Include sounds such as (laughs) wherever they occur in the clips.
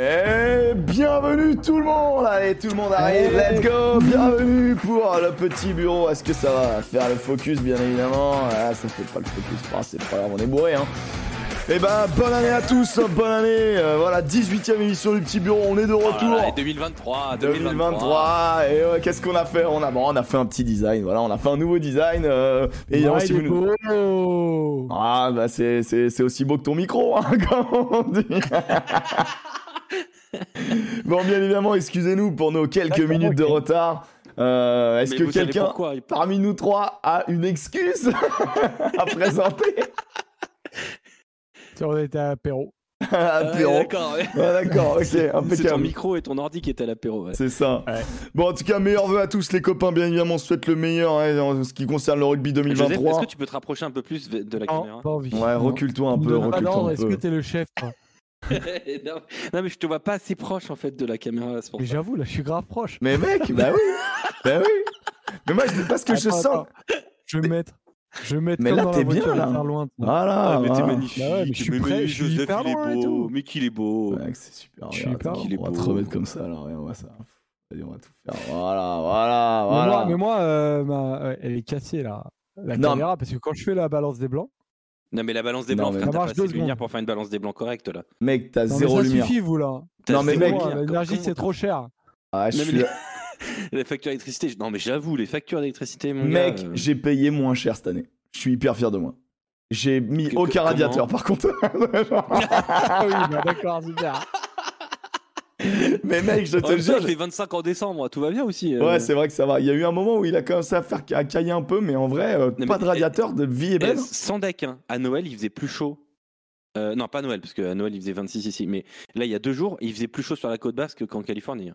Et bienvenue tout le monde. Allez, tout le monde arrive, let's go. Bienvenue pour le petit bureau. Est-ce que ça va faire le focus, bien évidemment? Ah, Ça fait pas le focus, ah, c'est pas grave, on est bourré, hein. Eh ben, bonne année à tous, bonne année. Euh, Voilà, 18ème émission du petit bureau, on est de retour. Voilà, 2023, 2023 Et ouais, qu'est-ce qu'on a fait? On a, bon, on a fait un petit design, voilà, on a fait un nouveau design. Euh, et Ouais, si vous nous-. Ah, bah c'est, c'est, c'est aussi beau que ton micro, hein, (laughs) comme on dit. (laughs) (laughs) bon, bien évidemment, excusez-nous pour nos quelques minutes de retard. Euh, est-ce que quelqu'un parmi nous trois a une excuse (laughs) à présenter Tu on était à l'apéro. (laughs) Ah, Apéro. D'accord, ouais. Ouais, d'accord, ok, C'est ton micro et ton ordi qui étaient à l'apéro. ouais. C'est ça. Ouais. Bon, en tout cas, meilleurs vœux à tous les copains, bien évidemment, on souhaite le meilleur hein, en ce qui concerne le rugby Joseph, est-ce 2023. que tu peux te rapprocher un peu plus de la caméra pas envie. Ouais, recule-toi un peu, recule-toi un Est-ce que t'es le chef toi? (laughs) non, non, mais je te vois pas assez proche en fait de la caméra. pour Mais j'avoue, là, je suis grave proche. Mais mec, (laughs) bah oui, bah oui. Mais moi, je dis pas ce que je sens. attends. Je vais me mettre. Je vais me mettre Mais comme là, t'es bien, là. loin. Voilà. Ah, mais t'es magnifique. Bah ouais, mais je suis mais prêt, je suis Joseph, hyper il est loin beau. Mais qu'il est beau. Ouais, c'est super. Je suis hyper attends, Il est on va te remettre comme ça, là. Regarde, on va ça. Allez, on va tout faire. Voilà, voilà, Mais voilà. moi, mais moi euh, ma- ouais, elle est cassée là. La Non, caméra, parce que quand je fais la balance des blancs, Non, mais la balance des Non, blancs, mais- frère, Ça t'as pas assez de lumière pour faire une balance des blancs correcte là. Mec, t'as non, zéro ça lumière. suffit, vous là. T'as Non, mais mec. L'énergie, c'est trop cher. Ah, je Non, suis... (laughs) Les factures d'électricité, non mais j'avoue, les factures d'électricité, mon Mec, gars, euh, j'ai payé moins cher cette année. Je suis hyper fier de moi. J'ai mis Que- aucun radiateur, par contre. (laughs) Ah oui, bah d'accord, super. (laughs) mais mec, je te temps, jure. il fait 25 en décembre, tout va bien aussi. euh. Ouais, c'est vrai que ça va. Il y a eu un moment où il a commencé à faire à cailler un peu, mais en vrai, euh, mais- pas de radiateur, de vie est Eh, belle. sans deck, hein. à Noël, il faisait plus chaud. Euh, non, pas Noël, parce qu'à Noël, il faisait 26 ici. Mais là, il y a deux jours, il faisait plus chaud sur la côte basque qu'en Californie. hein.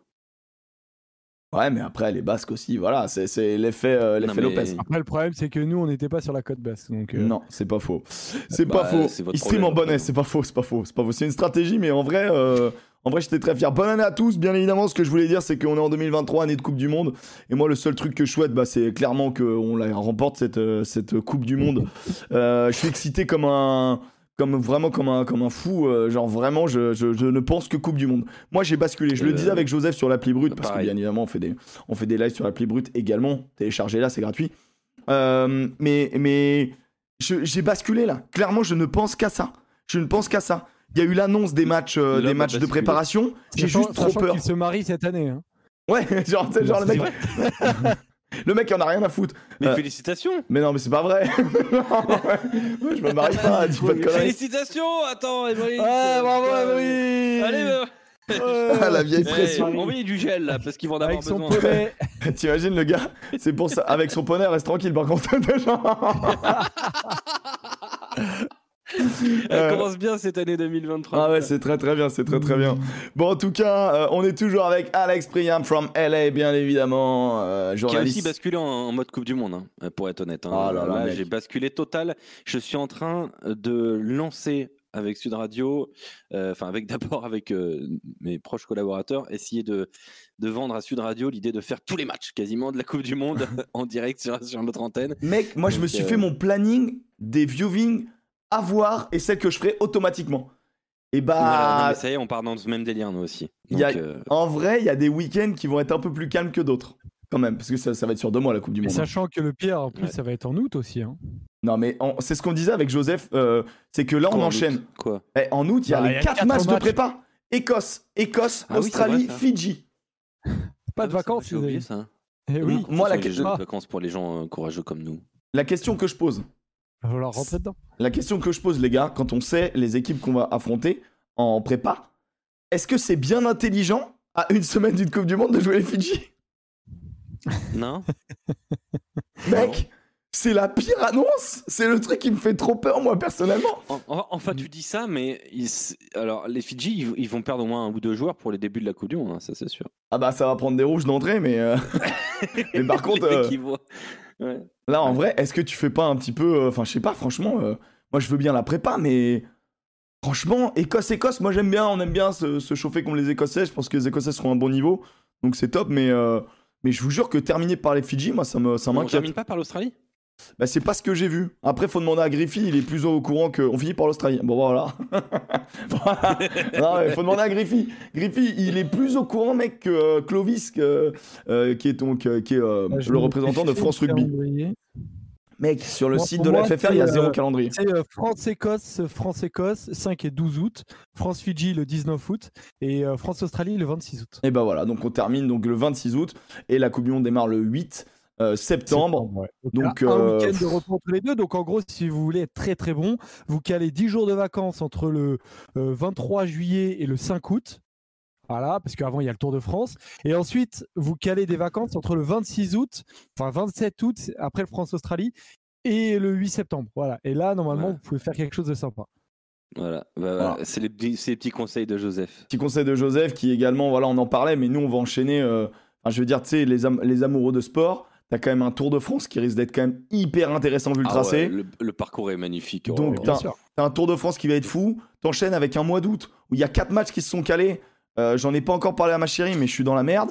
Ouais, mais après, les Basques aussi, voilà, c'est l'effet euh, l'effet Non, mais- Lopez. Après, le problème, c'est que nous, on n'était pas sur la côte basse. Donc, euh, Non, c'est pas faux. C'est Bah, pas faux. c'est votre Il stream en bonnet, c'est pas faux, c'est pas faux, c'est pas faux. C'est une stratégie, mais en vrai, euh, en vrai, j'étais très fier. Bonne année à tous. Bien évidemment, ce que je voulais dire, c'est qu'on est en 2023, année de Coupe du Monde. Et moi, le seul truc que je souhaite, bah, c'est clairement qu'on la remporte cette euh, cette Coupe du Monde. (laughs) Euh, je suis excité comme un comme vraiment comme un comme un fou euh, genre vraiment je, je, je ne pense que coupe du monde moi j'ai basculé je le disais avec Joseph sur l'appli brute parce que bien évidemment on fait des on fait des lives sur l'appli brute également téléchargez là c'est gratuit Euh, mais mais j'ai basculé là. Clairement, je ne pense qu'à ça. Je ne pense qu'à ça. Il y a eu l'annonce des matchs, euh, des matchs de préparation. J'ai juste trop peur. qu'il se marie cette année. hein. Ouais, (laughs) genre, le mec, (laughs) le mec, il en a rien à foutre. Mais Euh, félicitations Mais non, mais c'est pas vrai. (laughs) Ouais, je me marie pas, dis pas de conneries. Félicitations Attends, Emery Ouais, bravo, Emery. Allez, euh, Ah, la vieille eh, pression. envoyez du gel là, parce qu'ils vont en avoir Avec son besoin. poney. T'imagines le gars C'est pour ça. Avec son poney, reste tranquille par contre. (laughs) Elle Euh, commence bien cette année 2023. Ah ouais, c'est très très bien, c'est très très bien. Bon, en tout cas, euh, on est toujours avec Alex Priam from LA, bien évidemment, euh, Qui a aussi basculé en, en mode Coupe du Monde, hein, pour être honnête. hein. Ah là là, mec. j'ai basculé total. Je suis en train de lancer avec Sud Radio, euh, enfin avec (laughs) d'abord avec euh, mes proches collaborateurs, essayer de, de vendre à Sud Radio l'idée de faire tous les matchs quasiment de la Coupe du Monde (laughs) en direct sur, sur notre antenne. Mec, moi je me suis euh, fait mon planning des viewings à voir et celles que je ferai automatiquement. Et bah, Voilà, non, mais ça y est, on part dans ce même délire nous aussi. Il y a- euh, en vrai, il y a des week-ends qui vont être un peu plus calmes que d'autres. Quand même, parce que ça, ça va être sur deux mois la Coupe du Et Monde. sachant que le pire, en plus, Ouais. ça va être en août aussi. hein. Non, mais c'est ce qu'on disait avec Joseph, euh, c'est que là on en enchaîne. août? Quoi? Eh, en août, il y a Bah, les il y a 4 quatre matchs de prépa. Écosse, Écosse, Ah oui, Australie, vrai. Fidji. Pas de Ah, vacances, oublié les ça. Eh oui, Moi, la question- jeux de Ah. vacances pour les gens euh, courageux comme nous. La question que je pose, il va falloir rentrer dedans. la question que je pose, les gars, quand on sait les équipes qu'on va affronter en prépa, est-ce que c'est bien intelligent à une semaine d'une Coupe du Monde de jouer les Fidji? Non (laughs) Mec, c'est la pire annonce. C'est le truc qui me fait trop peur, moi, personnellement. En- en- Enfin, tu dis ça, mais ils- alors les Fidji, ils, ils vont perdre au moins un ou deux joueurs pour les débuts de la Coupe du Monde, hein, ça c'est sûr. Ah bah, ça va prendre des rouges d'entrée, mais, euh, (laughs) mais par contre, Les euh, mecs, ils voient- Ouais. là, en vrai, est-ce que tu fais pas un petit peu. euh, Enfin, je sais pas, franchement, euh, moi, je veux bien la prépa, mais. Franchement, Écosse-Écosse, moi j'aime bien, on aime bien se, se chauffer contre les Écossais. Je pense que les Écossais seront à un bon niveau, donc c'est top. Mais, euh, mais je vous jure que terminer par les Fidji, moi ça me ça On m'inquiète. termine pas par l'Australie? Bah, c'est pas ce que j'ai vu. Après, faut demander à Griffy, il est plus au courant que. On finit par l'Australie. Bon, voilà. (laughs) Voilà. Non, mais faut demander à Griffy. Griffy, il est plus au courant, mec, que euh, Clovis, que, euh, qui est donc euh, qui est euh, Bah, je le représentant de France Rugby. calendrier. Mec, sur le Moi, site de la FFR, il y a zéro calendrier. C'est France-Écosse, France-Écosse, 5 et 12 août. France-Fidji le 19 août. Et France-Australie le 26 août. Et bah voilà, donc on termine donc le 26 août et la Coupe du Monde démarre le 8 euh, septembre. ouais. Donc, il y a un euh, week-end de repos entre les deux. Donc en gros, si vous voulez être très très bon, vous calez 10 jours de vacances entre le euh, 23 juillet et le 5 août. Voilà, parce qu'avant il y a le Tour de France. Et ensuite, vous calez des vacances entre le 26 août, enfin 27 août, après le France-Australie, et le 8 septembre. Voilà. Et là, normalement, Ouais. vous pouvez faire quelque chose de sympa. Voilà, Bah, Voilà. voilà. c'est les, les petits conseils de Joseph. Petit conseil de Joseph qui également, voilà, on en parlait, mais nous on va enchaîner. euh, enfin, je veux dire, tu sais, les, am- les amoureux de sport, t'as quand même un Tour de France qui risque d'être quand même hyper intéressant vu le Ah tracé. ouais, le, le parcours est magnifique. Oh, Donc, oh, t'as- un Tour de France qui va être fou. T'enchaînes avec un mois d'août où il y a quatre matchs qui se sont calés. Euh, J'en ai pas encore parlé à ma chérie, mais je suis dans la merde.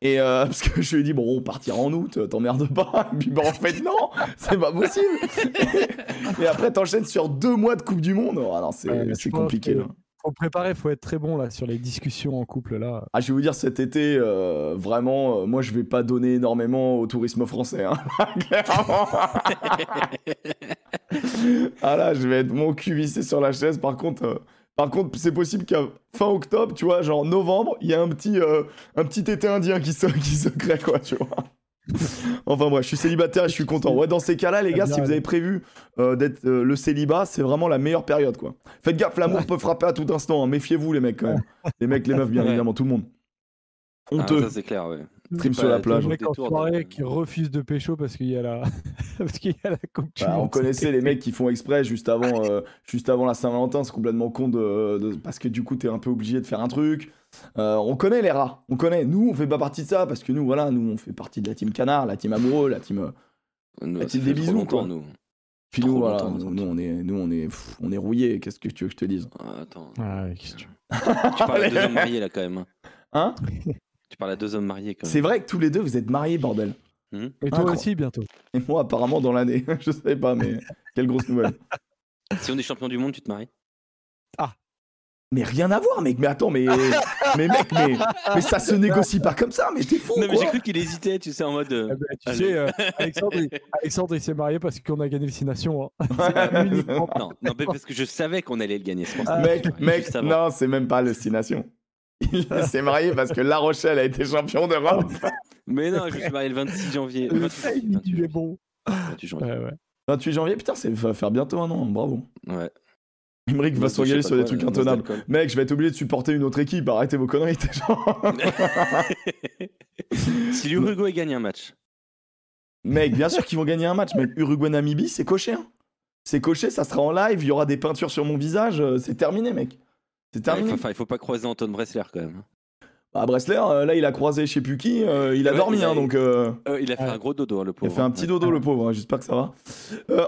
Et euh, (laughs) parce que je lui ai dit, bon, on partira en août, euh, t'emmerdes pas. Et puis, bah, en fait, (laughs) non, c'est pas possible. et après, t'enchaînes sur deux mois de Coupe du Monde. Non, c'est Ouais, compliqué. que- là. Faut préparer, faut être très bon là sur les discussions en couple là. Ah, je vais vous dire, cet été, euh, vraiment, euh, moi, je vais pas donner énormément au tourisme français. hein. (laughs) Ah là, je vais être mon cul vissé sur la chaise. Par contre, euh, par contre, c'est possible qu'à fin octobre, tu vois, genre novembre, il y a un petit, un petit été indien qui se, (laughs) qui se crée, quoi, tu vois. (laughs) Enfin bref, je suis célibataire et je suis content. Ouais, dans ces cas-là, les gars, si vous avez prévu euh, d'être euh, le célibat, c'est vraiment la meilleure période, quoi. Faites gaffe, l'amour peut frapper à tout instant. hein. Méfiez-vous, les mecs, quand même. Les mecs, les meufs, bien Ouais. évidemment, tout le monde. Ah, Honteux. ça c'est clair, ouais. Stream C'est sur la plage. Le toujours mec des en soirée qui refuse de pécho parce qu'il y a la (laughs) parce qu'il y a la Bah, on connaissait les mecs qui font exprès juste avant, (laughs) euh, juste avant la Saint-Valentin, c'est complètement con de, de- parce que du coup t'es un peu obligé de faire un truc. Euh, on connaît les rats, on connaît. Nous on fait pas partie de ça parce que nous voilà, nous on fait partie de la team canard, la team amoureux, la team. euh, Nous, Bah, ça des bisous, quoi. nous. Puis Trop nous voilà, nous, on est, nous on est, pff, on est rouillés. Qu'est-ce que tu veux que je te dise? Ah, attends. Ah, ouais, qu'est-ce que tu- Tu parles à deux hommes mariés là quand même. hein. Hein? Tu parles à deux hommes mariés quand même. C'est vrai que tous les deux vous êtes mariés, bordel. Hmm? Et toi aussi bientôt. Et moi apparemment dans l'année, (laughs) je savais pas, mais quelle grosse nouvelle. Si on est champion du monde, tu te maries? Mais rien à voir, mec. Mais attends, mais, (laughs) mais mec, mais, mais ça se négocie pas comme ça. Mais t'es fou Non, mais quoi. j'ai cru qu'il hésitait, tu sais, en mode. euh, Ah bah, tu Allez. sais, euh, Alexandre, il, (laughs) Alexandre, il s'est marié parce qu'on a gagné le Six Nations. hein. (laughs) Ouais. uniquement. Non, non, mais parce que je savais qu'on allait le gagner. ça. Mec, mec, non, c'est même pas destination. Il s'est marié parce que La Rochelle a été champion d'Europe. Mais non, je me suis marié le 26 janvier. Le 28, timing, 28 il est bon. 28 janvier. Ouais, ouais. 28 janvier, putain, ça va faire bientôt un an, bravo. Ouais. Imric va sais sur des quoi, trucs intenables. Mec, je vais être obligé de supporter une autre équipe, arrêtez vos conneries, t'es genre. (laughs) si l'Uruguay gagne un match, Mec, bien sûr qu'ils vont gagner un match, mec. Uruguay-Namibie, c'est coché. hein. C'est coché, ça sera en live, il y aura des peintures sur mon visage, euh, c'est terminé, mec. C'est terminé. enfin, il faut pas croiser Anton Bressler quand même. Bah, Bressler, euh, là, il a croisé je sais plus qui, euh, il a Ouais, dormi, il a- hein, donc. euh, il a fait un gros dodo, hein, le Il pauvre. a fait un petit dodo le pauvre, hein, j'espère que ça va.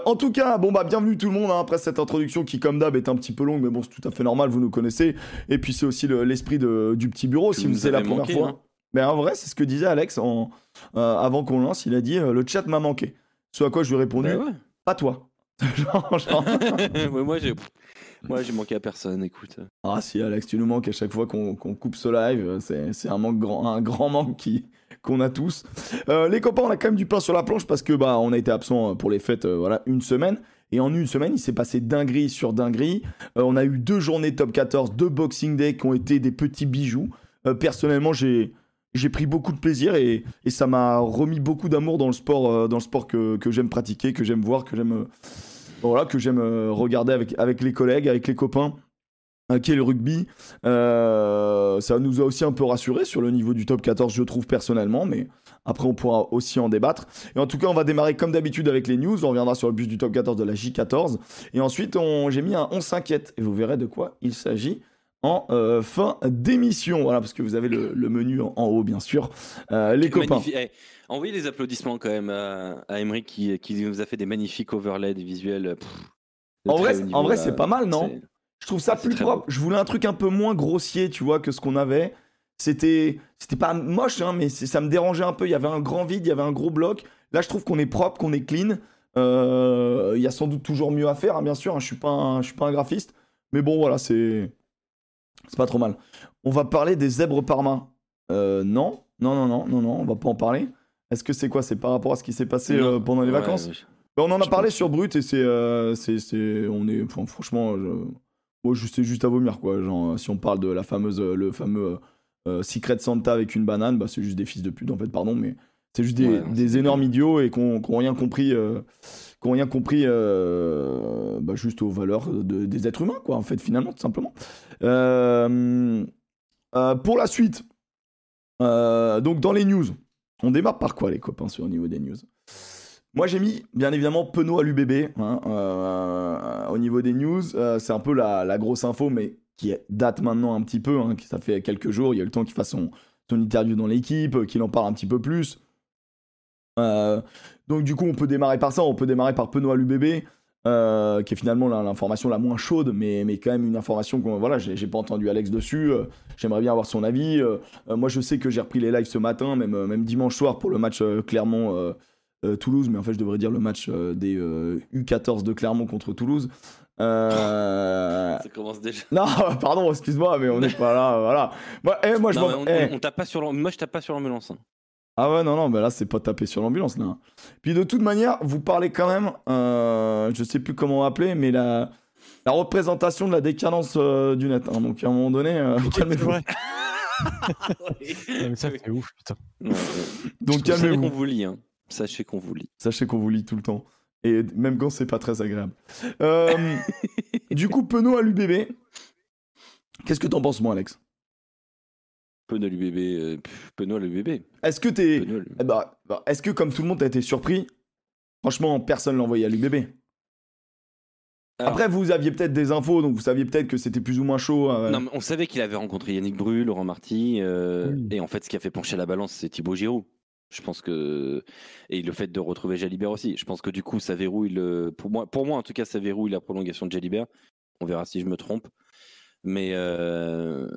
En tout cas, bon bah bienvenue tout le monde après cette introduction qui comme d'hab est un petit peu longue mais bon c'est tout à fait normal, vous nous connaissez. Et puis c'est aussi le- l'esprit du petit bureau si nous vous c'est la première manqué, fois. Mais en vrai c'est ce que disait Alex en, avant qu'on lance, il a dit le chat m'a manqué. Ce à quoi je lui ai répondu, Bah ouais. pas toi. (laughs) genre, genre, (laughs) Ouais, moi, j'ai... moi, j'ai manqué à personne, écoute. Ah si Alex, tu nous manques à chaque fois qu'on qu'on coupe ce live, euh, c'est un grand, un grand manque qui qu'on a tous. Euh, les copains, on a quand même du pain sur la planche parce que bah on a été absent pour les fêtes, euh, voilà une semaine. Et en une semaine, il s'est passé dinguerie sur dinguerie. Euh, on a eu deux journées top 14, deux Boxing Day qui ont été des petits bijoux. Euh, personnellement, j'ai pris beaucoup de plaisir et, et ça m'a remis beaucoup d'amour dans le sport, euh, dans le sport que, que j'aime pratiquer, que j'aime voir, que j'aime euh, voilà, que j'aime euh, regarder avec, avec les collègues, avec les copains euh, qui est le rugby. Euh, ça nous a aussi un peu rassuré sur le niveau du top 14, je trouve personnellement, mais après on pourra aussi en débattre. Et en tout cas, on va démarrer comme d'habitude avec les news. On reviendra sur le bus du top 14 de la J14. Et ensuite, j'ai mis un On s'inquiète. Et vous verrez de quoi il s'agit en euh, fin d'émission. Voilà, parce que vous avez le, le menu en, en haut, bien sûr. Euh, les copains. Magnifique. Eh, envoyez les applaudissements quand même à, à Emery qui, qui nous a fait des magnifiques overlays, des visuels. pff, de En vrai, en vrai, c'est pas mal, non Je trouve ça plus propre. beau. Je voulais un truc un peu moins grossier, tu vois, que ce qu'on avait. C'était, c'était pas moche, hein, mais ça me dérangeait un peu. Il y avait un grand vide, il y avait un gros bloc. Là, je trouve qu'on est propre, qu'on est clean. Il y a sans doute toujours mieux à faire, hein, bien sûr. Hein, je suis pas, un, je suis pas un graphiste, mais bon, voilà, c'est c'est pas trop mal. On va parler des zèbres parma. non, non, non, non, non, non, on va pas en parler. Est-ce que c'est quoi? C'est par rapport à ce qui s'est passé pendant les vacances? bah, On en a parlé sur Brut et c'est, c'est, on est, franchement, moi, c'est juste à vomir, quoi. Genre, si on parle de la fameuse, le fameux euh, Secret Santa avec une banane, bah, c'est juste des fils de pute, en fait, pardon, mais c'est juste des, énormes idiots et qu'on n'ont rien compris, euh, rien compris euh, bah, juste aux valeurs des êtres humains, quoi, en fait, finalement, tout simplement. Pour la suite, donc dans les news, on démarre par quoi, les copains, sur le niveau des news? Moi, j'ai mis, bien évidemment, Penaud à l'UBB hein, euh, au niveau des news. Euh, c'est un peu la, grosse info, mais qui date maintenant un petit peu. Hein, ça fait quelques jours. Il y a le temps qu'il fasse son, interview dans l'équipe, qu'il en parle un petit peu plus. Euh, donc, du coup, on peut démarrer par ça. On peut démarrer par Penaud à l'UBB. Qui est finalement l'information la moins chaude, mais, mais quand même une information que voilà, j'ai pas entendu Alex dessus. J'aimerais bien avoir son avis. moi, je sais que j'ai repris les lives ce matin, même, même dimanche soir pour le match Clermont euh, Toulouse, mais en fait je devrais dire le match euh, des U14 euh, de Clermont contre Toulouse. (laughs) Ça commence déjà. Non, (laughs) pardon, excuse-moi, mais on n'est pas là, voilà. Moi, eh, moi je on, eh. tape pas sur moi je tape pas sur l'ambulance. Hein. Ah ouais, non, non, mais là, c'est pas taper sur l'ambulance, là. Puis de toute manière, vous parlez quand même, je sais plus comment appeler, mais la, la représentation de la décadence du net. Hein. donc à un moment donné, calmez-vous. (laughs) ça fait ouf, putain. (laughs) donc calmez-vous. qu'on vous lit, hein. Sachez qu'on vous lit. Sachez qu'on vous lit tout le temps. Et même quand c'est pas très agréable. Euh, (laughs) du coup, Penaud à l'UBB. Qu'est-ce que t'en penses, moi, Alex? Penaud à l'UBB. Euh, Penaud à l'UBB. Est-ce que t'es. Eh bah, bah, Est-ce que, comme tout le monde, t'as été surpris Franchement, personne l'a envoyé à l'UBB. Après, vous aviez peut-être des infos, donc vous saviez peut-être que c'était plus ou moins chaud. Euh. Non, mais on savait qu'il avait rencontré Yannick Bru, Laurent Marty, et en fait, ce qui a fait pencher la balance, c'est Thibaut Giroud. Je pense que et le fait de retrouver Jalibert aussi. Je pense que du coup ça verrouille le pour moi pour moi en tout cas ça verrouille la prolongation de Jalibert. On verra si je me trompe. Mais euh...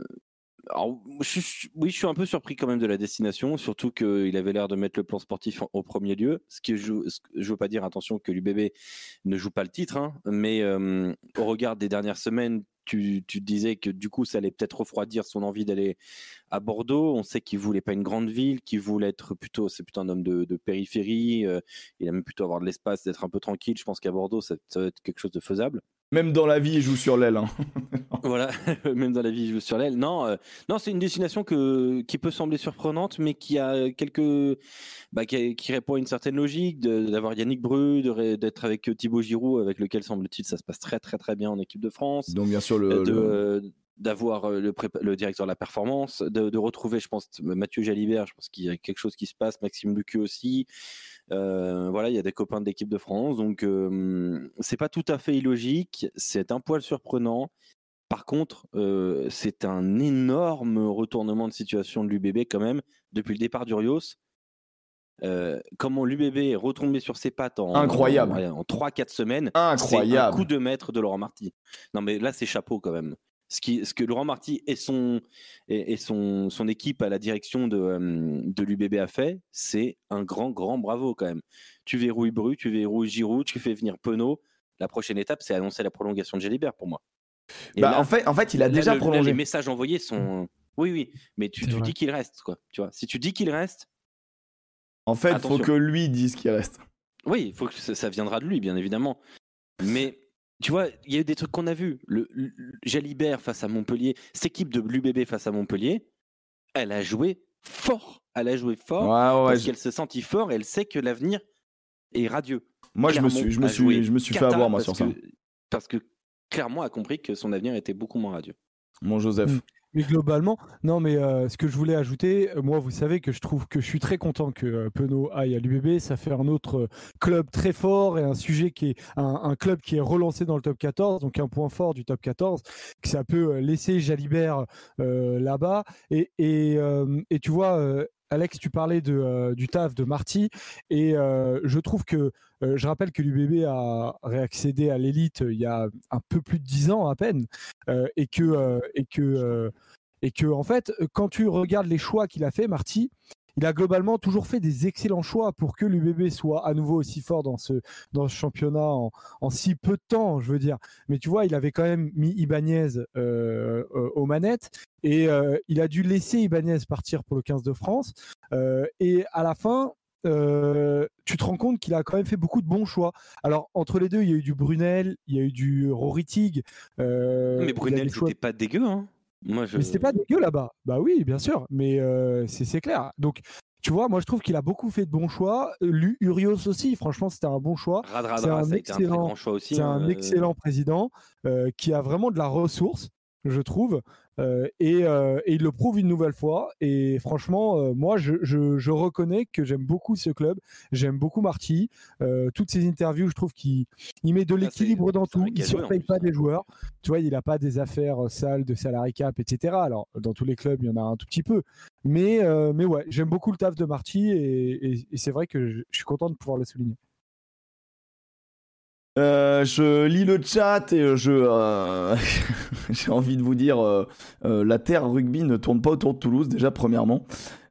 oui, je suis un peu surpris quand même de la destination, surtout qu'il avait l'air de mettre le plan sportif au premier lieu. Ce que je, je veux pas dire, attention, que l'UBB ne joue pas le titre, hein, mais euh, au regard des dernières semaines, tu, disais que du coup, ça allait peut-être refroidir son envie d'aller à Bordeaux. On sait qu'il voulait pas une grande ville, qu'il voulait être plutôt, c'est plutôt un homme de, périphérie. Euh, il aime plutôt avoir de l'espace, d'être un peu tranquille. Je pense qu'à Bordeaux, ça, va être quelque chose de faisable. Même dans la vie, il joue sur l'aile. Hein. (laughs) (laughs) voilà, (laughs) même dans la vie, il joue sur l'aile. Non, euh, non, c'est une destination que, qui peut sembler surprenante, mais qui a quelques, bah, qui, répond à une certaine logique d'avoir Yannick Bru, d'être avec Thibaut Giroud, avec lequel semble-t-il ça se passe très très très bien en équipe de France. Donc bien sûr le, euh, d'avoir euh, le, le, directeur de la performance, de, retrouver, je pense, Mathieu Jalibert, je pense qu'il y a quelque chose qui se passe, Maxime Lucu aussi. Euh, voilà, il y a des copains de l'équipe de France, donc euh, c'est pas tout à fait illogique, c'est un poil surprenant. Par contre, c'est un énorme retournement de situation de l'UBB quand même depuis le départ d'Urios. comment l'UBB est retombé sur ses pattes en, Incroyable. en, 3-4 semaines. Incroyable. un coup de maître de Laurent Marty. Non mais là c'est chapeau quand même ce, que Laurent Marty et son, et, son, son équipe à la direction de, euh, de l'UBB a fait, c'est un grand, grand bravo quand même. Tu verrouilles Bru, tu verrouilles Giroud, tu fais venir Penaud. La prochaine étape, c'est annoncer la prolongation de Gélibert pour moi. Bah, en, fait, en fait, il a déjà prolongé. les messages envoyés sont. Oui, oui, mais tu, tu dis qu'il reste, quoi. Tu vois, si tu dis qu'il reste. En fait, il faut que lui dise qu'il reste. Oui, faut que ça, ça viendra de lui, bien évidemment. Mais tu vois, il y a eu des trucs qu'on a vus. Le, Jalibert face à Montpellier, cette équipe de l'UBB face à Montpellier, elle a joué fort. Elle a joué fort parce qu'elle se sentit fort et elle sait que l'avenir est radieux. Moi, je me suis, je me suis, je me suis fait avoir moi sur ça. Parce que clairement a compris que son avenir était beaucoup moins radieux. Mon Joseph. Mm. Mais globalement, non, mais euh, ce que je voulais ajouter, euh, moi, vous savez que je trouve que je suis très content que euh, Penaud aille à l'UBB. Ça fait un autre club très fort et un sujet qui est un, club qui est relancé dans le top 14, donc un point fort du top 14, que ça peut laisser Jalibert là-bas. Et, tu vois, Alex, tu parlais de, du taf de Marty, et je trouve que je rappelle que l'UBB a réaccédé à l'élite il y a un peu plus de dix ans à peine, et que et que et que en fait, quand tu regardes les choix qu'il a fait, Marty, il a globalement toujours fait des excellents choix pour que l'UBB soit à nouveau aussi fort dans ce, dans ce championnat en, en si peu de temps, je veux dire. Mais tu vois, il avait quand même mis Ibanez euh, euh, aux manettes et euh, il a dû laisser Ibanez partir pour le 15 de France. Et à la fin, euh, tu te rends compte qu'il a quand même fait beaucoup de bons choix. Alors, entre les deux, il y a eu du Brunel, il y a eu du Rory Tig. euh, il y Mais Brunel, c'était pas dégueu. Hein. Moi, je... mais c'était pas dégueu là-bas. Bah oui, bien sûr, mais euh, c'est clair. Donc, tu vois, moi je trouve qu'il a beaucoup fait de bons choix. Lu- Urios aussi, franchement, c'était un bon choix. C'est un un excellent- grand choix aussi. C'est hein, un euh, excellent président euh, qui a vraiment de la ressource, je trouve, euh, et, euh, et il le prouve une nouvelle fois. Et franchement, euh, moi, je, je- je reconnais que j'aime beaucoup ce club. J'aime beaucoup Marty. Toutes ses interviews, je trouve qu'il il met de c'est- l'équilibre dans tout. Il en surpaye pas des joueurs. Tu vois, il n'a pas des affaires sales de salary cap, etc. Alors, dans tous les clubs, il y en a un tout petit peu. Mais, mais ouais, j'aime beaucoup le taf de Marty et, et- et c'est vrai que je, je suis content de pouvoir le souligner. Euh, je lis le chat et je euh, (laughs) j'ai envie de vous dire euh, euh, la terre rugby ne tourne pas autour de Toulouse déjà premièrement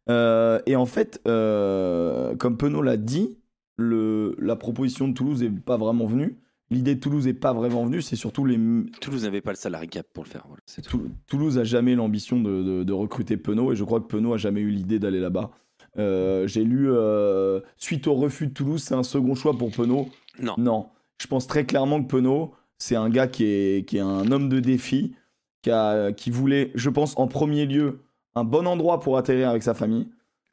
Euh, et en fait euh, comme Penaud l'a dit le, la proposition de Toulouse est pas vraiment venue l'idée de Toulouse est pas vraiment venue c'est surtout les Toulouse n'avait pas le salarié cap pour le faire. voilà, tout. Toulouse a jamais l'ambition de, de- de recruter Penaud et je crois que Penaud a jamais eu l'idée d'aller là-bas. Euh, J'ai lu euh, suite au refus de Toulouse, c'est un second choix pour Penaud. Non. Non, je pense très clairement que Penaud, c'est un gars qui est, qui est un homme de défi, qui, a- qui voulait, je pense, en premier lieu, un bon endroit pour atterrir avec sa famille.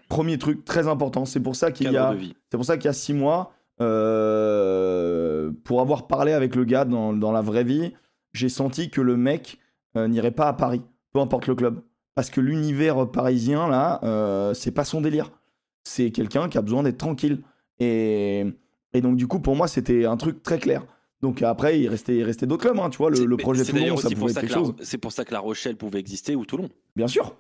Premier truc très important, c'est pour ça qu'il y a c'est pour ça qu'il y a six mois, euh, pour avoir parlé avec le gars dans, dans la vraie vie, j'ai senti que le mec euh, n'irait pas à Paris, peu importe le club. Parce que l'univers parisien, là, euh, c'est pas son délire. C'est quelqu'un qui a besoin d'être tranquille. Et, et donc, du coup, pour moi, c'était un truc très clair. Donc après, il restait, il restait d'autres clubs, hein, tu vois, le, le projet Toulon, ça pouvait pour être ça quelque La- chose. C'est pour ça que La Rochelle pouvait exister ou Toulon. Bien sûr,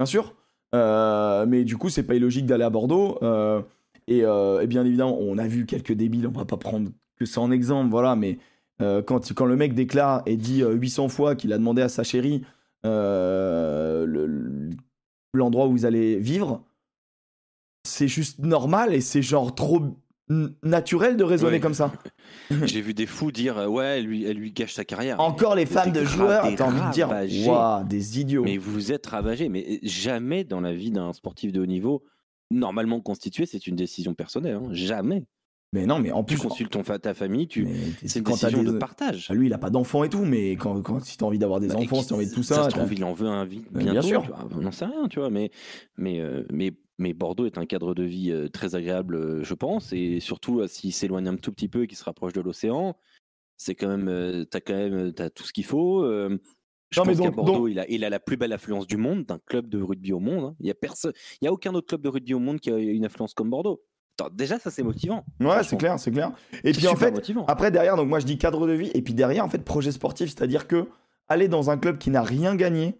bien sûr. Euh, mais du coup, c'est pas illogique d'aller à Bordeaux. euh, et, euh, et bien évidemment, on a vu quelques débiles, on va pas prendre que ça en exemple, voilà, mais quand, quand le mec déclare et dit euh, 800 fois qu'il a demandé à sa chérie le- le- l'endroit où vous allez vivre, c'est juste normal et c'est genre trop naturel de raisonner comme ça. (laughs) J'ai vu des fous dire euh, ouais, elle lui, elle lui gâche sa carrière. Encore les fans de joueurs, t'as envie de dire, waouh, des idiots. Mais vous êtes ravagé. Mais jamais dans la vie d'un sportif de haut niveau, normalement constitué, c'est une décision personnelle. hein. Jamais. Mais non, mais en Tu plus, consultes ton fa- ta famille, tu... c'est une quand décision des- de partage. Ah, Lui, il a pas d'enfants et tout, mais quand, quand si t'as envie d'avoir des Bah, enfants, si t'as envie de tout ça ça, se t'as- trouve, il en veut un Mais bien sûr. tu On n'en sait rien, tu vois. Mais, mais, euh, mais, mais Bordeaux est un cadre de vie euh, très agréable, euh, je pense. Et surtout, euh, s'il s'éloigne un tout petit peu et qu'il se rapproche de l'océan, c'est quand même, t'as quand même, t'as tout ce qu'il faut. je Non, pense qu'à Bordeaux, donc- il, a, il a la plus belle affluence du monde, d'un club de rugby au monde. hein. Il y a personne, il y a aucun autre club de rugby au monde qui a une affluence comme Bordeaux. Attends, déjà, ça c'est motivant. ouais, c'est clair, c'est clair. Et puis en fait, motivant. après derrière, donc moi je dis cadre de vie, et puis derrière, en fait, projet sportif, c'est-à-dire que aller dans un club qui n'a rien gagné,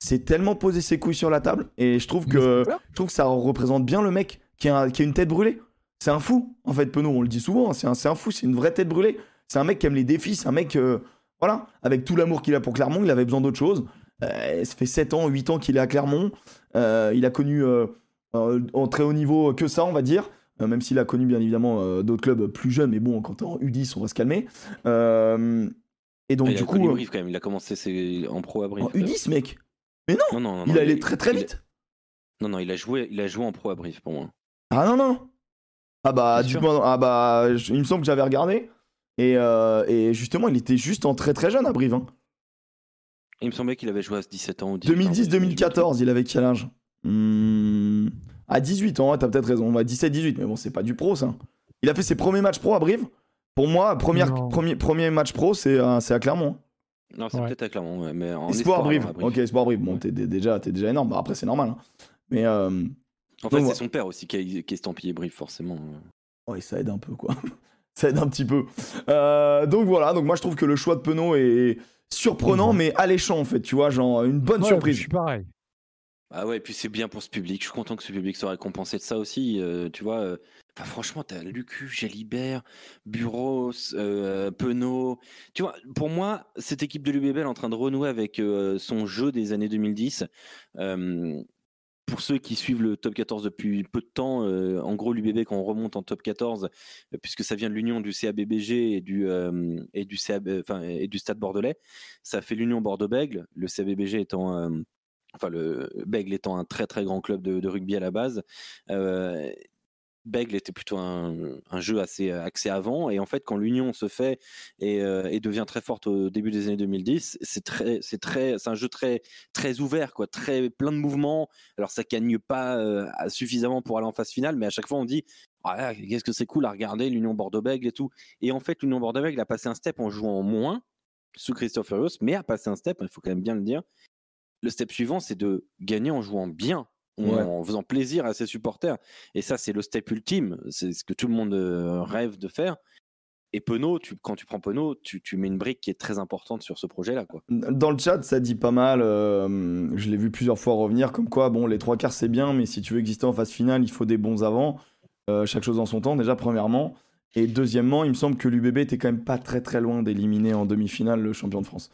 c'est tellement poser ses couilles sur la table, et je trouve que je trouve que ça représente bien le mec qui a, qui a une tête brûlée. C'est un fou, en fait, Penaud, on le dit souvent, hein, c'est un, fou, c'est une vraie tête brûlée. C'est un mec qui aime les défis, c'est un mec, euh, voilà, avec tout l'amour qu'il a pour Clermont, il avait besoin d'autre chose. Euh, ça fait 7 ans, 8 ans qu'il est à Clermont. Euh, il a connu euh, euh, en très haut niveau que ça, on va dire. Euh, même s'il a connu bien évidemment euh, d'autres clubs plus jeunes, mais bon, quand t'es en U10, on va se calmer. Euh, et donc, Ah, il du coup, quand même. Il a commencé ses- en pro à Brive. en U10, mec, Non, non, non, il non, allait très très il- vite. Non, non, il a joué, il a joué en pro à Brive pour moi. Ah non, non. Ah bah, dites-moi, ah bah, je- il me semble que j'avais regardé. Et, euh, et justement, il était juste en très très jeune à Brive. hein. Il me semblait qu'il avait joué à 17 ans ou 18 ans, mais je me trompe. 2010-2014, il avait quel âge? Hmm, À 18 ans, ouais, t'as peut-être raison. Ouais, 17-18, mais bon, c'est pas du pro ça. Il a fait ses premiers matchs pro à Brive? Pour moi, première, Non. premier, premier match pro, c'est à, c'est à Clermont. Non, c'est Ouais. peut-être à Clermont, ouais, mais en Espoir, Brive. alors, à Ok, Espoir Brive. Bon, t'es, t'es déjà, t'es déjà énorme. Bah, après, c'est normal. hein. Mais euh, En fait, c'est son père aussi qui, a, qui est estampillé Brive, forcément. ouais, ça aide un peu, quoi. (laughs) ça aide un petit peu. Euh, donc voilà, donc moi, je trouve que le choix de Penaud est surprenant, mais alléchant, en fait. Tu vois, genre, une bonne Ouais, surprise. Je suis pareil. Ah ouais, et puis c'est bien pour ce public. Je suis content que ce public soit récompensé de ça aussi. euh, tu vois, euh, franchement, t'as Lucu, Jalibert, Buros, euh, Penaud. Tu vois, pour moi, cette équipe de l'UBB est en train de renouer avec euh, son jeu des années 2010. Euh, pour ceux qui suivent le top 14 depuis peu de temps, en gros, l'UBB, quand on remonte en top 14, puisque ça vient de l'union du CABBG et du, et, du et du Stade Bordelais, ça fait l'union Bordeaux-Bègle, le CABBG étant enfin le Bègle étant un très très grand club de, rugby à la base. Euh, Bègle était plutôt un, jeu assez axé avant. Et en fait quand l'union se fait et, euh, devient très forte au début des années 2010 c'est très c'est très c'est un jeu très très ouvert quoi. Très plein de mouvements. Alors ça gagne pas euh, suffisamment pour aller en phase finale mais à chaque fois on dit ah, qu'est-ce que c'est cool à regarder l'union Bordeaux-Bègle et tout et en fait l'union Bordeaux-Bègle a passé un step en jouant moins sous Christophe Furios mais a passé un step il faut quand même bien le dire le step suivant, c'est de gagner en jouant bien, en, faisant plaisir à ses supporters. Et ça, c'est le step ultime. C'est ce que tout le monde euh, rêve de faire. Et Penaud, quand tu prends Penaud, tu, mets une brique qui est très importante sur ce projet-là. Dans le chat, ça dit pas mal. Euh, je l'ai vu plusieurs fois revenir, comme quoi, bon, les trois quarts, c'est bien, mais si tu veux exister en phase finale, il faut des bons avant. Euh, chaque chose en son temps, déjà, premièrement. Et deuxièmement, il me semble que l'UBB était quand même pas très très loin d'éliminer en demi-finale le champion de France.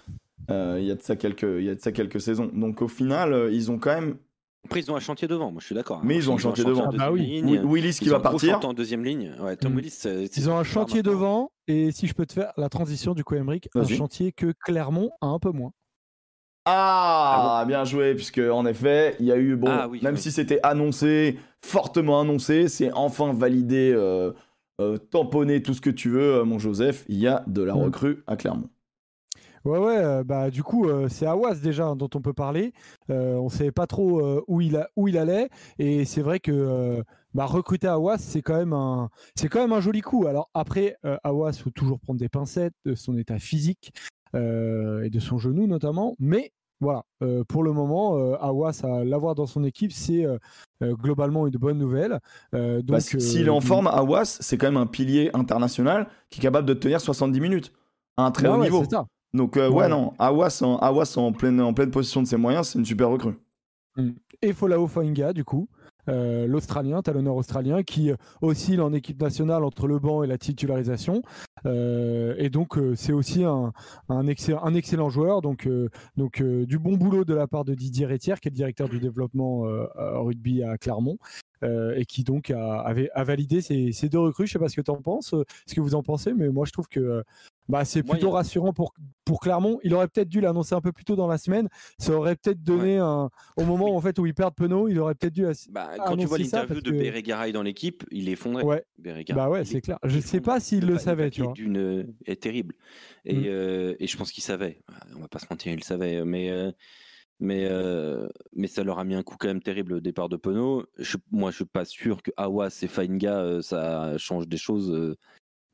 Euh, il y a de ça quelques, il y a de ça quelques saisons. Donc au final, euh, ils ont quand même. Après, ils ont un chantier devant, moi je suis d'accord. Hein. Mais ils ont un chantier devant. Ah bah oui. Willis qui va partir. en deuxième ligne. Ouais, Tom. Willis, ils ont un chantier devant, et si je peux te faire la transition du coup, Emmerich, un chantier que Clermont a un peu moins. Ah, ah bien joué, puisque en effet, il y a eu, bon, ah même si c'était annoncé, fortement annoncé, c'est enfin validé, euh, tamponné, tout ce que tu veux, mon Joseph, il y a de la mm. recrue à Clermont. Ouais, ouais, euh, bah du coup, euh, c'est Awas déjà dont on peut parler. Euh, on ne savait pas trop où, il a, où il allait. Et c'est vrai que bah, recruter Awas, c'est quand, même un, c'est quand même un joli coup. Alors après, Awas, il faut toujours prendre des pincettes de son état physique et de son genou notamment. Mais voilà, pour le moment, Awas, à l'avoir dans son équipe, c'est globalement une bonne nouvelle. Bah, donc, s'il est en forme, Awas, c'est quand même un pilier international qui est capable de tenir 70 minutes à un très haut niveau. Ça. Donc, euh, ouais. non, Awas, en, en, pleine, en pleine position de ses moyens, c'est une super recrue. Mm. Et Folao Fainga, du coup, euh, l'Australien, talonneur australien, qui euh, oscille en équipe nationale entre le banc et la titularisation. et donc, c'est aussi un, un, un, excellent joueur. Donc, donc du bon boulot de la part de Didier Rétière, qui est le directeur du développement rugby à Clermont. et qui donc a, avait, a validé ces, ces, deux recrues. Je ne sais pas ce que tu en penses, ce que vous en pensez, mais moi je trouve que bah, c'est plutôt rassurant pour, pour Clermont. Il aurait peut-être dû l'annoncer un peu plus tôt dans la semaine. Ça aurait peut-être donné un. Au moment en fait, où ils perdent Penaud, il aurait peut-être dû. Bah, quand tu vois l'interview de que... dans l'équipe, il est effondré. Ouais. bah ouais, c'est clair. Je ne sais pas s'il le savait. Tu vois. D'une est terrible. Et, mm. euh, et je pense qu'il savait. On va pas se mentir, il le savait. Mais. Euh, mais, euh, mais ça leur a mis un coup quand même terrible au départ de Penaud. moi, je suis pas sûr que Awas et Fainga, ça change des choses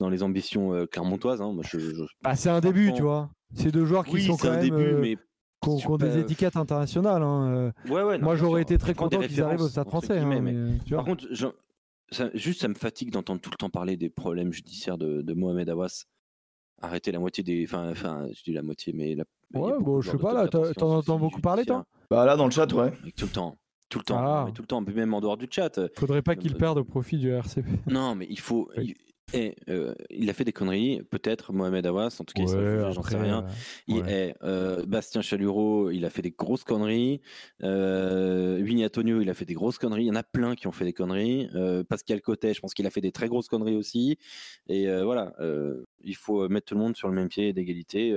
dans les ambitions euh, clermontoises. Hein. Bah, c'est un début, tu vois. C'est deux joueurs qui sont quand même. Début, euh, mais qui ont, des étiquettes internationales. Hein. Euh. Moi, j'aurais été très content qu'ils arrivent au Stade français. Hein, par contre, ça, juste, ça me fatigue d'entendre tout le temps parler des problèmes judiciaires de, Mohamed Awas. Arrêter la moitié des. Enfin, enfin, je dis la moitié, mais. La... Ouais, bon, je sais pas, là, t'en entends beaucoup parler, toi Bah là, dans le chat, ouais. Tout le temps. Tout le temps, ah. tout le temps, même en dehors du chat. Faudrait pas qu'il perde au profit du RCP. Non, mais il faut, et euh, il a fait des conneries, peut-être Mohamed Awas, en tout cas, j'en sais rien. Euh, euh, Bastien Chalureau, il a fait des grosses conneries. Euh, Winnie Antonio, il a fait des grosses conneries. Il y en a plein qui ont fait des conneries. Pascal Cotet, je pense qu'il a fait des très grosses conneries aussi. Et voilà, il faut mettre tout le monde sur le même pied d'égalité.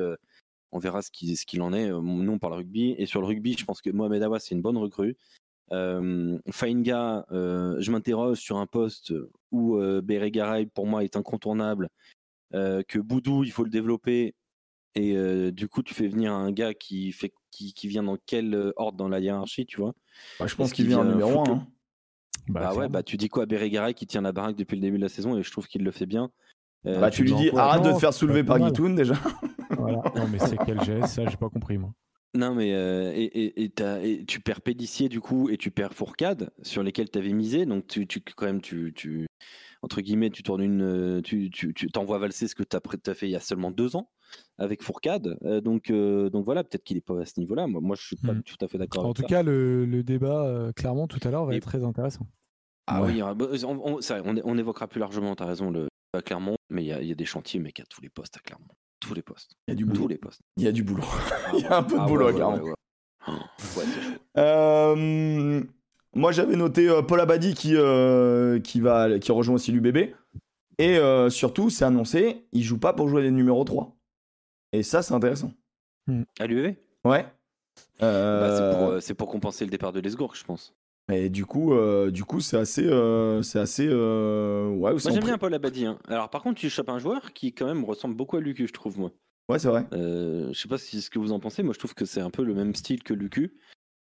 on verra ce qu'il ce qu'il en est. Nous, on parle rugby. Et sur le rugby, je pense que Mohamed Awas, c'est une bonne recrue. Euh, Fainga, euh, je m'interroge sur un poste où euh, Bérégaray, pour moi, est incontournable, euh, que Boudou, il faut le développer, et du coup, tu fais venir un gars qui, fait, qui, qui vient dans quel ordre dans la hiérarchie, tu vois? Bah, Je pense qu'il vient en numéro 1. Hein. Bah, bah ouais, bah tu dis quoi Bérégaray qui tient la baraque depuis le début de la saison, et je trouve qu'il le fait bien. bah, tu, lui dis arrête de te faire soulever par Guitoun déjà. Voilà. Non, mais c'est quel geste Ça, j'ai pas compris, moi. Non, mais euh, et, tu perds Pédissier du coup et tu perds Fourcade sur lesquels tu avais misé. Donc, tu, tu, quand même, tu, tu, entre guillemets, tu tournes une. Euh, tu, tu, tu t'envoies valser ce que tu as, fait il y a seulement deux ans avec Fourcade. Euh, donc, donc voilà, peut-être qu'il est pas à ce niveau-là. Moi, moi je suis pas hmm. tout à fait d'accord. En tout cas, le, le, débat, clairement, tout à l'heure, va être très intéressant. Ah oui, bah, on, on, évoquera plus largement, tu as raison, le, à Clermont, mais il y, y, a des chantiers, mec, à tous les postes à Clermont tous les postes. Il y a du boulot. Tous les postes. Il y a du boulot. (laughs) Il y a un peu de ah boulot, ouais, ouais, (laughs) euh, moi j'avais noté euh, Paul Abadi qui, euh, qui, va, qui rejoint aussi l'UBB. Et euh, surtout, c'est annoncé, il joue pas pour jouer les numéros 3. Et ça, c'est intéressant. À l'UEV Ouais. Bah, c'est pour, c'est pour compenser le départ de Lesgourg, je pense. Et du coup, euh, du coup, c'est assez, euh, c'est assez, euh, ouais, Moi j'aime bien Paul Abadi. hein. Alors par contre, tu chopes un joueur qui quand même ressemble beaucoup à Lucu, je trouve moi. Ouais, c'est vrai. Euh, je sais pas si ce que vous en pensez. Moi, je trouve que c'est un peu le même style que Lucu.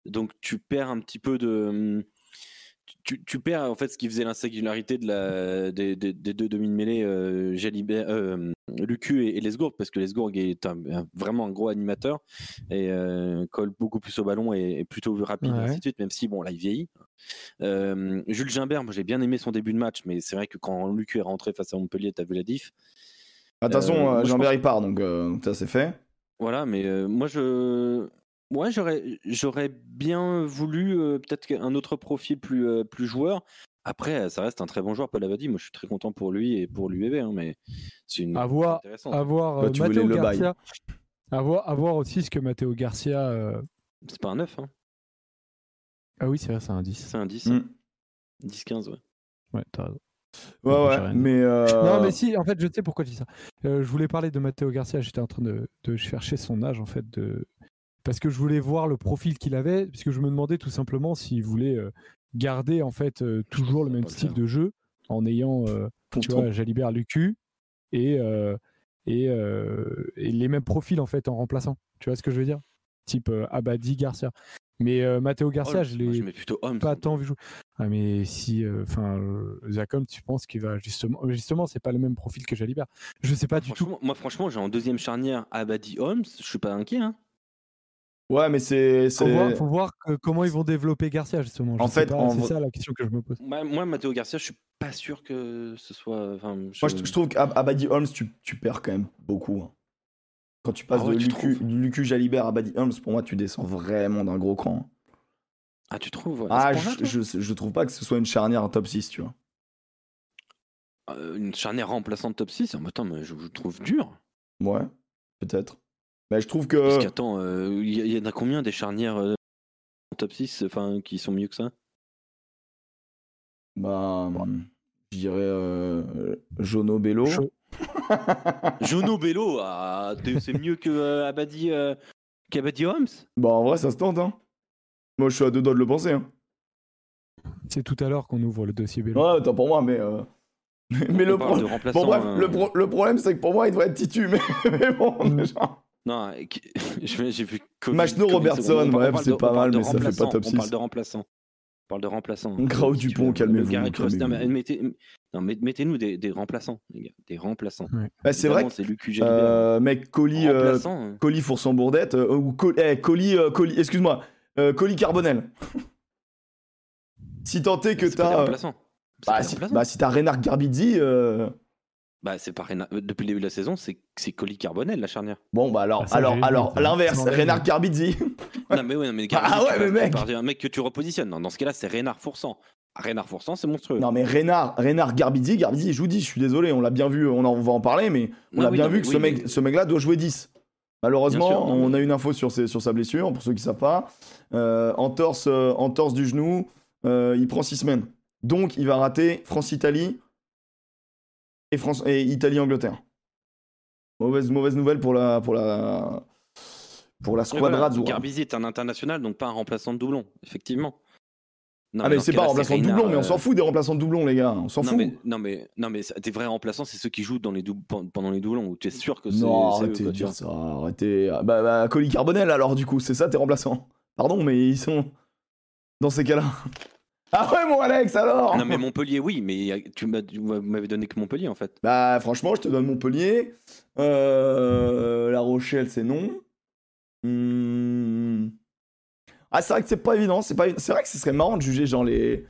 Donc, tu perds un petit peu de. Tu, tu perds en fait ce qui faisait l'insingularité de la, des, des- des deux demi de mêlée, Jalibert- Lucu et, et Lesgourg, parce que Lesgourg est un- un- vraiment un gros animateur et euh, colle beaucoup plus au ballon et est plutôt rapide, Ouais. ainsi de suite, même si bon là il vieillit. Euh, Jules Gimbert, moi j'ai bien aimé son début de match, mais c'est vrai que quand Lucu est rentré face à Montpellier, t'as vu la diff. Attention, moi, euh, pense- il part, donc, ça c'est fait. Voilà, mais moi je, ouais, j'aurais, j'aurais bien voulu euh, peut-être un autre profil plus, euh, plus joueur. Après, ça reste un très bon joueur, Paul Abadi. Moi, je suis très content pour lui et pour l'UEV, hein, mais c'est une. À voir, intéressant. À voir Bah, euh, tu Matteo le. Garcia. À voir, à voir aussi ce que Matteo Garcia. euh, C'est pas un 9, hein. Ah oui, c'est vrai, c'est un 10. c'est un 10. Mm. 10-15, ouais. Ouais, t'as raison. Ouais, ouais, mais. euh, Non, mais si, en fait, je sais pourquoi je dis ça. Euh, je voulais parler de Matteo Garcia, j'étais en train de, de chercher son âge, en fait, de... parce que je voulais voir le profil qu'il avait, puisque je me demandais tout simplement s'il voulait euh, garder, en fait, euh, toujours le même style de jeu, en ayant, euh, tu vois, Jalibert Lucu, et, euh, et, et les mêmes profils, en fait, en remplaçant. Tu vois ce que je veux dire? Type Abadi, Garcia. Mais Matteo Garcia, Oh, je l'ai plutôt homme. pas tant vu jouer. Ah, mais si, enfin, Zacom, tu penses qu'il va justement, justement, c'est pas le même profil que Jalibert? Je sais pas du tout. Moi, franchement, j'ai en deuxième charnière Abadi Holmes. Je suis pas inquiet. Hein. Ouais, mais c'est. Faut c'est- voir, faut voir que- comment ils vont développer Garcia justement. Je En fait, en c'est ça la question que je me pose. Moi, moi, Matteo Garcia, je suis pas sûr que ce soit. enfin, je- Moi, je, je trouve qu'Abadi Holmes, tu, tu perds quand même beaucoup. hein. Quand tu passes Ah ouais, de tu Lucu, trouves du Lucu Jalibert à Abadi Holmes, pour moi, tu descends vraiment d'un gros cran. Ah, tu trouves ouais, Ah, je, je, je trouve pas que ce soit une charnière en top 6, tu vois. Euh, Une charnière remplaçante top 6 en temps, mais je trouve dur. Ouais, peut-être. Mais je trouve Parce que. qu'attends, euh, il y, y en a combien des charnières euh, en top 6 enfin, qui sont mieux que ça? Bah. Je dirais. Euh, Jono Bello. (laughs) Jono Bello, ah, c'est mieux que euh, Abadi, euh, qu'Abadi Holmes Bah, en vrai, ça se tente, hein. Moi, je suis à deux doigts de le penser, hein. C'est tout à l'heure qu'on ouvre le dossier Bélo. Ouais, attends, pour moi, mais. euh, (laughs) Mais, mais le, pro- bon, bref, le, pro- le problème, c'est que pour moi, il devrait être titu, mais, (laughs) mais bon, Mm. déjà. Non, (laughs) j'ai vu. Machno Robertson, bref, c'est pas mal, mais ça fait pas top On parle 6. de remplaçant. On parle de remplaçant. Grau Dupont, calmez-vous, non, mais calmez-vous. mettez- non, met- Mettez-nous des, des remplaçants, les gars. Des remplaçants. Bah, c'est vrai c'est Jalibert. euh, mec, Colis, euh, Remplaçant, hein. Colis Fourson Bourdette, euh, ou Col- eh, Colis, euh, Colis- excuse-moi, euh, Colis Carbonel. (laughs) si tant est que t'as. euh, Bah, si, bah, si t'as Reynard Garbizzi, euh, Bah, c'est pas Reynard- Depuis le début de la saison, c'est c'est Colis Carbonel, la charnière. bon, bah alors, Ah, ça, alors, alors, ça. l'inverse, Ça m'enlève. Reynard Garbizzi. (laughs) Non, mais oui, non, mais Ah ouais, mais mec. d'un mec que tu repositionnes. Non, dans ce cas-là, c'est Reynard Foursan. Reynard Foursan, c'est monstrueux. non, mais Reynard, Reynard Garbizzi, Garbizzi, je vous dis, je suis désolé, on l'a bien vu, on, en, on va en parler, mais on Non, a oui, bien non, vu mais que oui, ce, mec, mais- ce mec-là doit jouer 10. Malheureusement, Bien sûr, non, on mais- a une info sur, ses- sur sa blessure, pour ceux qui savent pas. Euh, entorse, euh, entorse du genou, euh, il prend 6 semaines. Donc, il va rater France-Italie et, France, et Italie-Angleterre. Mauvaise, mauvaise nouvelle pour la, pour la, pour la squadra voilà, est un international, donc pas un remplaçant de doublon, effectivement. Non, Ah, mais c'est ce pas un remplaçant de doublon, mais on euh, s'en fout des remplaçants de doublon, les gars. On s'en fout. mais, non, mais, non, mais des vrais remplaçants, c'est ceux qui jouent dans les dou- pendant les doublons, où tu es sûr que c'est. Non, arrêtez de dire ça, arrêtez. Ah, Bah, bah, Colis Carbonel, alors, du coup, c'est ça tes remplaçants. Pardon, mais ils sont dans ces cas-là. Ah ouais, mon Alex, alors Non, mais Montpellier, oui, mais il tu m'avais donné que Montpellier, en fait. Bah, franchement, je te donne Montpellier. Euh, La Rochelle, c'est non. Hmm. Ah, c'est vrai que c'est pas évident. C'est pas... c'est vrai que ce serait marrant de juger, genre, les,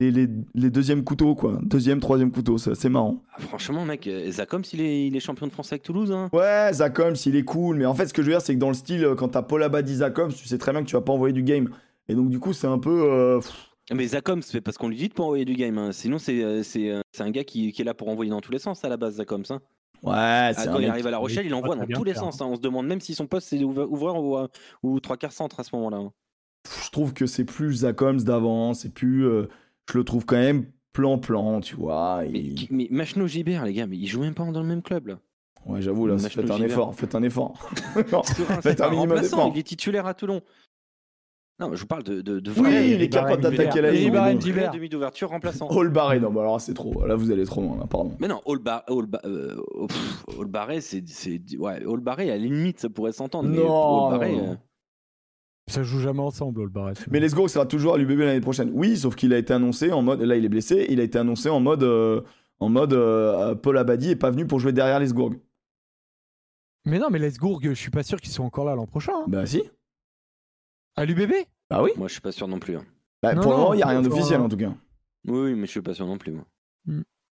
les, les, les deuxièmes couteaux, quoi. Deuxième, troisième couteau, c'est c'est marrant. Ah, franchement, mec, euh, Zakom, s'il est, il est champion de France avec Toulouse, hein. Ouais, Zach Holmes, il est cool, mais en fait, ce que je veux dire, c'est que dans le style, euh, quand t'as Paul Abadi, Zach Holmes, tu sais très bien que tu vas pas envoyer du game. Et donc, du coup, c'est un peu. euh, pff, Mais Zakom, c'est parce qu'on lui dit de pas envoyer du game. hein. Sinon, c'est euh, c'est euh, c'est un gars qui, qui est là pour envoyer dans tous les sens à la base, Zakom. Hein. Ouais, Ah, c'est quand un il arrive à La Rochelle, il envoie dans tous les faire, sens. hein. On se demande même si son poste c'est ouvreur ou, euh, ou trois quarts centre à ce moment-là. hein. je trouve que c'est plus Zach Holmes d'avant, c'est plus. euh, je le trouve quand même plan-plan, tu vois. Mais, mais Machno Gibert, les gars, mais ils jouent même pas dans le même club là. Ouais, j'avoue, là, faites un effort, faites un effort. (laughs) Faites un minimum d'effort. il est titulaire à Toulon. Non, je vous parle de. de, de Oui, vrai- il est capable d'attaquer la ligne. Demi d'ouverture remplaçant. All barré, non, bah alors c'est trop. Là, vous allez trop loin, là, pardon. Mais non, All, Bar- All, Ba- euh, pff, All Barré, c'est. c'est- Ouais, All Barré, à la limite, ça pourrait s'entendre. mais Non, All Barré, non, non. euh, Ça joue jamais ensemble, All Barrett. Mais Let's Go sera toujours à l'UBB l'année prochaine. Oui, sauf qu'il a été annoncé en mode. Là, il est blessé. Il a été annoncé en mode. euh, en mode. euh, Paul Abadi est pas venu pour jouer derrière les Gourg. Mais non, mais Lesgourg, je suis pas sûr qu'ils sont encore là l'an prochain. hein. Bah, si. À l'UBB Bah oui. Moi, je suis pas sûr non plus. hein. Bah, Non, pour le moment, il n'y a rien d'officiel en tout cas. Oui, oui, mais je suis pas sûr non plus. Moi.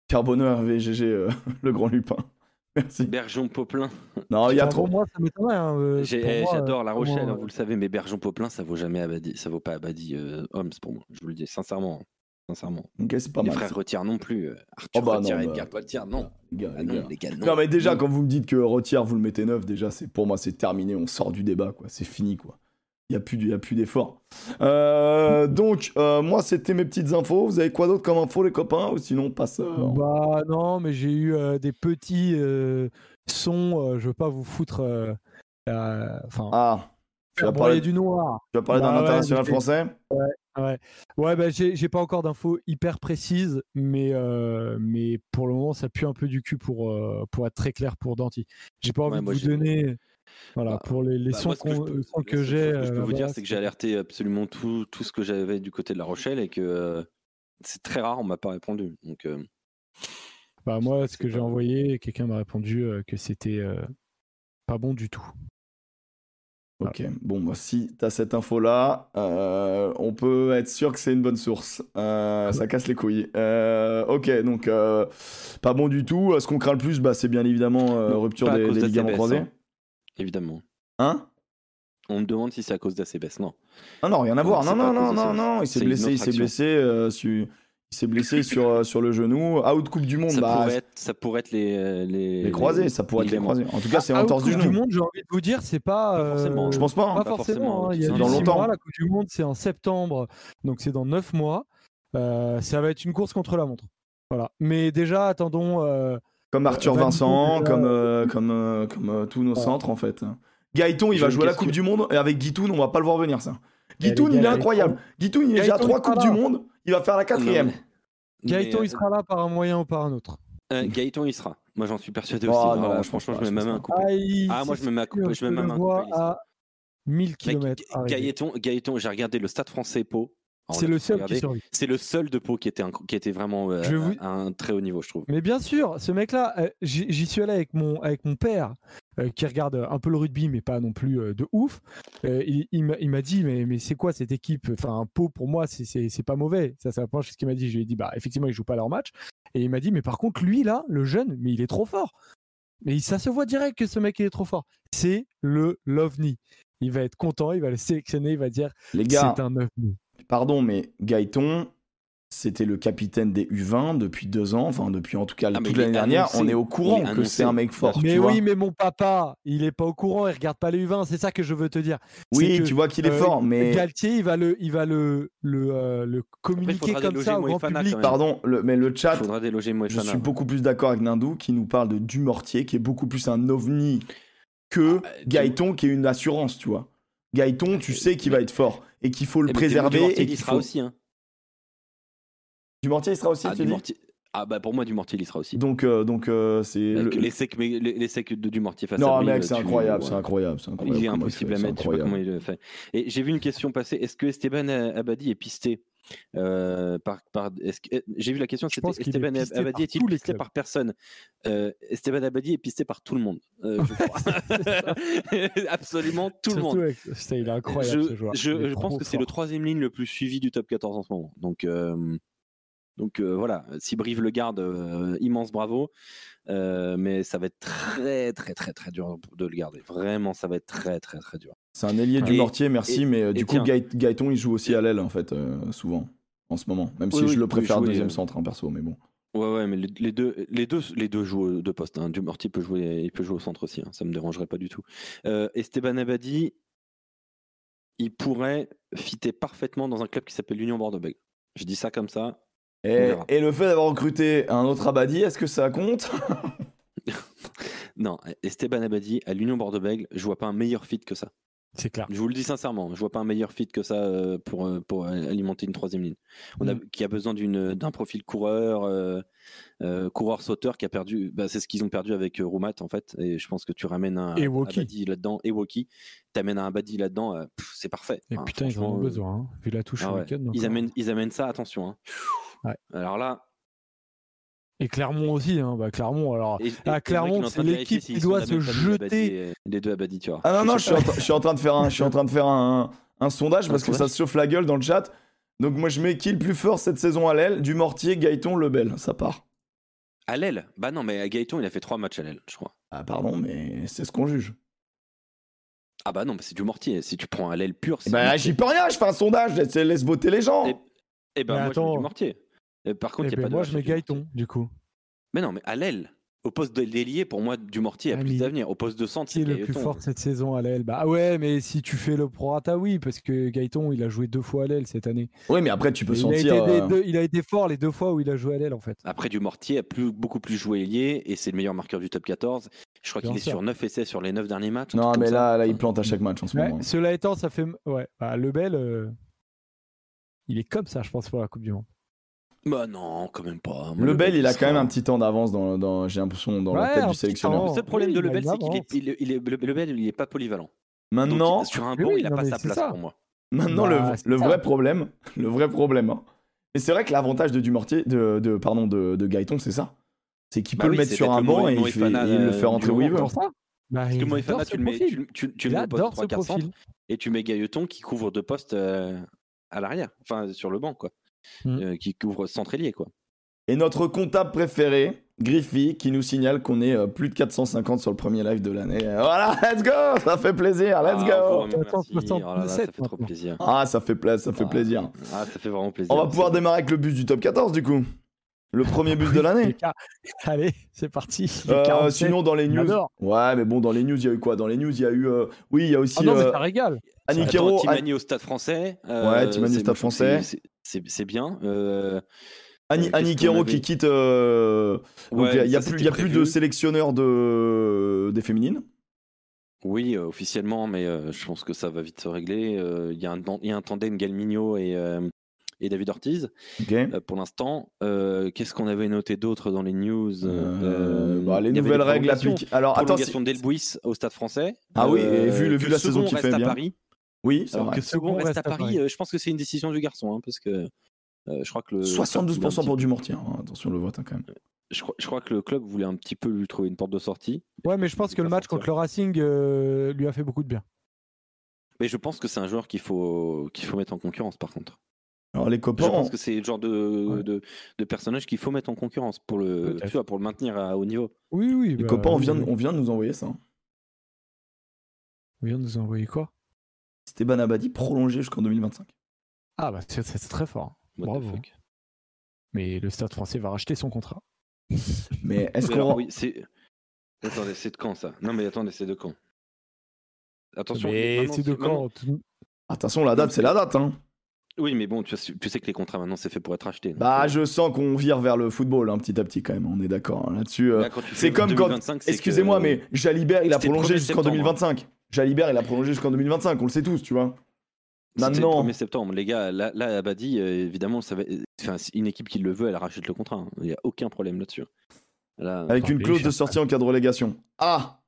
Carboneur, VGG, euh, (laughs) le grand lupin. (laughs) Merci. Bergeon Poplin. Non, il y a Enfin, trop. Pour moi, ça m'étonnerait. hein, euh, J'ai- pour eh, moi, J'adore euh, La Rochelle, hein, euh, vous le savez, mais Bergeon Poplin, ça vaut jamais Abadi, ça vaut pas Abadi euh, Holmes pour moi. Je vous le dis sincèrement, hein. sincèrement. Ok, c'est pas les mal. frères Retière non plus. euh, Arthur Oh bah Retière non, et bah, Edgar Retière, non. Les gars, Ah les non, gars. les gars, non. Non, mais déjà, Non. quand vous me dites que Retière, vous le mettez neuf, déjà, c'est pour moi, c'est terminé. On sort du débat, quoi. C'est fini, quoi. Il n'y a plus, plus d'effort. Euh, donc, euh, moi, c'était mes petites infos. Vous avez quoi d'autre comme infos, les copains Ou sinon, on passe. euh, en- Bah non, mais j'ai eu euh, des petits euh, sons. euh, je veux pas vous foutre. euh, euh, Enfin, Ah, tu vas parler, du noir. tu vas parler Bah d'un ouais, international français Ouais, ouais bah, j'ai j'ai pas encore d'infos hyper précises, mais, euh, mais pour le moment, ça pue un peu du cul pour, euh, pour être très clair pour Danti. J'ai pas envie Ouais, de moi, vous j'ai- donner. Voilà, Bah, pour les, les Bah, sons, moi, ce que peux- sons j'ai. chose que je peux euh, vous dire, c'est que j'ai alerté absolument tout, tout ce que j'avais du côté de La Rochelle et que euh, c'est très rare, on m'a pas répondu. Donc, euh, Bah, moi, ce que j'ai envoyé, quelqu'un m'a répondu euh, que c'était euh, pas bon du tout. Ok, bon, bah, si t'as cette info-là, euh, on peut être sûr que c'est une bonne source. Euh, ça casse les couilles. Euh, ok, donc euh, pas bon du tout. Ce qu'on craint le plus, bah, c'est bien évidemment euh, Non, rupture des, des ligaments croisés. hein. Évidemment. Hein? On me demande si c'est à cause d'ACBS. Non. Ah non, rien à Non, voir. Non, non, non, non, non. Il s'est blessé, autre il s'est blessé, euh, su- il s'est blessé (laughs) sur, euh, sur le genou. Out Coupe du Monde, Ça, bah, pourrait être, ça pourrait être les, euh, les, les croisés, ça pourrait être les croisés. En tout cas, c'est Ah, entorse Coupe du du genou. Monde, j'ai envie de vous dire, c'est pas. Pas forcément. euh, Je pense pas. hein. Pas Pas forcément. forcément, hein. Il y a dans six longtemps. mois, la Coupe du Monde, c'est en septembre, donc c'est dans 9 mois. Euh, ça va être une course contre la montre. Voilà. Mais déjà, attendons. Euh, Comme Arthur Van Vincent, comme, euh, comme, euh, comme euh, tous nos centres en fait. Gaëton, il va jouer à la. Coupe du Monde et avec Guitoun, on va pas le voir venir ça. Guitoun, il est incroyable. Guitoun, il est déjà à trois Coupes du Monde, il va faire la quatrième. Gaëton, il sera là par un moyen ou par un autre. euh, Gaëton, il sera. Moi, j'en suis persuadé Oh, aussi. non, franchement, je mets ma main à couper. Ah, Ah, moi, je me mets à couper- sûr, je mets ma le main à vois couper, il sera. à 1000 Mec, km. Ga- Gaëton, Gaëton j'ai regardé le Stade français Pau. Alors, C'est le seul qui survit. C'est le seul de Pau qui était, un- qui était vraiment euh, Je vais vous- à un très haut niveau, je trouve. Mais bien sûr, ce mec-là, euh, j'y suis allé avec mon, avec mon père, euh, qui regarde un peu le rugby, mais pas non plus euh, de ouf. Euh, il il m'a il m'a dit, mais, mais c'est quoi cette équipe? Enfin, Pau, pour moi, c'est- c'est c'est pas mauvais. Ça, c'est la première chose qu'il m'a dit. Je lui ai dit, bah, effectivement, ils jouent pas leur match. Et il m'a dit, mais par contre, lui, là, le jeune, mais il est trop fort. Mais ça se voit direct que ce mec, il est trop fort. C'est le Lovni. Il va être content, il va le sélectionner, il va dire, Les gars, c'est un Ovni. Pardon, mais Gaëton, c'était le capitaine des U20 depuis deux ans, enfin depuis en tout cas Ah, toute l'année dernière. annoncé. On est au courant est que c'est un mec fort. Mais tu vois. oui, mais mon papa, il est pas au courant, il regarde pas les U20, c'est ça que je veux te dire. Oui, que, tu vois qu'il est Euh, fort, mais Galtier, il va le, il va le, le, euh, le communiquer comme ça au grand public. pardon, le, mais le Il chat, faudra déloger je Moefana. suis beaucoup plus d'accord avec Nindou qui nous parle de Dumortier, qui est beaucoup plus un ovni que Ah, Du- Gaëton, qui est une assurance, tu vois. Gaëton, tu Euh, sais qu'il va être fort et qu'il faut le Eh, mais préserver Dumortier, et il sera faut. aussi. Hein. Dumortier, il sera aussi, Ah, tu dis Dumortier- ah, bah pour moi, Dumortier, il sera aussi. Donc, euh, donc euh, c'est. Le- les secs, mais les, les secs de Dumortier face à Non, mec, c'est incroyable, c'est incroyable, c'est incroyable. Il est impossible fait, à mettre, je sais pas comment il le fait. Et j'ai vu une question passer, est-ce que Esteban Abadi est pisté? Par, par, est-ce que- J'ai vu la question, c'était est Esteban pisté Abadi par est-il pisté par personne? Euh, Esteban Abadi est pisté par tout le monde. euh. (laughs) (laughs) Absolument tout le monde. il est incroyable je ce joueur. je- Il est je pense que c'est le troisième ligne le plus suivi du top 14 en ce moment. Donc, euh, donc euh, voilà, si Brive le garde, euh, immense bravo. Euh, mais ça va être très très très très dur de le garder. Vraiment, ça va être très très très dur. C'est un ailier du Et- mortier, merci, et- mais euh, et du coup, tiens. Gaë- Gaëton, il joue aussi à l'aile, en fait, euh, souvent, en ce moment. Même Oui, si oui, je le préfère jouer, deuxième centre, en perso, mais bon. Ouais, ouais, mais les, deux, les deux, les deux jouent aux deux postes. Hein. Dumortier peut jouer, il peut jouer au centre aussi. hein. Ça me dérangerait pas du tout. Euh, Esteban Abadi, il pourrait fitter parfaitement dans un club qui s'appelle l'Union Bordeaux-Bègles. Je dis ça comme ça. Et, le fait d'avoir recruté un autre Abadi, est-ce que ça compte? (laughs) Non, Esteban Abadi à l'Union Bordeaux-Bègles, je vois pas un meilleur fit que ça. C'est clair. Je vous le dis sincèrement, je vois pas un meilleur fit que ça euh, pour, euh, pour alimenter une troisième ligne. On a, Mm. qui a besoin d'une d'un profil coureur, euh, euh, coureur sauteur qui a perdu. Bah, c'est ce qu'ils ont perdu avec euh, Roumat en fait. Et je pense que tu ramènes un. Abadi là-dedans et Woki, t'amènes un Abadi là-dedans, euh, c'est parfait. Et Enfin, putain, ils en ont besoin, hein, vu la touche ah ouais. week-end. Ils amènent, ils amènent ça, attention. hein. Ouais. Alors là, Et Clermont aussi, hein. bah, Clermont, alors. et, et- Ah, Clermont, c'est l'équipe qui doit se jeter. Les deux Abadi, tu vois. Ah non, non, je suis, en, tra- je suis en train de faire un, je suis en train de faire un, un sondage Un parce que ça sondage se chauffe la gueule dans le chat. Donc moi je mets qui le plus fort cette saison à l'aile? Du Mortier, Gaëton, Lebel. Ça part. À l'aile? Bah non, mais Gaëton, il a fait trois matchs à l'aile, je crois. Ah pardon, mais c'est ce qu'on juge. Ah bah non, mais c'est du mortier. Si tu prends à l'aile pure, c'est. Bah mortier. j'y peux rien, je fais un sondage, laisse, laisse voter les gens. Et- Eh ben Mais moi, je mets attends. du mortier. Et par contre, Eh il y a ben, pas de moi, je mets du mortier. Gaëton, du coup. Mais non, mais à l'aile. Au poste de l'ailier, pour moi, du mortier a Ah, plus d'avenir. Au poste de centre, c'est est le plus fort cette saison à l'aile? Bah ouais, mais si tu fais le prorata, oui, parce que Gaëton, il a joué deux fois à l'aile cette année. Oui, mais après tu peux Et il, a sentir. été euh, deux- il a été fort les deux fois où il a joué à l'aile, en fait. Après, du mortier a plus, beaucoup plus joué ailier et c'est le meilleur marqueur du top 14. Je crois qu'il est sur 9 essais sur les 9 derniers matchs. Non, mais là, ça. là, il plante à chaque match en ce Ouais, moment. cela étant, ça fait. Ouais, bah, Lebel, euh, il est comme ça, je pense, pour la Coupe du Monde. Bah non, quand même pas. Moi, Lebel, il a quand même un petit temps d'avance dans, dans- j'ai l'impression dans la tête du sélectionneur. Le seul problème Oui, de Lebel, c'est qu'il est, il est, il est- le- Lebel, il est pas polyvalent. Donc, Maintenant, sur un banc, oui, il a non, pas sa place ça. pour moi. maintenant Bah, le, le vrai problème, (laughs) le vrai problème. hein. Et c'est vrai que l'avantage de Dumortier, de, de pardon, de, de Gaëton, c'est ça. C'est qu'il Bah peut oui, le mettre sur un banc et il, fait- Moefana, il le euh, fait du rentrer où il veut. Bah, Parce que il Moefana, tu le mets, tu, tu, mets poste adore ce 3-4 centres profil. et tu mets Gailleton qui couvre deux postes euh, à l'arrière, enfin sur le banc, quoi. Mm. Euh, qui couvre centre-ailier, quoi. Et notre comptable préféré, Griffy, qui nous signale qu'on est euh, plus de 450 sur le premier live de l'année. Voilà, let's go Ça fait plaisir, let's Ah, go vraiment, merci. 477 Oh là là, ça fait trop plaisir. Ah, ça fait, pla- ça fait Ah, plaisir. Ah, ça fait vraiment plaisir. On va pouvoir démarrer avec le bus du top 14 du coup. Le premier bus de l'année. (laughs) Allez, c'est parti. Euh, 47. sinon dans les news. Ouais, mais bon, dans les news, il y a eu quoi? Dans les news, il y a eu. euh, Oui, il y a aussi. Ah non, mais euh, ça régale. Annie Timani au Stade Français. euh, Ouais, Timani au Stade Français. C'est- bien. Euh, Annie Quero avait qui quitte. euh, ouais, il y a- plus, il c'était y a plus de prévu. sélectionneurs de... des féminines. Oui, euh, officiellement, mais euh, je pense que ça va vite se régler. Euh, Il y, a un dan- il y a un tandem Galmigno et, euh, et David Ortiz euh, pour l'instant. Euh, Qu'est-ce qu'on avait noté d'autre dans les news Euh, bah, les nouvelles règles appliquées. Alors attends, Prolongation d'Elbouis au Stade français. Ah oui, Euh, et vu le- vu que la saison reste fait à bien. Paris. Oui, c'est Alors vrai. que second reste à Paris, Paris. euh, je pense que c'est une décision du garçon, hein, parce que euh, je crois que le 72% il a un pour petit- du mortier. hein. Attention le vote hein, quand même. Je crois, je crois que le club voulait un petit peu lui trouver une porte de sortie. Ouais, mais je pense que le match sortir. contre le Racing euh, lui a fait beaucoup de bien. Mais je pense que c'est un joueur qu'il faut, qu'il faut mettre en concurrence, par contre. Alors les Je copains. pense que c'est le genre de, Ouais. de, de personnage qu'il faut mettre en concurrence pour le, Peut-être. tu vois, pour le maintenir à haut niveau. Oui, oui. Les bah, copains, on vient, on vient de nous envoyer ça. On vient de nous envoyer quoi? Esteban Abadi prolongé jusqu'en 2025. Ah, bah c'est c'est très fort. What the Bravo. fuck. Mais le Stade français va racheter son contrat. (laughs) Mais est-ce Mais qu'on. alors, oui, c'est. Attendez, c'est de quand ça? Non, mais attendez, c'est de quand? Attention. mais maintenant, c'est de quand Attention, la date, c'est la date. Hein. Oui, mais bon, tu, sais- tu sais que les contrats maintenant, c'est fait pour être acheté. donc, Bah, euh, je sens qu'on vire vers le football hein, petit à petit quand même. On est d'accord hein, là-dessus. euh. là, c'est comme quand- 2025, c'est Excusez-moi, que- mais Jalibert, il a C'était prolongé 1er jusqu'en septembre, hein. 2025. Jalibert, il a prolongé jusqu'en 2025. On le sait tous, tu vois. C'était le Maintenant. 1er septembre, les gars, là, là Abadi, euh, évidemment, ça va... enfin, une équipe qui le veut, elle rachète le contrat. hein. Il n'y a aucun problème là-dessus. Là, Avec Enfin, une clause de sortie en cas de relégation. Ah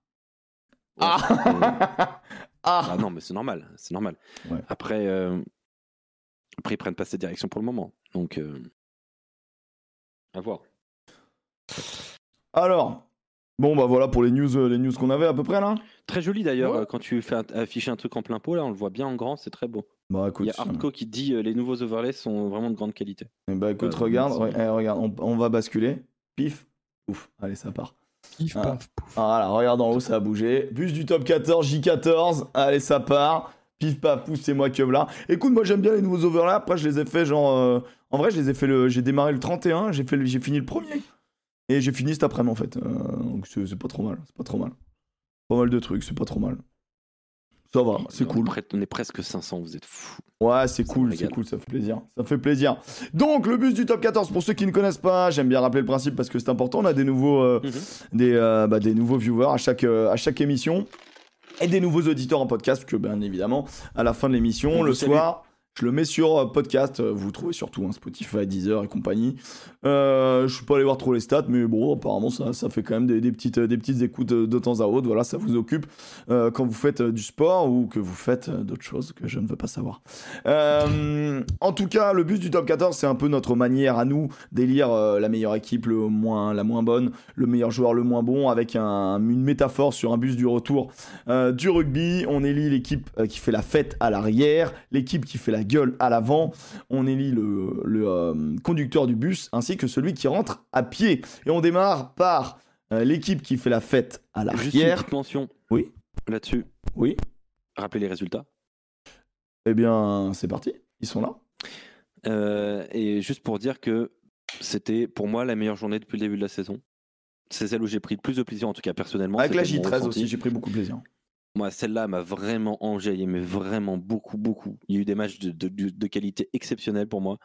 ouais, Ah (laughs) Ah Ah non, mais c'est normal, c'est normal. Ouais. Après, euh, après, ils prennent pas cette direction pour le moment. Donc, euh, à voir. Alors, bon bah voilà pour les news, euh, les news qu'on avait à peu près là. Très joli d'ailleurs, Ouais. euh, quand tu fais afficher un truc en plein pot, là, on le voit bien en grand, c'est très beau. Bah Il écoute, y a Artco qui dit euh, les nouveaux overlays sont vraiment de grande qualité. eh bah, écoute, Euh, regarde, eh, regarde, on, on va basculer. Pif, ouf, allez ça part. Pif, Ah. paf, pouf. Ah, Voilà, regarde en haut, ça a bougé. Bus du top 14, J14. Allez, ça part. Pif paf pouf, c'est moi qui là. Écoute, moi j'aime bien les nouveaux overlays. Après, je les ai fait genre. euh, En vrai, je les ai fait le. J'ai démarré le 31, j'ai fait le... j'ai fini le premier. Et j'ai fini cet après-midi en fait. Euh, donc c'est pas trop mal. C'est pas trop mal. Pas mal de trucs, c'est pas trop mal. Ça va, c'est cool. On est presque 500, vous êtes fous. Ouais, c'est cool, c'est cool, ça fait plaisir. Ça fait plaisir. Donc, le bus du top 14, pour ceux qui ne connaissent pas, j'aime bien rappeler le principe parce que c'est important. On a des nouveaux, euh, Mhm. des, euh, bah, des nouveaux viewers à chaque, à chaque émission et des nouveaux auditeurs en podcast, que bien évidemment, à la fin de l'émission, On le soir, je le mets sur euh, podcast. euh, Vous trouvez surtout hein, Spotify, Deezer et compagnie. Euh, je suis pas allé voir trop les stats, mais bon, apparemment, ça, ça fait quand même des, petites, euh, des petites écoutes de temps à autre. Voilà, ça vous occupe quand vous faites du sport ou que vous faites d'autres choses que je ne veux pas savoir. En tout cas, le bus du top 14, c'est un peu notre manière à nous d'élire la meilleure équipe, le moins, la moins bonne, le meilleur joueur, le moins bon, avec un- une métaphore sur un bus du retour du rugby. On élit l'équipe qui fait la fête à l'arrière, l'équipe qui fait la gueule à l'avant. On élit le, le, euh, conducteur du bus ainsi que celui qui rentre à pied. Et on démarre par euh, l'équipe qui fait la fête à Juste une l'arrière. petite mention Oui. là-dessus. Oui. Rappelez les résultats. Eh bien, c'est parti. Ils sont là. Euh, et juste pour dire que c'était pour moi la meilleure journée depuis le début de la saison. C'est celle où j'ai pris le plus de plaisir, en tout cas personnellement. Avec la c'était mon J13 ressenti. aussi, j'ai pris beaucoup de plaisir. Moi, celle-là m'a vraiment enjaillé, mais vraiment beaucoup, beaucoup. Il y a eu des matchs de, de- de- de qualité exceptionnelle pour moi.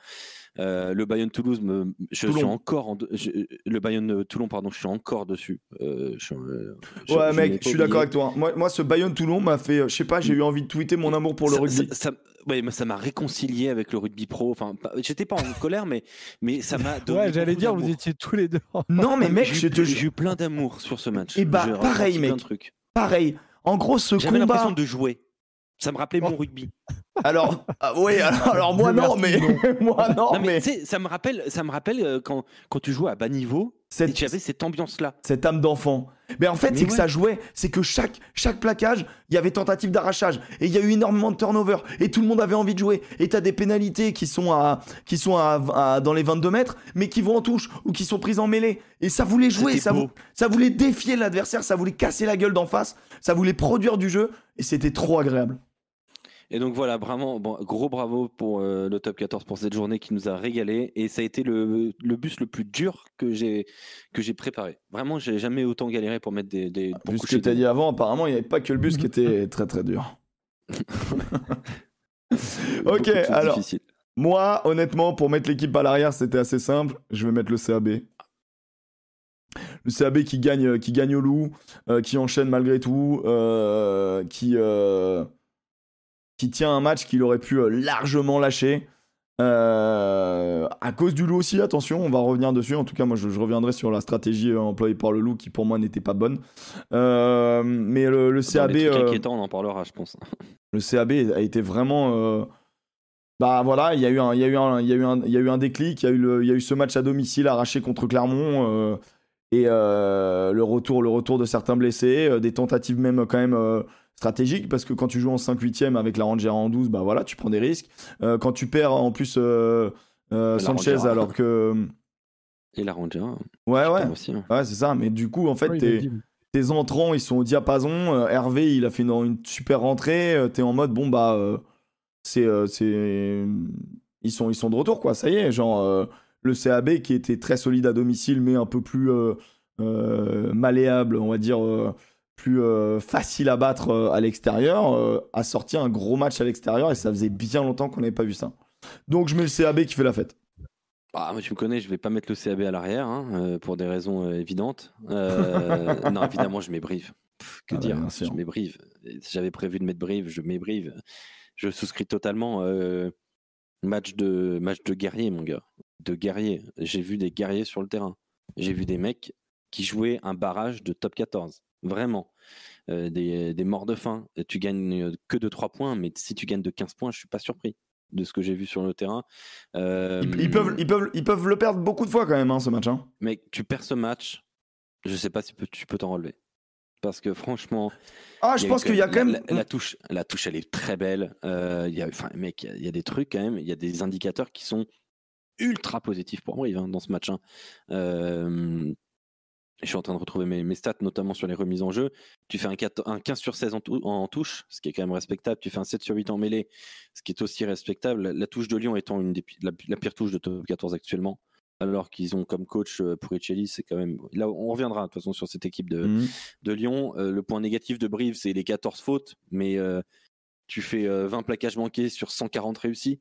Euh, le Bayonne Toulouse, me, je Toulon. suis encore en, je- le Bayonne euh, Toulon, pardon, je suis encore dessus. Euh, je, euh, je- ouais, je mec, je suis d'accord oublié. avec toi. Moi, moi ce Bayonne-Toulon m'a fait, euh, je sais pas, j'ai eu envie de tweeter mon amour pour le Ça- rugby. Ça, ça- ouais, moi, ça m'a réconcilié avec le rugby pro. Enfin, j'étais pas en colère, mais, mais ça m'a donné. Ouais, j'allais dire, vous étiez tous les deux. Non, mais mec, J'ai je eu- plein d'amour sur ce match. Eh bah, pareil, mec. plein de trucs. pareil. En gros, ce J'avais combat. l'impression de jouer. Ça me rappelait mon rugby. (laughs) Alors, ah, ouais, (laughs) alors, alors moi non, mais (laughs) moi non, Non, mais mais tu sais, ça me rappelle, ça me rappelle euh, quand, quand tu jouais à bas niveau cette, tu avais cette ambiance-là. cette âme d'enfant. Mais en fait, c'est que ça jouait, c'est que chaque, chaque plaquage, il y avait tentative d'arrachage. Et il y a eu énormément de turnover. Et tout le monde avait envie de jouer. Et t'as des pénalités qui sont, à, qui sont à, à- dans les 22 mètres, mais qui vont en touche ou qui sont prises en mêlée. Et ça voulait jouer, vou- ça voulait défier l'adversaire, ça voulait casser la gueule d'en face, ça voulait produire du jeu. Et c'était trop agréable. Et donc voilà, vraiment, bon, gros bravo pour euh, le top 14 pour cette journée qui nous a régalé. Et ça a été le, le bus le plus dur que j'ai que j'ai préparé. Vraiment, j'ai jamais autant galéré pour mettre des. des pour Vu ce que t'as des- dit avant, apparemment, il n'y avait pas que le bus qui était (laughs) très très dur. (laughs) Ok, alors. Moi, honnêtement, pour mettre l'équipe à l'arrière, c'était assez simple. Je vais mettre le CAB. Le CAB qui gagne, qui gagne au loup, euh, qui enchaîne malgré tout, euh, qui, qui tient un match qu'il aurait pu euh, largement lâcher. Euh, à cause du loup aussi, attention, on va revenir dessus. En tout cas, moi, je, je reviendrai sur la stratégie euh, employée par le loup qui, pour moi, n'était pas bonne. Euh, mais le, CAB. les trucs euh, inquiétants, on en parlera, je pense. (laughs) le CAB a été vraiment. Bah voilà, il y a eu un, il y a eu un, il y a eu un, il y a eu un déclic. Il y a eu le, il y a eu ce match à domicile arraché contre Clermont et le retour, le retour de certains blessés, des tentatives même quand même stratégiques parce que quand tu joues en 5-8e avec la Rangera en 12, bah voilà, tu prends des risques. Euh, quand tu perds en plus euh, euh, Sanchez alors que Et la Rangera, ouais ouais aussi. hein. ouais c'est ça. Mais du coup en fait t'es entrants ils sont au diapason. Euh, Hervé il a fait une, une super rentrée. Euh, T'es en mode bon bah euh, c'est euh, c'est ils sont ils sont de retour quoi. Ça y est genre euh, le CAB qui était très solide à domicile mais un peu plus euh, euh, malléable on va dire euh, plus euh, facile à battre euh, à l'extérieur euh, a sorti un gros match à l'extérieur et ça faisait bien longtemps qu'on n'avait pas vu ça. Donc je mets le CAB qui fait la fête. Ah, moi, tu me connais, je vais pas mettre le CAB à l'arrière hein, euh, pour des raisons euh, évidentes. Euh, (laughs) non, évidemment, je mets Brive. Pff, que Ah bah, dire sûr. Je mets Brive. J'avais prévu de mettre Brive, je mets Brive. Je souscris totalement. euh, match de match de guerrier, mon gars. De guerrier. J'ai vu des guerriers sur le terrain. J'ai vu des mecs qui jouaient un barrage de top 14. Vraiment. Euh, des, des morts de faim. Et Tu gagnes euh, que de 3 points, mais si tu gagnes de 15 points, je suis pas surpris de ce que j'ai vu sur le terrain. Euh, Ils, ils peuvent ils peuvent ils peuvent le perdre beaucoup de fois quand même hein, ce match. hein. Mec, tu perds ce match, je sais pas si tu peux t'en relever. Parce que franchement, Ah je pense qu'il y a quand la, même la, la touche, la touche, elle est très belle. Euh, il y a, enfin, mec, il y a- il y, a des trucs quand même. Il y a des indicateurs qui sont ultra positifs pour moi hein, dans ce match. hein. Euh, je suis en train de retrouver mes, mes stats, notamment sur les remises en jeu. Tu fais un, 4 un 15 sur 16 en, tou- en touche, ce qui est quand même respectable. Tu fais un 7 sur 8 en mêlée, ce qui est aussi respectable. La, la touche de Lyon étant une des la, la pire touche de top 14 actuellement. alors qu'ils ont comme coach euh, Puricelli, c'est quand même. Là, on reviendra de toute façon sur cette équipe de, Mhm. de Lyon. Euh, le point négatif de Brive, c'est les 14 fautes, mais euh, tu fais euh, 20 plaquages manqués sur 140 réussis.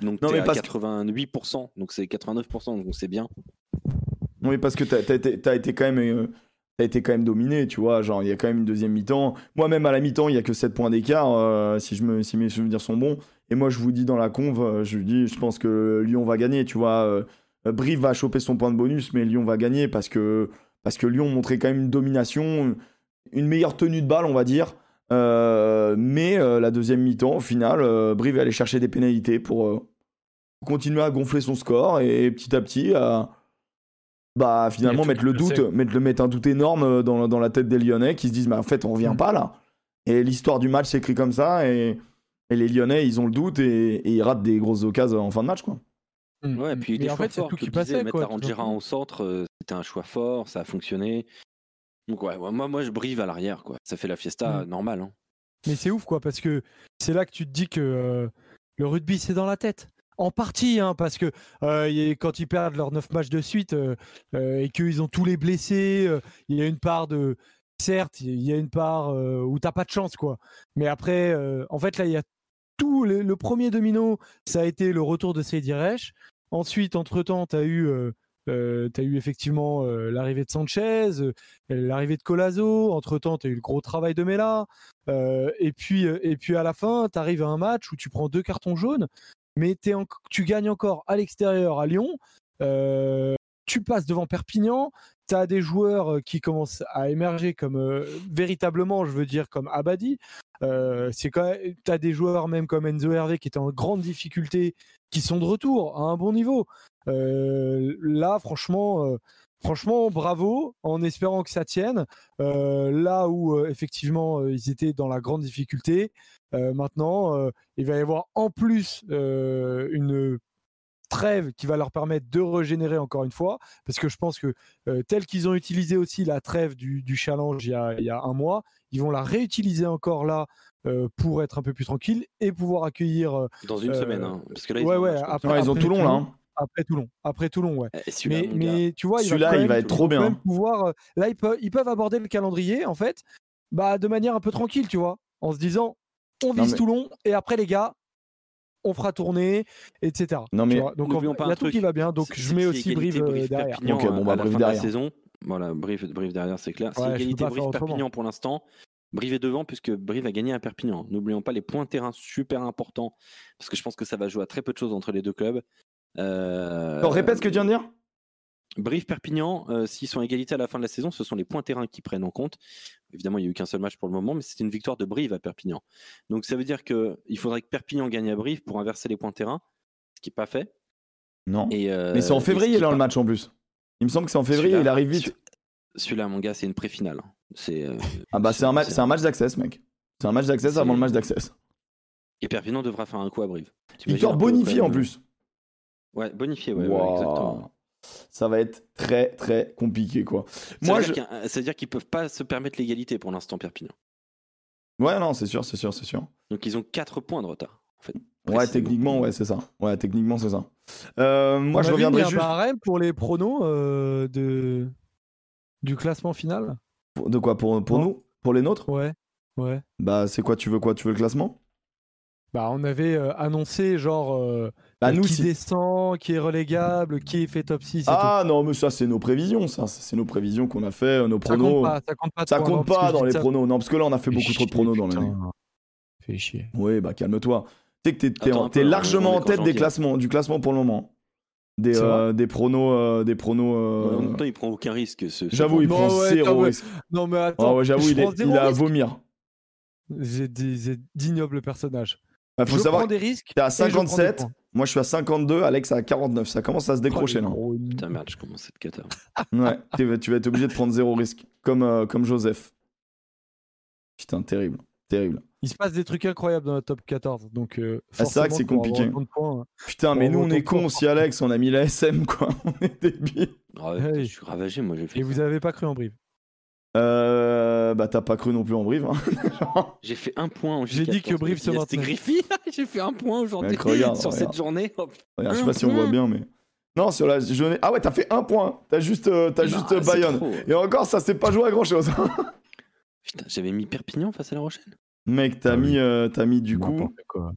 Donc Non, mais à parce que- 88%, donc c'est 89%, donc c'est bien. Oui, parce que t'as as été, quand même. euh, été quand même dominé, tu vois. Genre, il y a quand même une deuxième mi-temps. Moi-même, à la mi-temps, il y a que 7 points d'écart, euh, si, si mes souvenirs sont bons. Et moi, je vous dis dans la conve, euh, je dis, je pense que Lyon va gagner, tu vois. Euh, Brive va choper son point de bonus, mais Lyon va gagner parce que, parce que Lyon montrait quand même une domination, une meilleure tenue de balle, on va dire. Mais la deuxième mi-temps, au final, euh, Brive allé chercher des pénalités pour continuer à gonfler son score et petit à petit à bah finalement mettre le doute, mettre, le- mettre un doute énorme euh, dans, dans la tête des Lyonnais qui se disent mais en fait on revient Mm. pas là. Et l'histoire du match s'écrit comme ça et, et les Lyonnais ils ont le doute et, et ils ratent des grosses occasions en fin de match quoi. Mm. Ouais, et puis Mais des en choix fait, c'est forts. tout qui disais, passait. mettre Quoi, simplement. au centre, euh, c'était un choix fort, ça a fonctionné. Donc ouais, ouais, moi, moi je brive à l'arrière, quoi. Ça fait la fiesta Mm. normale. hein. Mais c'est ouf, quoi, parce que c'est là que tu te dis que euh, le rugby, c'est dans la tête. En partie, hein, parce que euh, quand ils perdent leurs 9 matchs de suite euh, euh, et qu'ils ont tous les blessés, euh, il y a une part de. Certes, il y a une part euh, où t'as pas de chance, quoi. Mais après, en fait, là, il y a tout. Le, premier domino, ça a été le retour de Seydi. Ensuite, entre-temps, tu as eu. eu effectivement l'arrivée de Sanchez, l'arrivée de Colazo. Entre-temps, tu as eu le gros travail de Mela. Et, puis, et puis à la fin, tu arrives à un match où tu prends deux cartons jaunes, mais tu gagnes encore à l'extérieur à Lyon. Euh, tu passes devant Perpignan. Tu as des joueurs euh, qui commencent à émerger comme euh, véritablement, je veux dire, comme Abadi. Tu as des joueurs même comme Enzo Hervé qui étaient en grande difficulté, qui sont de retour à un bon niveau. Là, franchement, franchement, bravo, en espérant que ça tienne. Euh, là où euh, effectivement euh, ils étaient dans la grande difficulté, euh, maintenant euh, il va y avoir en plus euh, une trêve qui va leur permettre de régénérer encore une fois, parce que je pense que euh, tel qu'ils ont utilisé aussi la trêve du, du challenge il y, a, il y a un mois, ils vont la réutiliser encore là euh, pour être un peu plus tranquille et pouvoir accueillir euh, Dans une Euh, semaine, hein, parce que là, ils ouais, ont ouais, après- Ouais, ils ont après Toulon là. Hein. Après Toulon, après Toulon, ouais. Eh, celui-là, Mais, tu vois, il va Celui-là, il va être trop bien. pouvoir, euh, là, ils peuvent, ils peuvent aborder le calendrier, en fait, bah, de manière un peu tranquille, tu vois, en se disant, on vise mais- Toulon, et après, les gars, on fera tourner, etc. Non, mais- donc, il y a tout truc, qui va bien, donc je mets aussi Brive euh, derrière. Perpignan Ok, bon, à- bah, à la Brive fin de la derrière. saison. Voilà, Brive, Brive derrière, c'est clair. Ouais, c'est égalité. Brive-Perpignan pour l'instant. Brive est devant puisque Brive a gagné à Perpignan. N'oublions pas les points terrain super importants parce que je pense que ça va jouer à très peu de choses entre les deux clubs. Euh, Alors, répète ce que tu viens de dire. Brive-Perpignan, euh, s'ils sont à égalité à la fin de la saison, ce sont les points terrain qui prennent en compte. Évidemment, il n'y a eu qu'un seul match pour le moment, mais c'était une victoire de Brive à Perpignan. Donc ça veut dire qu'il faudrait que Perpignan gagne à Brive pour inverser les points terrain, ce qui n'est pas fait. Non. Et, euh, Mais c'est en ce février qui là le match en plus. Il me semble que c'est en février, il arrive vite. celui- Celui-là, mon gars, c'est une pré-finale. C'est, euh, Ah bah c'est un match, c'est un match d'access mec. C'est un match d'access avant le match d'access. Et Perpignan devra faire un coup à Brive. Victoire bonifiée en même, plus. Ouais, bonifié, ouais, ouais, exactement. Ça va être très très compliqué quoi. Moi veut je... dire qu'ils peuvent pas se permettre l'égalité pour l'instant, Perpignan. Ouais non c'est sûr c'est sûr c'est sûr. Donc ils ont 4 points de retard. En fait, Ouais techniquement ouais c'est ça. Ouais techniquement c'est ça. Euh, moi On je reviendrai un juste barème pour les pronos euh, de... du classement final. pour- de quoi pour nous? Pour les nôtres? Ouais, ouais. Bah c'est quoi tu veux quoi? Tu veux le classement? Bah, on avait euh, annoncé genre euh, Bah euh, nous qui si- descend, qui est relégable, qui est fait top 6 et Ah non mais ça c'est nos prévisions ça c'est nos prévisions qu'on a fait nos tout. Ça pronos. compte pas, ça compte pas. Ça non, compte pas dans les ça- pronos non parce que là on a fait beaucoup trop de pronos dans l'année. Fais chier. Oui, bah calme-toi. Tu sais que t'es, peu, largement en tête des classements, du classement pour le moment. Des, euh, des pronos. euh, des pronos euh, En même temps, il prend aucun risque. Ce, ce J'avoue, il prend ouais, zéro risque. Non mais Ah attends, ouais, j'avoue, il, il est à vomir. J'ai d'ignobles personnages. Bah, faut savoir des risques. que t'es à et je prends des 57, points. Moi je suis à 52, Alex à 49. Ça commence à se décrocher Oh, là. Putain, merde, je commence cette cata. (laughs) Ouais, tu vas être obligé de prendre zéro risque. Comme, euh, comme Joseph. Putain, terrible. Terrible. Il se passe des trucs incroyables dans la top 14. Donc, euh, Ah, c'est vrai que c'est compliqué. points, hein. Putain, mais nous on est cons si Alex, on a mis la SM quoi. (laughs) On est débiles. Ah ouais, Je suis ravagé, moi. J'ai fait, Et vous avez pas cru en Brive. Euh, bah t'as pas cru non plus en brive. Hein. (laughs) j'ai fait un point en J'ai dit que Brive se C'était maintenait. Griffi. (laughs) j'ai fait un point aujourd'hui sur regarde. cette journée. Oh, Regarde, je sais pas si on voit bien, mais Non, sur la journée. Ah ouais, t'as fait un point. T'as juste, euh, juste euh, Bayonne. trop. Et encore, ça s'est pas joué à grand chose. (laughs) Putain, j'avais mis Perpignan face à La Rochelle. mec, t'as Ah oui. mis, euh, t'as mis du coup,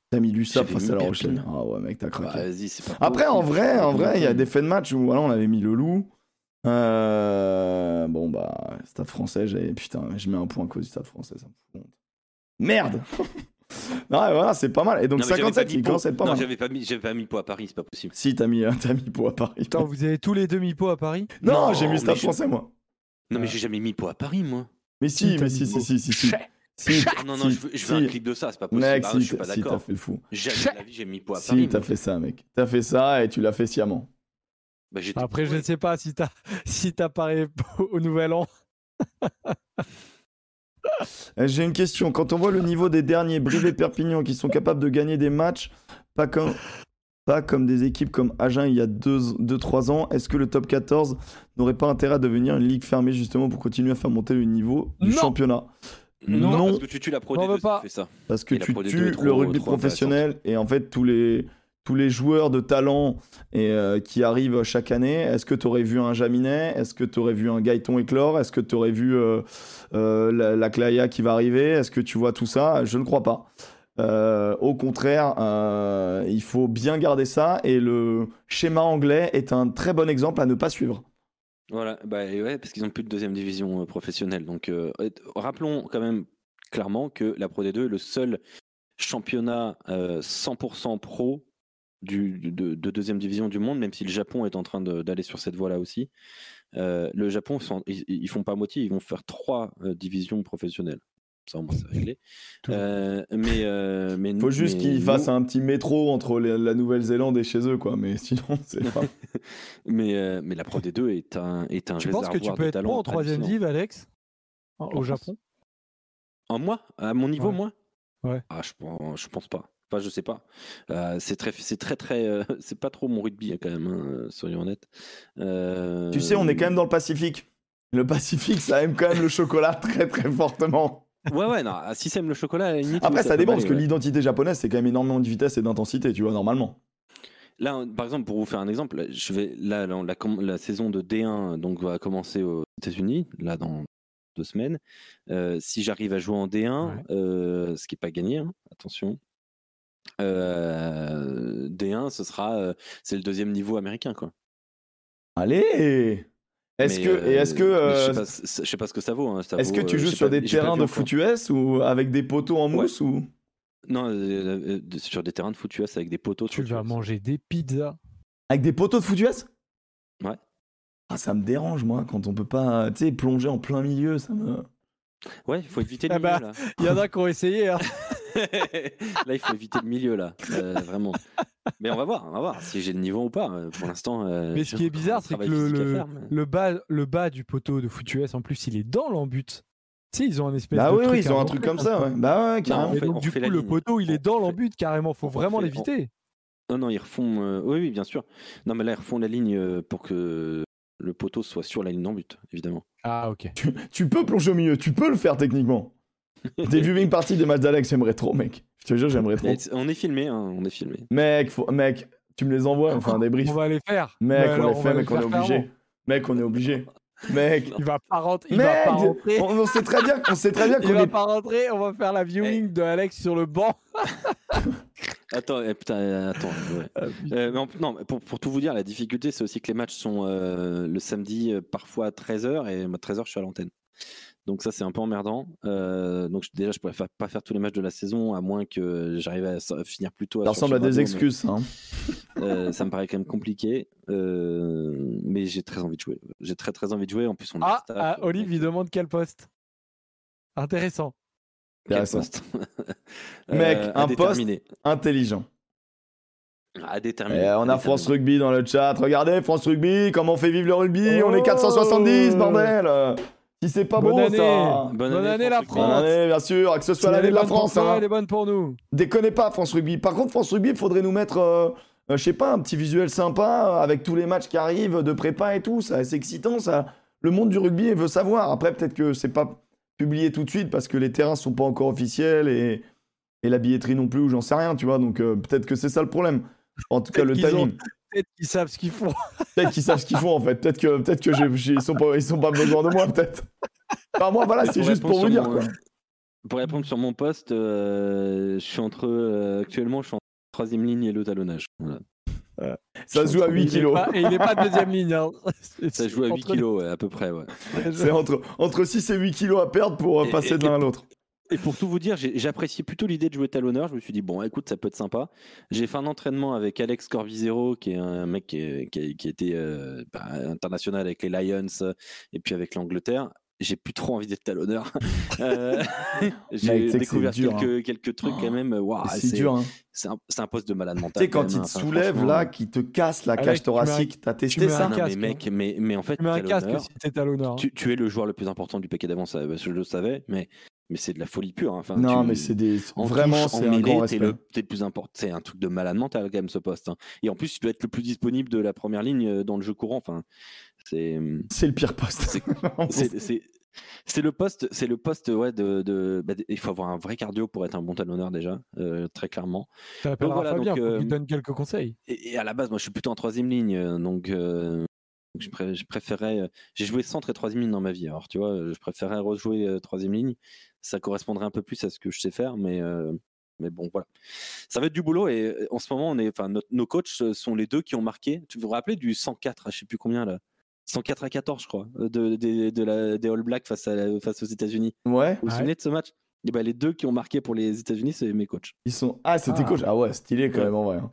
t'as mis l'USAP J'avais face à la Rochelle. Ah ouais, mec, t'as Bah, craqué. vas-y, c'est pas Après, en vrai, en vrai, il y a des faits de match où voilà, on avait mis le loup. Euh, Bon, bah, Stade français, j'avais. Putain, je mets un point à cause du Stade français, ça me fout honte. Merde (laughs) Non, ouais, voilà, c'est pas mal. Et donc Non, mais j'avais pas 57, mis il commence à être pas Non, mal. j'avais pas mis, j'avais pas mis Pau à Paris, c'est pas possible. Si, t'as mis, t'as mis pour à Paris. Putain, vous avez tous les demi-pots à Paris? Non, Non, j'ai mis Stade français, moi. Non, mais Ouais. j'ai jamais mis Pau à Paris, moi. Mais Si, si, t'as mais si, si, si, si, si. Si, Non, non, si, je veux, je veux si. un clip de ça, c'est pas possible. Mec, Ah, si, je suis pas t'as si, t'as d'accord. fait le fou. Jamais de la vie, j'ai mis Pau à Si, Paris. t'as moi. fait ça, mec. T'as fait ça et tu l'as fait sciemment. Bah, Après, je ne sais pas si t'as (laughs) si (laughs) au nouvel an. Euh, J'ai une question. Quand on voit le niveau des derniers, Brive et Perpignan, qui sont capables de gagner des matchs, pas comme, pas comme des équipes comme Agen il y a 2-3 ans, est-ce que le top 14 n'aurait pas intérêt à devenir une ligue fermée justement pour continuer à faire monter le niveau du Non. championnat? Non, Non. parce que tu tues la Pro On D2 veut si pas. tu fais ça. Parce que Et tu Pro D2 tues le rugby professionnel et en fait tous les, tous les joueurs de talent et, euh, qui arrivent chaque année. Est-ce que tu aurais vu un Jaminet? Est-ce que tu aurais vu un Gaëton éclore? Est-ce que tu aurais vu euh, euh, la, la Claya qui va arriver? Est-ce que tu vois tout ça? Je ne crois pas. Au contraire, il faut bien garder ça et le schéma anglais est un très bon exemple à ne pas suivre. Voilà, bah parce qu'ils ont plus de deuxième division professionnelle. Donc, rappelons quand même clairement que la Pro D2 est le seul championnat euh, 100% pro du, de, de deuxième division du monde, même si le Japon est en train d'aller sur cette voie-là aussi. Euh, le Japon, sont- ils, ils font pas moitié, ils vont faire trois euh, divisions professionnelles. Ça, au moins, c'est réglé. Euh, mais, euh, mais Il faut juste qu'ils fassent un petit métro entre les- la Nouvelle-Zélande et chez eux, quoi. Mais sinon, (laughs) c'est pas. (laughs) Mais, euh, mais la Pro D2 est un, est un Tu penses que tu peux être bon en troisième div, Alex? En- Au Japon? En moi? À mon niveau, Ouais. moi? Ouais. Ah, je, pense- je pense pas. Enfin, je sais pas. Euh, c'est très, c'est très, très. euh, (laughs) c'est pas trop mon rugby, hein, quand même, hein, soyons honnêtes. Euh, Tu sais, on est quand même dans le Pacifique. Le Pacifique, ça aime quand même le chocolat (laughs) très très fortement. Ouais, ouais, non. ah, Si t'aimes le chocolat, à la limite, Après, ça, peut dépend, parce que ouais. l'identité japonaise, c'est quand même énormément de vitesse et d'intensité, tu vois, normalement. Là, par exemple, pour vous faire un exemple, je vais là, la, la, saison de D1 donc va commencer aux États-Unis, là dans deux semaines. Euh, si j'arrive à jouer en D1, Ouais. euh, ce qui n'est pas gagné, hein, attention. Euh, D1, ce sera, euh, c'est le deuxième niveau américain, quoi. Allez Est-ce que, et est-ce que, euh, je sais pas, c- je sais pas ce que ça vaut. hein, est-ce que tu euh, joues sur pas- des terrains de foot US ou avec des poteaux en mousse ou? Non, euh, euh, sur des terrains de foot US avec des poteaux. de Tu vas US. manger des pizzas. avec des poteaux de foot US Ouais. Ah, ça me dérange, moi, quand on peut pas, tu sais, plonger en plein milieu, ça me. Ouais, il faut éviter le Ah milieu bah, là. Il y en a qui ont essayé. hein. (laughs) (laughs) là, il faut éviter le milieu là, euh, vraiment. Mais on va voir, on va voir si j'ai le niveau ou pas. Euh, Pour l'instant. euh, Mais ce qui est bizarre, c'est que le, faire, mais- le bas, le bas du poteau de foot US, en plus, il est dans l'embut. Tu sais, ils ont un espèce Bah de oui, truc oui, ils ont un truc comme ça, ouais. Bah ouais, carrément. fait- donc, on du fait coup, le ligne. poteau, il est dans fait- l'embut carrément. Faut on vraiment l'éviter. Non, non, ils refont. euh, Oui, oui, bien sûr. Non, mais là, ils refont la ligne pour que le poteau soit sur la ligne d'en but, évidemment. Ah, ok. Tu, tu peux plonger au milieu, tu peux le faire techniquement. (laughs) Des viewing parties des matchs d'Alex, j'aimerais trop, mec. Je te jure, j'aimerais trop. On est filmé, hein, on est filmé. Mec, faut- mec, tu me les envoies, enfin des briefs. On va les faire. Mec, Mais on alors, les va fait, les mec, on est faire obligé. Mec, on est obligé. Mec, Il va pas rentrer. Il va mec, pas rentrer. on, on sait très bien, on sait très bien (laughs) Il qu'on va est. pas rentrer. On va faire la viewing de Alex sur le banc. (laughs) Attends, eh, putain, euh, attends. ouais. Euh, non, pour, pour tout vous dire, la difficulté, c'est aussi que les matchs sont euh, le samedi, euh, parfois à 13h, et moi, 13h, je suis à l'antenne. Donc ça, c'est un peu emmerdant. Euh, donc je- déjà, je pourrais fa- pas faire tous les matchs de la saison, à moins que j'arrive à finir plus tôt. Ça ressemble à des mais, excuses, ça, hein. (laughs) euh, ça me paraît quand même compliqué. Euh, mais j'ai très envie de jouer. J'ai très très envie de jouer. En plus, on est Ah, staff, ah, Olive, il demande quel poste? Intéressant. quel Intéressant. poste? (laughs) Mec, Euh, un poste. Intelligent. À déterminer. Eh, on à a France. Rugby dans le chat. Regardez, France Rugby, comment on fait vivre le rugby On est Oh 470, bordel Si c'est pas Bonne beau, année. ça Bonne, Bonne année, année, la France Bonne année, bien sûr, que ce soit l'année de la France. toi, hein. Elle est bonne pour nous. Déconnez pas, France Rugby. Par contre, France Rugby, il faudrait nous mettre, euh, euh, je sais pas, un petit visuel sympa euh, avec tous les matchs qui arrivent de prépa et tout. Ça, c'est excitant, ça. Le monde du rugby veut savoir. Après, peut-être que c'est pas publié tout de suite parce que les terrains sont pas encore officiels et, et la billetterie non plus, ou j'en sais rien, tu vois. Donc, euh, peut-être que c'est ça le problème. En tout cas, le timing. Peut-être qu'ils savent ce qu'ils font. (laughs) Peut-être qu'ils savent ce qu'ils font en fait. Peut-être que, peut-être que j'ai- j'ai- ils sont pas, ils sont pas besoin de moi peut-être. Enfin moi voilà, c'est Pour juste pour répondre vous sur dire mon- quoi. Pour répondre sur mon poste, euh, je suis entre euh, actuellement, je suis en troisième ligne et le talonnage. Voilà. Ça se joue à Et 8 il est kilos. pas- Et il est pas deuxième ligne. hein. (laughs) Ça joue à 8 Entre kilos, ouais, à peu près. Ouais. C'est entre, entre 6 et 8 kilos à perdre pour Et- passer et- de l'un à l'autre. Et pour tout vous dire, j'appréciais plutôt l'idée de jouer talonneur. Je me suis dit, bon, écoute, ça peut être sympa. J'ai fait un entraînement avec Alex Corvisero, qui est un mec qui, est- qui a, qui a été euh, bah, international avec les Lions euh, et puis avec l'Angleterre. J'ai plus trop envie d'être talonneur. (laughs) Euh, (laughs) J'ai que découvert dur, quelques, quelques trucs quand même. Waouh, c'est dur hein. c'est un, poste de malade mental. Tu sais quand même, il hein. te Enfin, soulève là, qui te casse la Alex, cage thoracique, t'as testé ça un non, casque, mais mec, mais, mais en fait, Tu mets un casque talonneur, si t'es talonneur. hein. tu, tu es le joueur le plus important du paquet d'avance, je le savais, mais, mais c'est de la folie pure. hein. Enfin, Non tu- mais c'est des en vraiment c'est un grand respect. le, t'es le plus important. C'est un truc de malade mental quand même ce poste. hein. Et en plus, tu dois être le plus disponible de la première ligne euh, dans le jeu courant. Enfin, c'est C'est le pire poste. (laughs) C'est- c'est c'est- c'est le poste, c'est le poste ouais de, de- bah, il faut avoir un vrai cardio pour être un bon talonneur déjà, euh, très clairement. Voilà, Fabien donc, euh, te donne quelques conseils. Et, et à la base, moi, je suis plutôt en troisième ligne, euh, donc je, pré- je préférais. euh, J'ai joué centre et troisième ligne dans ma vie. Alors, tu vois, euh, je préférais rejouer euh, troisième ligne. Ça correspondrait un peu plus à ce que je sais faire, mais. euh, mais bon, voilà. Ça va être du boulot et en ce moment, on est, enfin, notre- nos coachs sont les deux qui ont marqué. Tu vous vous rappelez du 104, à je sais plus combien là? 104 à 14, je crois, de, de- de la, des All Blacks face, à la- face aux États-Unis. Ouais, Vous vous Ouais. souvenez de ce match? Et ben, Les deux qui ont marqué pour les États-Unis, c'est mes coachs. ils sont ah c'était Ah. coach. Ah ouais, stylé quand Ouais. même en vrai. hein.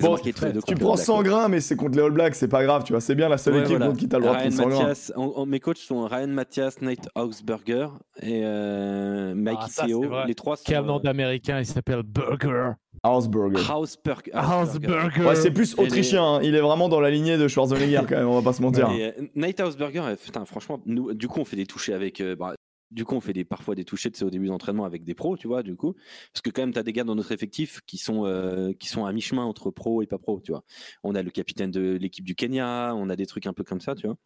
Bon, Tu prends All Blacks, 100 ouais. grains mais c'est contre les All Blacks, c'est pas grave, tu vois, c'est bien la seule Ouais, équipe voilà. contre qui t'as le droit de Ryan prendre 100 grains. Mes coachs sont Ryan Mathias, Nate Augsburger et euh, Mike Ah, Theo. Les trois sont Quel nom euh, d'américain, il s'appelle Burger. Hausberger. Hausberg- Hausberger. Hausberger. Ouais, c'est plus les- autrichien, hein. il est vraiment dans la lignée de Schwarzenegger quand même, on va pas se mentir. Et, euh, Nate Hausberger, euh, putain, franchement, nous, du coup, on fait des touchés avec. euh, bah, du coup, on fait des, parfois des touchés de au début d'entraînement avec des pros, tu vois, du coup. Parce que quand même, tu as des gars dans notre effectif qui sont, euh, qui sont à mi-chemin entre pro et pas pro, tu vois. On a le capitaine de l'équipe du Kenya, on a des trucs un peu comme ça, tu vois.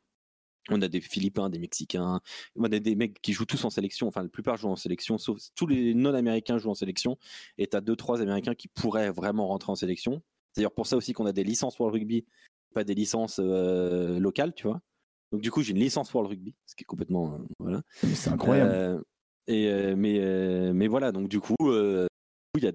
On a des Philippins, des Mexicains, on a des mecs qui jouent tous en sélection, enfin la plupart jouent en sélection, sauf tous les non-américains jouent en sélection, et tu as deux, trois américains qui pourraient vraiment rentrer en sélection. C'est d'ailleurs pour ça aussi qu'on a des licences pour le rugby, pas des licences euh, locales, tu vois. Donc du coup, j'ai une licence pour le rugby, ce qui est complètement... euh, voilà. C'est incroyable. Euh, et, euh, mais, mais voilà, donc du coup, il y a,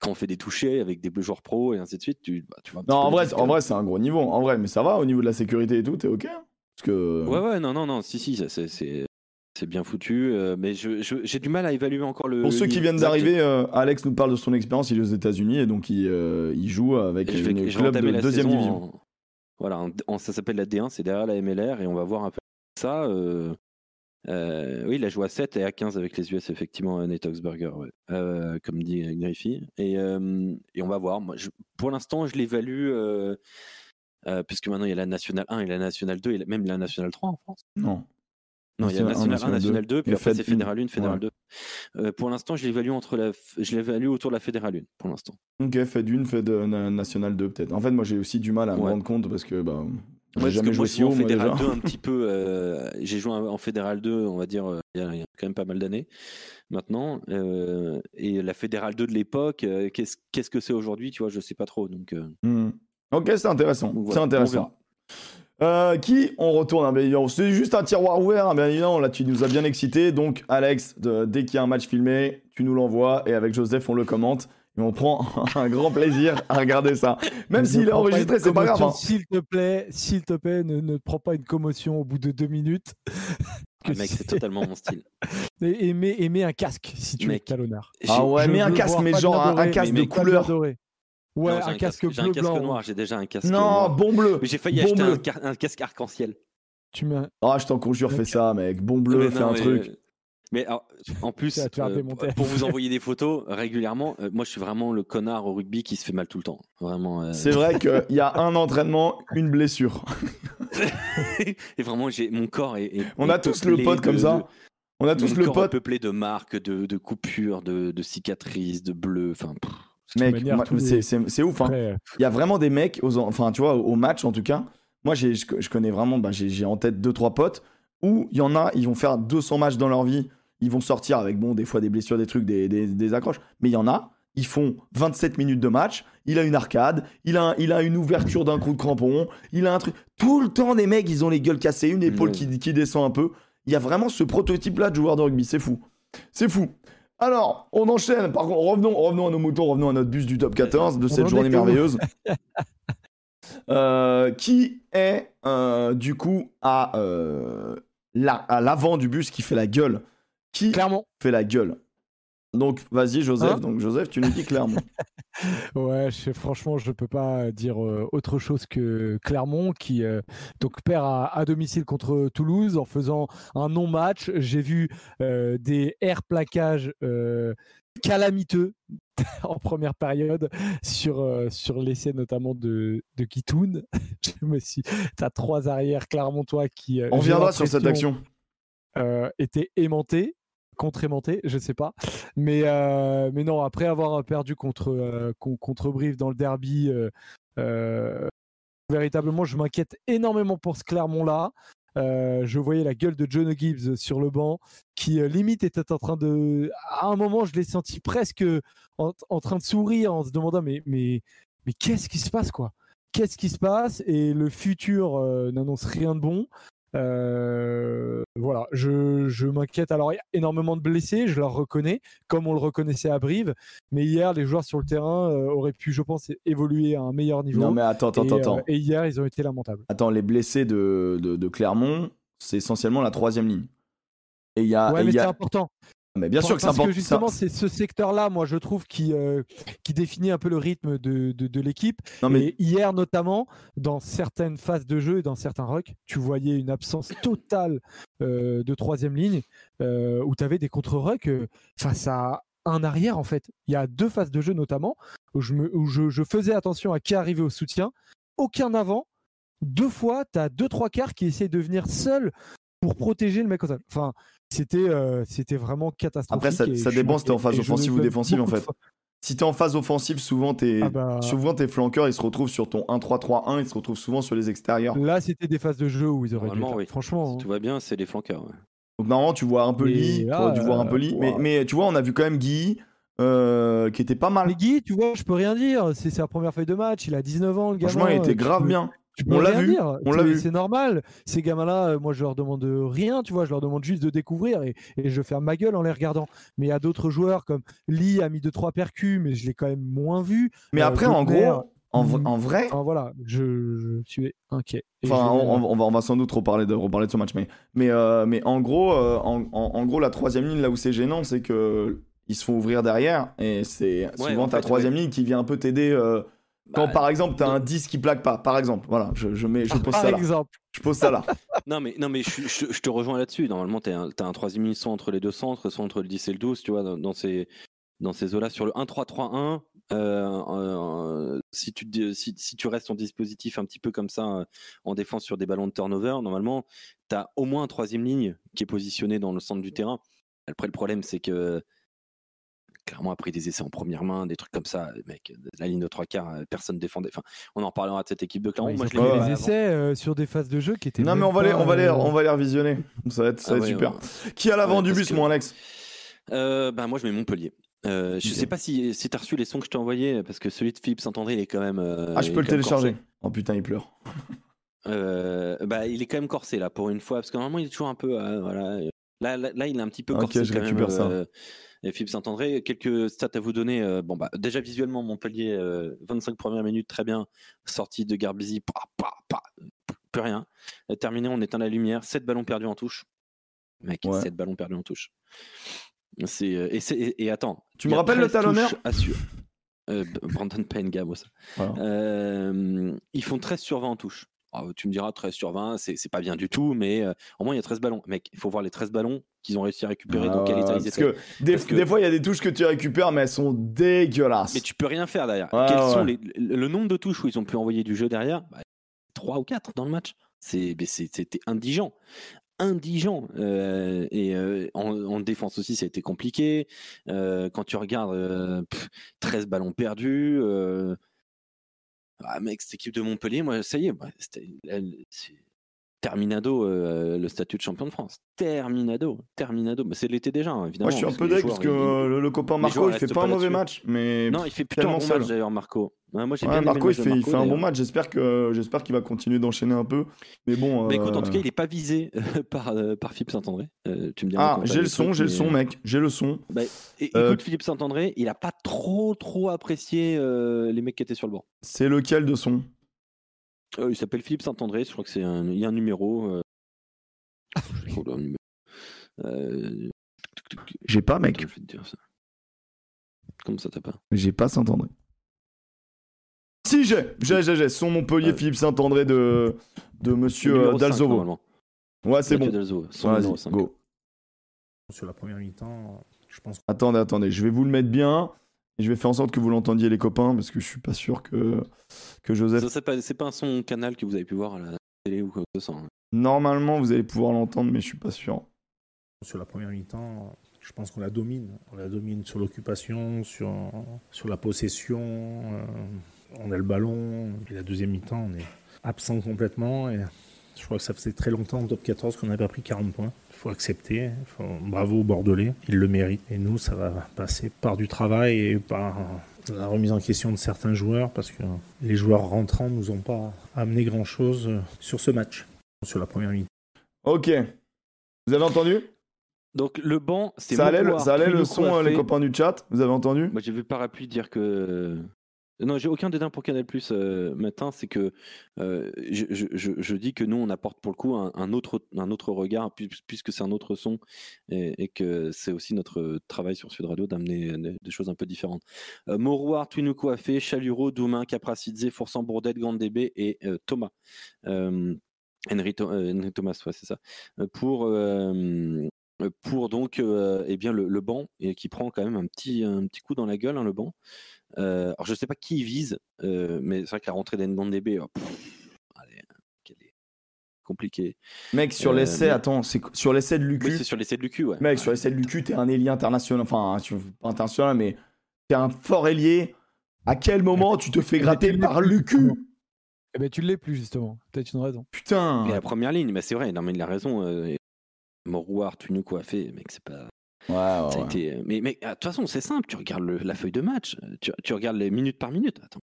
quand on fait des touchés avec des joueurs pro et ainsi de suite, tu, bah, tu vois Non, en le vrai, en vrai c'est un gros niveau, en vrai, mais ça va au niveau de la sécurité et tout, t'es ok hein Parce que Ouais, ouais, non, non, non, si, si, c'est- c'est bien foutu, euh, mais je- je- j'ai du mal à évaluer encore le. Pour le ceux qui viennent d'arriver, euh, Alex nous parle de son expérience. Il est aux États-Unis et donc il, euh, il joue avec vais club de la deuxième division. Voilà, ça s'appelle la D1, c'est derrière la MLR, et on va voir un peu ça. euh, euh, oui, il a joué à 7 et à 15 avec les US, effectivement, Nate Oxberger, ouais. Euh, comme dit Griffey. Et, euh, on va voir. Moi, pour l'instant, je l'évalue, puisque maintenant il y a la Nationale 1 et la Nationale 2, et même la Nationale 3 en France. Non. Non, il y a National 1, National 1, National 2, puis après Fed c'est Fédéral 1, Fédéral Ouais. 2. Euh, pour l'instant, je l'évalue entre la, f- je l'évalue autour de la Fédéral 1, pour l'instant. Ok, d'une, fait de na- National 2 peut-être. En fait, moi j'ai aussi du mal à me rendre compte parce que bah, j'ai jamais joué si haut, Fédéral déjà. 2 un (laughs) petit peu. euh, j'ai joué en Fédéral 2, on va dire, euh, il y, a il y a quand même pas mal d'années maintenant. euh, et la Fédéral 2 de l'époque, euh, qu'est-ce que c'est aujourd'hui Tu vois, je sais pas trop. Donc, euh, Hmm. Ok, c'est intéressant. C'est intéressant. Euh, qui on retourne hein, bien. C'est juste un tiroir ouvert, hein, bien évidemment. Là, tu nous as bien excité. Donc, Alex, de- dès qu'il y a un match filmé, tu nous l'envoies et avec Joseph, on le commente. Et on prend (laughs) un grand plaisir à regarder ça. Même s'il est enregistré, c'est pas grave. hein. S'il te plaît, s'il te plaît, ne, ne prends pas une commotion au bout de deux minutes. (laughs) ah, mec, c'est totalement mon style. (laughs) Et, et mets, et mets un casque si tu es Mec. talonneur. Ah ouais, Je un veux casque, mais genre un, casque mais de mec, couleur. Non, Ouais, un casque J'ai un bleu casque blanc. noir, j'ai déjà un casque Non, noir. bon bleu. J'ai failli Bon acheter bleu. un, car- un casque arc-en-ciel. Tu un- Ah, je t'en conjure, fais ça, mec. Bon bleu, Mais fais non, un mais, truc. euh, Mais alors, en (laughs) plus, euh, pour vous (laughs) envoyer des photos régulièrement, euh, moi je suis vraiment le connard au rugby qui se fait mal tout le temps. Vraiment. euh, C'est vrai qu'il y a un entraînement, une blessure. (laughs) et vraiment, j'ai mon corps est. est- On est a tous le pote comme ça. de- On a tous mon le corps est pote. peuplé de marques, de, de coupures, de, de cicatrices, de bleus. Enfin, pff, Mec, c'est- ouf. hein. Après, Il y a vraiment des mecs, aux, enfin, tu vois, au match en tout cas. Moi, j'ai- je, je connais vraiment, bah, j'ai en tête deux trois potes où il y en a, ils vont faire 200 matchs dans leur vie. Ils vont sortir avec, bon, des fois des blessures, des trucs, des, des, des accroches. Mais il y en a, ils font 27 minutes de match, il a une arcade, il a, il a une ouverture d'un coup de crampon, il a un truc. Tout le temps, les mecs, ils ont les gueules cassées, une épaule qui, qui descend un peu. Il y a vraiment ce prototype-là de joueur de rugby, c'est fou. C'est fou. Alors, on enchaîne. Par contre, revenons, revenons à nos moutons, revenons à notre bus du top 14 de cette journée merveilleuse. (laughs) Euh, qui est euh, du coup à, euh, à l'avant du bus qui fait la gueule? Qui Clairement. fait la gueule? Donc, vas-y, Joseph. Hein donc, Joseph, tu nous dis Clermont. (laughs) ouais, je, franchement, je ne peux pas dire euh, autre chose que Clermont qui euh, donc perd à, domicile contre Toulouse en faisant un non-match. J'ai vu euh, des air plaquages calamiteux (laughs) en première période sur, sur l'essai notamment de, de Kitoun. (laughs) je me suis. Tu as trois arrières clermontois qui. On viendra sur cette action. étaient aimantés contre-aimanté, je sais pas. Mais, euh, mais non, après avoir perdu contre, euh, contre Brive dans le derby, euh, véritablement, je m'inquiète énormément pour ce Clermont-là. je voyais la gueule de John Gibbs sur le banc, qui limite était en train de. À un moment, je l'ai senti presque en, train de sourire en se demandant mais, mais, mais qu'est-ce qui se passe, quoi? Qu'est-ce qui se passe? Et le futur n'annonce rien de bon. Euh, voilà, je, m'inquiète. Alors, il y a énormément de blessés, je leur reconnais, comme on le reconnaissait à Brive. Mais hier, les joueurs sur le terrain euh, auraient pu, je pense, évoluer à un meilleur niveau. Non, mais attends, attends, et, attends. Euh, et hier, ils ont été lamentables. Attends, les blessés de, de, Clermont, c'est essentiellement la troisième ligne. Et il y a, ouais, mais c'est important. Mais bien sûr que c'est important. Parce que justement, c'est ce secteur-là, moi, je trouve, qui, euh, qui définit un peu le rythme de, de, l'équipe. Mais... Et hier, notamment, dans certaines phases de jeu et dans certains rucks, tu voyais une absence totale euh, de troisième ligne euh, où tu avais des contre-rucks face à un arrière, en fait. Il y a deux phases de jeu, notamment, où je, me, où je, je faisais attention à qui arrivait au soutien. Aucun avant. Deux fois, tu as deux, trois quarts qui essaient de venir seuls pour protéger le mec au sol. Enfin, c'était euh, c'était vraiment catastrophique. Après, ça, ça dépend si t'es en phase offensive ou défensive en fait. Si t'es en phase offensive, souvent tes, ah bah... souvent tes flanqueurs ils se retrouvent sur ton 1-3-3-1, ils se retrouvent souvent sur les extérieurs. Là, c'était des phases de jeu où ils auraient dû. Oui. Franchement, si tout va bien, c'est les flanqueurs. Donc normalement, tu vois un peu Lee, tu vois un peu Lee, mais, mais, tu vois, on a vu quand même Guy. Euh, qui était pas mal. Mais Guy, tu vois, je peux rien dire. C'est sa première feuille de match. Il a 19 ans, le gamin. Franchement, il était grave bien on l'a vu. On l'a vu. C'est normal. Ces gamins-là, euh, moi, je leur demande rien, tu vois. Je leur demande juste de découvrir et, je ferme ma gueule en les regardant. Mais il y a d'autres joueurs comme Lee a mis 2-3 percus, mais je l'ai quand même moins vu. Mais euh, après, en gros, en, en, vrai. voilà, je, suis inquiet. enfin, on, va, on va sans doute reparler de, reparler de ce match. Mais, mais, euh, mais en, gros, en, gros, la troisième ligne, là où c'est gênant, c'est que ils se font ouvrir derrière. Et c'est souvent ta troisième ligne qui vient un peu t'aider quand bah, par exemple tu as un 10 qui plaque pas, par exemple, voilà, je, je mets, je pose ça là. Je pose ça là. (laughs) non mais non mais je, je, te rejoins là-dessus. Normalement tu as un troisième ligne soit entre les deux centres, soit entre le 10 et le 12, tu vois, dans, ces dans ces eaux-là sur le 1-3-3-1. Euh, euh, si, tu, si, si, tu restes en dispositif un petit peu comme ça euh, en défense sur des ballons de turnover, normalement, tu as au moins un troisième ligne qui est positionné dans le centre du terrain. Après, le problème, c'est que clairement a pris des essais en première main, des trucs comme ça. Mec, la ligne de trois quarts, euh, personne défendait. Enfin, on en parlera de cette équipe de Clermont. Moi, je l'ai des essais euh, sur des phases de jeu qui étaient. Non, mais on va, les, on, va les, euh, on va les revisionner. Ça va être, ça va être ah super. Qui a l'avant du bus, moi, Alex? ben, Moi, je mets Montpellier. je sais pas si, si tu as reçu les sons que je t'ai envoyés, parce que celui de Philippe Saint-André, il est quand même. ah, je peux le télécharger. Oh putain, il pleure. bah, il est quand même corsé là pour une fois, parce que normalement, il est toujours un peu. voilà. Là, là, il est un petit peu corsé. Ok, je récupère ça et Philippe Saint-André. Quelques stats à vous donner. Euh, bon, bah, déjà visuellement, Montpellier, 25 euh, premières minutes, très bien. Sortie de Garbizi, pas, pas, pas, plus rien. Euh, terminé, on éteint la lumière. 7 ballons perdus en touche. Mec, 7 ballons perdus en touche. C'est, et, et, attends. Tu me rappelles le talonneur Brandon Payne, Gabo, ça. ils font 13 sur 20 en touche. Ah, tu me diras 13 sur 20, c'est pas bien du tout, mais euh, au moins il y a 13 ballons. Mec, il faut voir les 13 ballons qu'ils ont réussi à récupérer, dans quel état ils étaient. Que des, des, fois, il y a des touches que tu récupères, mais elles sont dégueulasses. Mais tu peux rien faire derrière. Quels sont les, le nombre de touches où ils ont pu envoyer du jeu derrière? 3 bah, ou 4 dans le match. C'était indigent. Indigent. Euh, et euh, en, défense aussi, ça a été compliqué. quand tu regardes 13 ballons perdus. Ah mec, cette équipe de Montpellier, moi, ça y est, bah, terminado euh, le statut de champion de France. Terminado, terminado. Mais c'est l'été déjà, hein, évidemment. Moi, je suis un peu deg parce que euh, le, le copain Marco, il fait pas un mauvais match, mais Non, il fait plutôt un bon seul. match d'ailleurs, Marco. Moi, j'ai Ouais, bien aimé Marco, il fait, il Marco, fait un bon match. J'espère que j'espère qu'il va continuer d'enchaîner un peu. Mais bon. Bah, écoute, en tout euh, cas, il n'est pas visé par, euh, par Philippe Saint-André. Euh, tu me diras Ah, j'ai le son, j'ai le mais- son, mec. J'ai le son. Bah, et- Euh, écoute, Philippe Saint-André, il a pas trop, trop apprécié euh, les mecs qui étaient sur le banc. C'est lequel de son? Euh, il s'appelle Philippe Saint-André, je crois que c'est un, il y a un numéro. euh, oh là, un numéro. Euh, J'ai pas, attends, mec. je vais te dire ça. Comment ça t'as pas J'ai pas Saint-André. Si, j'ai, j'ai, j'ai, j'ai. Son Montpellier, Ouais. Philippe Saint-André de, de monsieur euh, Dalzovo. Ouais, c'est Mathieu bon. Dalzovo, son numéro Vas-y, 5. go. Sur la première mi-temps, je pense Attendez, attendez. Je vais vous le mettre bien. Et je vais faire en sorte que vous l'entendiez, les copains, parce que je suis pas sûr que, que Joseph. Ça, c'est pas, pas un son canal que vous avez pu voir à la télé ou quoi que ce soit. hein. Normalement, vous allez pouvoir l'entendre, mais je suis pas sûr. sur la première mi-temps, je pense qu'on la domine. On la domine sur l'occupation, sur, sur la possession. euh, on a le ballon. Et la deuxième mi-temps, on est absent complètement. Et je crois que ça faisait très longtemps en top 14 qu'on n'avait pas pris 40 points. Il faut accepter. Faut- Bravo aux Bordelais, ils le méritent. Et nous, ça va passer par du travail et par la remise en question de certains joueurs parce que les joueurs rentrants nous ont pas amené grand-chose sur ce match. Sur la première mi-temps. Ok. Vous avez entendu? Donc le banc, c'est Ça allait, le, Mourouard, ça allait le son, euh, les copains du chat Vous avez entendu? Moi, j'ai vu Parapluie dire que. Non, j'ai aucun dédain pour Canal Plus matin. C'est que euh, je, dis que nous, on apporte pour le coup un, autre, un autre regard, puis- puisque c'est un autre son, et, que c'est aussi notre travail sur Sud Radio d'amener des, des choses un peu différentes. Euh, Afé, Chaluro, Doumain, Capracidze, Forçant Bourdette, Gandébé et euh, Thomas. Euh, Henry, Tho- euh, Henry Thomas, c'est ça. Euh, Pour. euh, pour donc euh, eh bien le, le banc et qui prend quand même un petit un petit coup dans la gueule hein, le banc. Euh, alors je sais pas qui il vise, euh, mais c'est vrai que la rentrée d'Ndondébé, oh, allez, qu'elle est compliquée. Mec, sur Euh, l'essai, mais- attends, c'est sur l'essai de Oui, Lucu. c'est sur l'essai de Lucu, ouais. Mec, sur l'essai de Lucu, t'es un ailier international. Enfin, tu- pas international, mais t'es un fort ailier. À quel moment tu te fais gratter tu par Lucu? Eh ben, tu l'es plus, justement. Peut-être une raison. Putain Et la première ligne, mais c'est vrai, non mais il a raison. Euh, Morouard, Tunu quoi fait, mec, c'est pas. Ouais, ouais, ça a ouais. été- Mais, mais ah, de toute façon, c'est simple. Tu regardes le- la feuille de match, euh, tu, tu regardes les minutes par minute. Attends,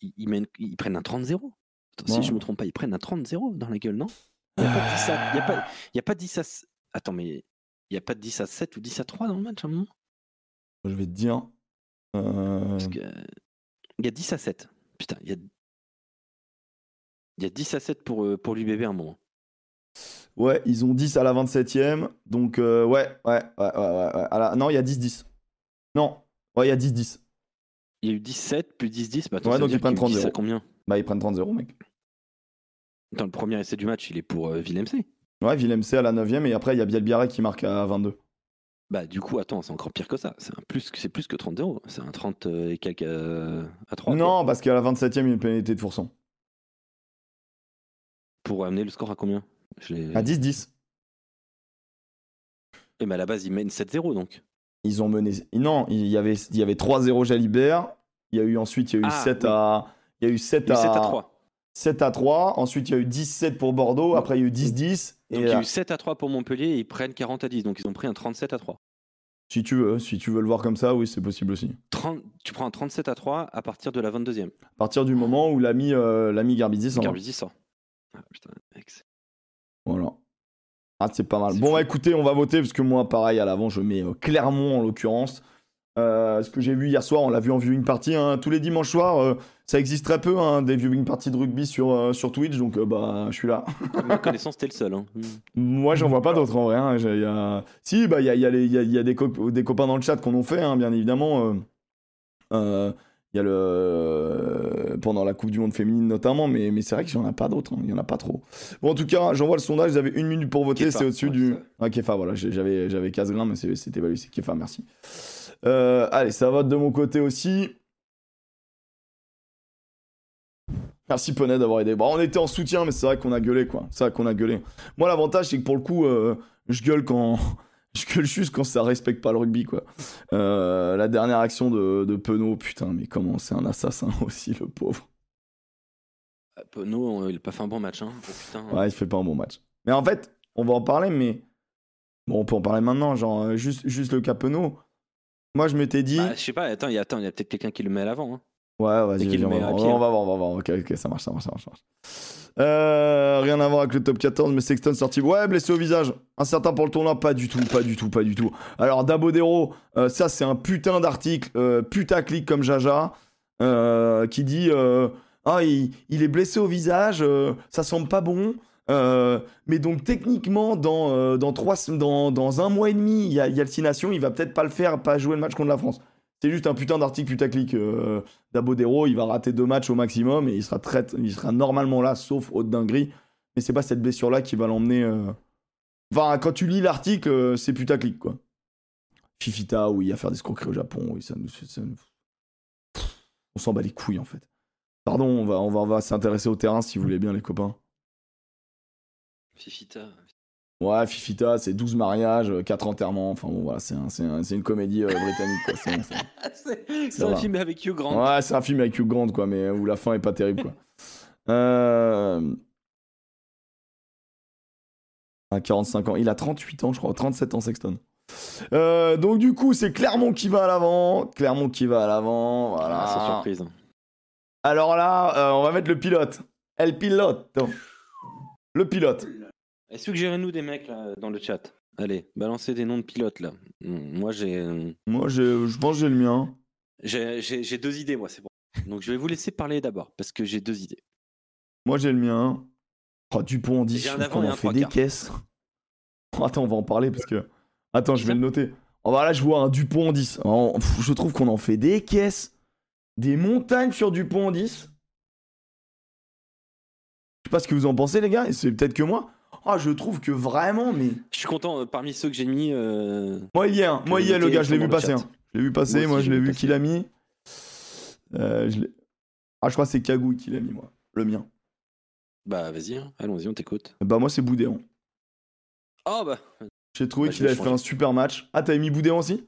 ils, ils mènent- ils prennent un 30-0. Attends, Ouais. Si je me trompe pas, ils prennent un 30-0 dans la gueule, non? Il n'y a, pas de 10 à- il y a, pas- il y a pas 10 à. s- Attends, mais il n'y a pas de 10 à 7 ou 10 à 3 dans le match à un moment? Je vais te dire. euh, Parce que, euh, Il y a 10 à 7. Putain, il y a. Il y a 10 à 7 pour, euh, pour l'UBB à un moment. Ouais, ils ont 10 à la 27ème. Donc, euh, ouais, ouais, ouais, ouais, ouais. ouais. À la- Non, il y a 10-10. Non, ouais, il y a 10-10. Il y a eu 17 plus 10-10. Bah, Ouais, donc ils prennent qu'il y a eu 10 à 30-0. combien? Bah, ils prennent 30-0, mec. Dans le premier essai du match, il est pour euh, Willem C. Ouais, Willem C à la 9ème. Et après, il y a Bielbiaré qui marque à 22. Bah du coup, attends, c'est encore pire que ça. C'est plus, que- plus que 30-0. C'est un 30 et quelques euh, à 3. non, parce qu'à la 27ème, il y a une pénalité de Fourson. Pour amener le score à combien? Je À 10-10. Eh, mais à la base, ils mènent 7-0 donc. Ils ont mené. Non, il y avait, il y avait 3-0 Jalibert. Il y a eu ensuite, il y a eu Ah, 7 oui. à. Il y a eu 7 Il y a eu à. 7 à 3. 7 à 3. Ensuite, il y a eu 17 pour Bordeaux. Après, il y a eu 10-10. Donc Et il y a eu 7 à 3 pour Montpellier et ils prennent 40 à 10. Donc ils ont pris un 37 à 3. si tu veux, si tu veux le voir comme ça, oui, c'est possible aussi. 30 tu prends un 37 à 3 à partir de la 22e. À partir du moment où l'ami euh, l'ami Garbizzi s'en va. Garbisi sort. Ah, putain, mec, c'est- Voilà. Ah, c'est pas mal. Bon, bah, écoutez, on va voter parce que moi, pareil, à l'avant, je mets euh, Clermont en l'occurrence. Euh, ce que j'ai vu hier soir, on l'a vu en viewing party. hein. Tous les dimanches soirs, euh, ça existe très peu, hein, des viewing parties de rugby sur, euh, sur Twitch, donc euh, bah, je suis là. À (laughs) ma connaissance, t'es le seul. hein. Mm. Moi, j'en vois pas d'autres en vrai. hein. Y a- Si, bah, il y a, il y a les- il y a- il y a des, des copains dans le chat qu'on ont fait, hein, bien évidemment. Euh. Euh, Il y a le. Pendant la Coupe du Monde féminine notamment, mais, mais c'est vrai qu'il n'y en a pas d'autres. hein. Il y en a pas trop. Bon, en tout cas, j'envoie le sondage. Vous avez une minute pour voter. C'est au-dessus ouais, du. Ah, Kefa, voilà. J'avais, j'avais Casglin, mais c'était pas lui. C'est Kefa, merci. Euh, allez, ça vote de mon côté aussi. Merci Poney d'avoir aidé. Bon, on était en soutien, mais c'est vrai qu'on a gueulé, quoi. C'est vrai qu'on a gueulé. Moi, l'avantage, c'est que pour le coup, euh, je gueule quand. Je gueule juste quand ça respecte pas le rugby, quoi. Euh, la dernière action de, de Penaud, putain, mais comment c'est un assassin (laughs) aussi, le pauvre. Penaud, il a pas fait un bon match. Hein. Oh, putain. Ouais, il fait pas un bon match. Mais en fait, on va en parler, mais. Bon, on peut en parler maintenant, genre, euh, juste, juste le cas Penaud. Moi, je m'étais dit. Bah, je sais pas, attends, il y a, attends, il y a peut-être quelqu'un qui le met à l'avant. Hein. Ouais, vas-y, on, va voir, on va voir, on va voir. Ok, ok, ça marche, ça marche, ça marche. ça marche. Euh, rien à voir avec le top 14, mais Sexton sorti. Ouais, blessé au visage. Incertain pour le tournoi, pas du tout, pas du tout, pas du tout. Alors, Dabodero, euh, ça, c'est un putain d'article, euh, putaclic comme Jaja, euh, qui dit Ah, il, il est blessé au visage, ça semble pas bon. Mais donc techniquement dans, dans, trois, dans, dans un mois et demi il y a, y a le Six Nations, il va peut-être pas le faire, pas jouer le match contre la France. C'est juste un putain d'article putaclic. Euh, Dabodero, il va rater deux matchs au maximum et il sera, très, il sera normalement là, sauf haute dinguerie. Mais c'est pas cette blessure-là qui va l'emmener. euh, Enfin, quand tu lis l'article, euh, c'est putaclic, quoi. Fifita, oui, à faire des escroqueries au Japon, oui, ça nous. On s'en bat les couilles, en fait. Pardon, on va, on va, on va s'intéresser au terrain si vous voulez bien, les copains. Fifita. Ouais, Fifita, c'est 12 mariages, 4 enterrements. Enfin, bon, voilà, c'est un- un- une comédie euh, britannique. C'est- un (laughs) film avec Hugh Grant. Ouais, c'est un film avec Hugh Grant, quoi, mais où la fin est pas terrible, quoi. (laughs) Euh... À 45 ans. Il a 38 ans, je crois. 37 ans, Sexton. Euh, donc, du coup, c'est Clermont qui va à l'avant. Clermont qui va à l'avant. Voilà. Ah, sans surprise. Alors là, euh, on va mettre le pilote. El pilote. Le pilote. Et Suggérez-nous des mecs là, dans le chat. Allez, balancez des noms de pilotes là. Moi j'ai euh, Moi, j'ai- je pense que j'ai le mien. j'ai j'ai- j'ai deux idées, moi, c'est bon. Donc je vais vous laisser parler d'abord parce que j'ai deux idées. Moi, j'ai le mien. Oh, Dupont en 10, J'ai un je trouve avant qu'on en fait des caisses. Oh, (laughs) attends, on va en parler parce que. Attends, je vais le noter. Oh, bah là, je vois un Dupont en 10. Oh, pff, je trouve qu'on en fait des caisses. Des montagnes sur Dupont en 10. Je sais pas ce que vous en pensez, les gars, c'est peut-être que moi. Ah, je trouve que vraiment, mais. Je suis content, euh, parmi ceux que j'ai mis, euh, Moi, il y est un. Moi, il y est le gars, je l'ai vu passer. hein. Je l'ai vu passer, Moi je l'ai vu vu passer. qu'il a mis. Euh, je ah, je crois que c'est Kagouille qui l'a mis, moi. Le mien. bah vas-y, hein, allons-y, on t'écoute. Bah, moi, c'est Boudéan. Oh bah J'ai trouvé Bah, qu'il avait fait un super match. Ah, t'avais mis Boudéan aussi?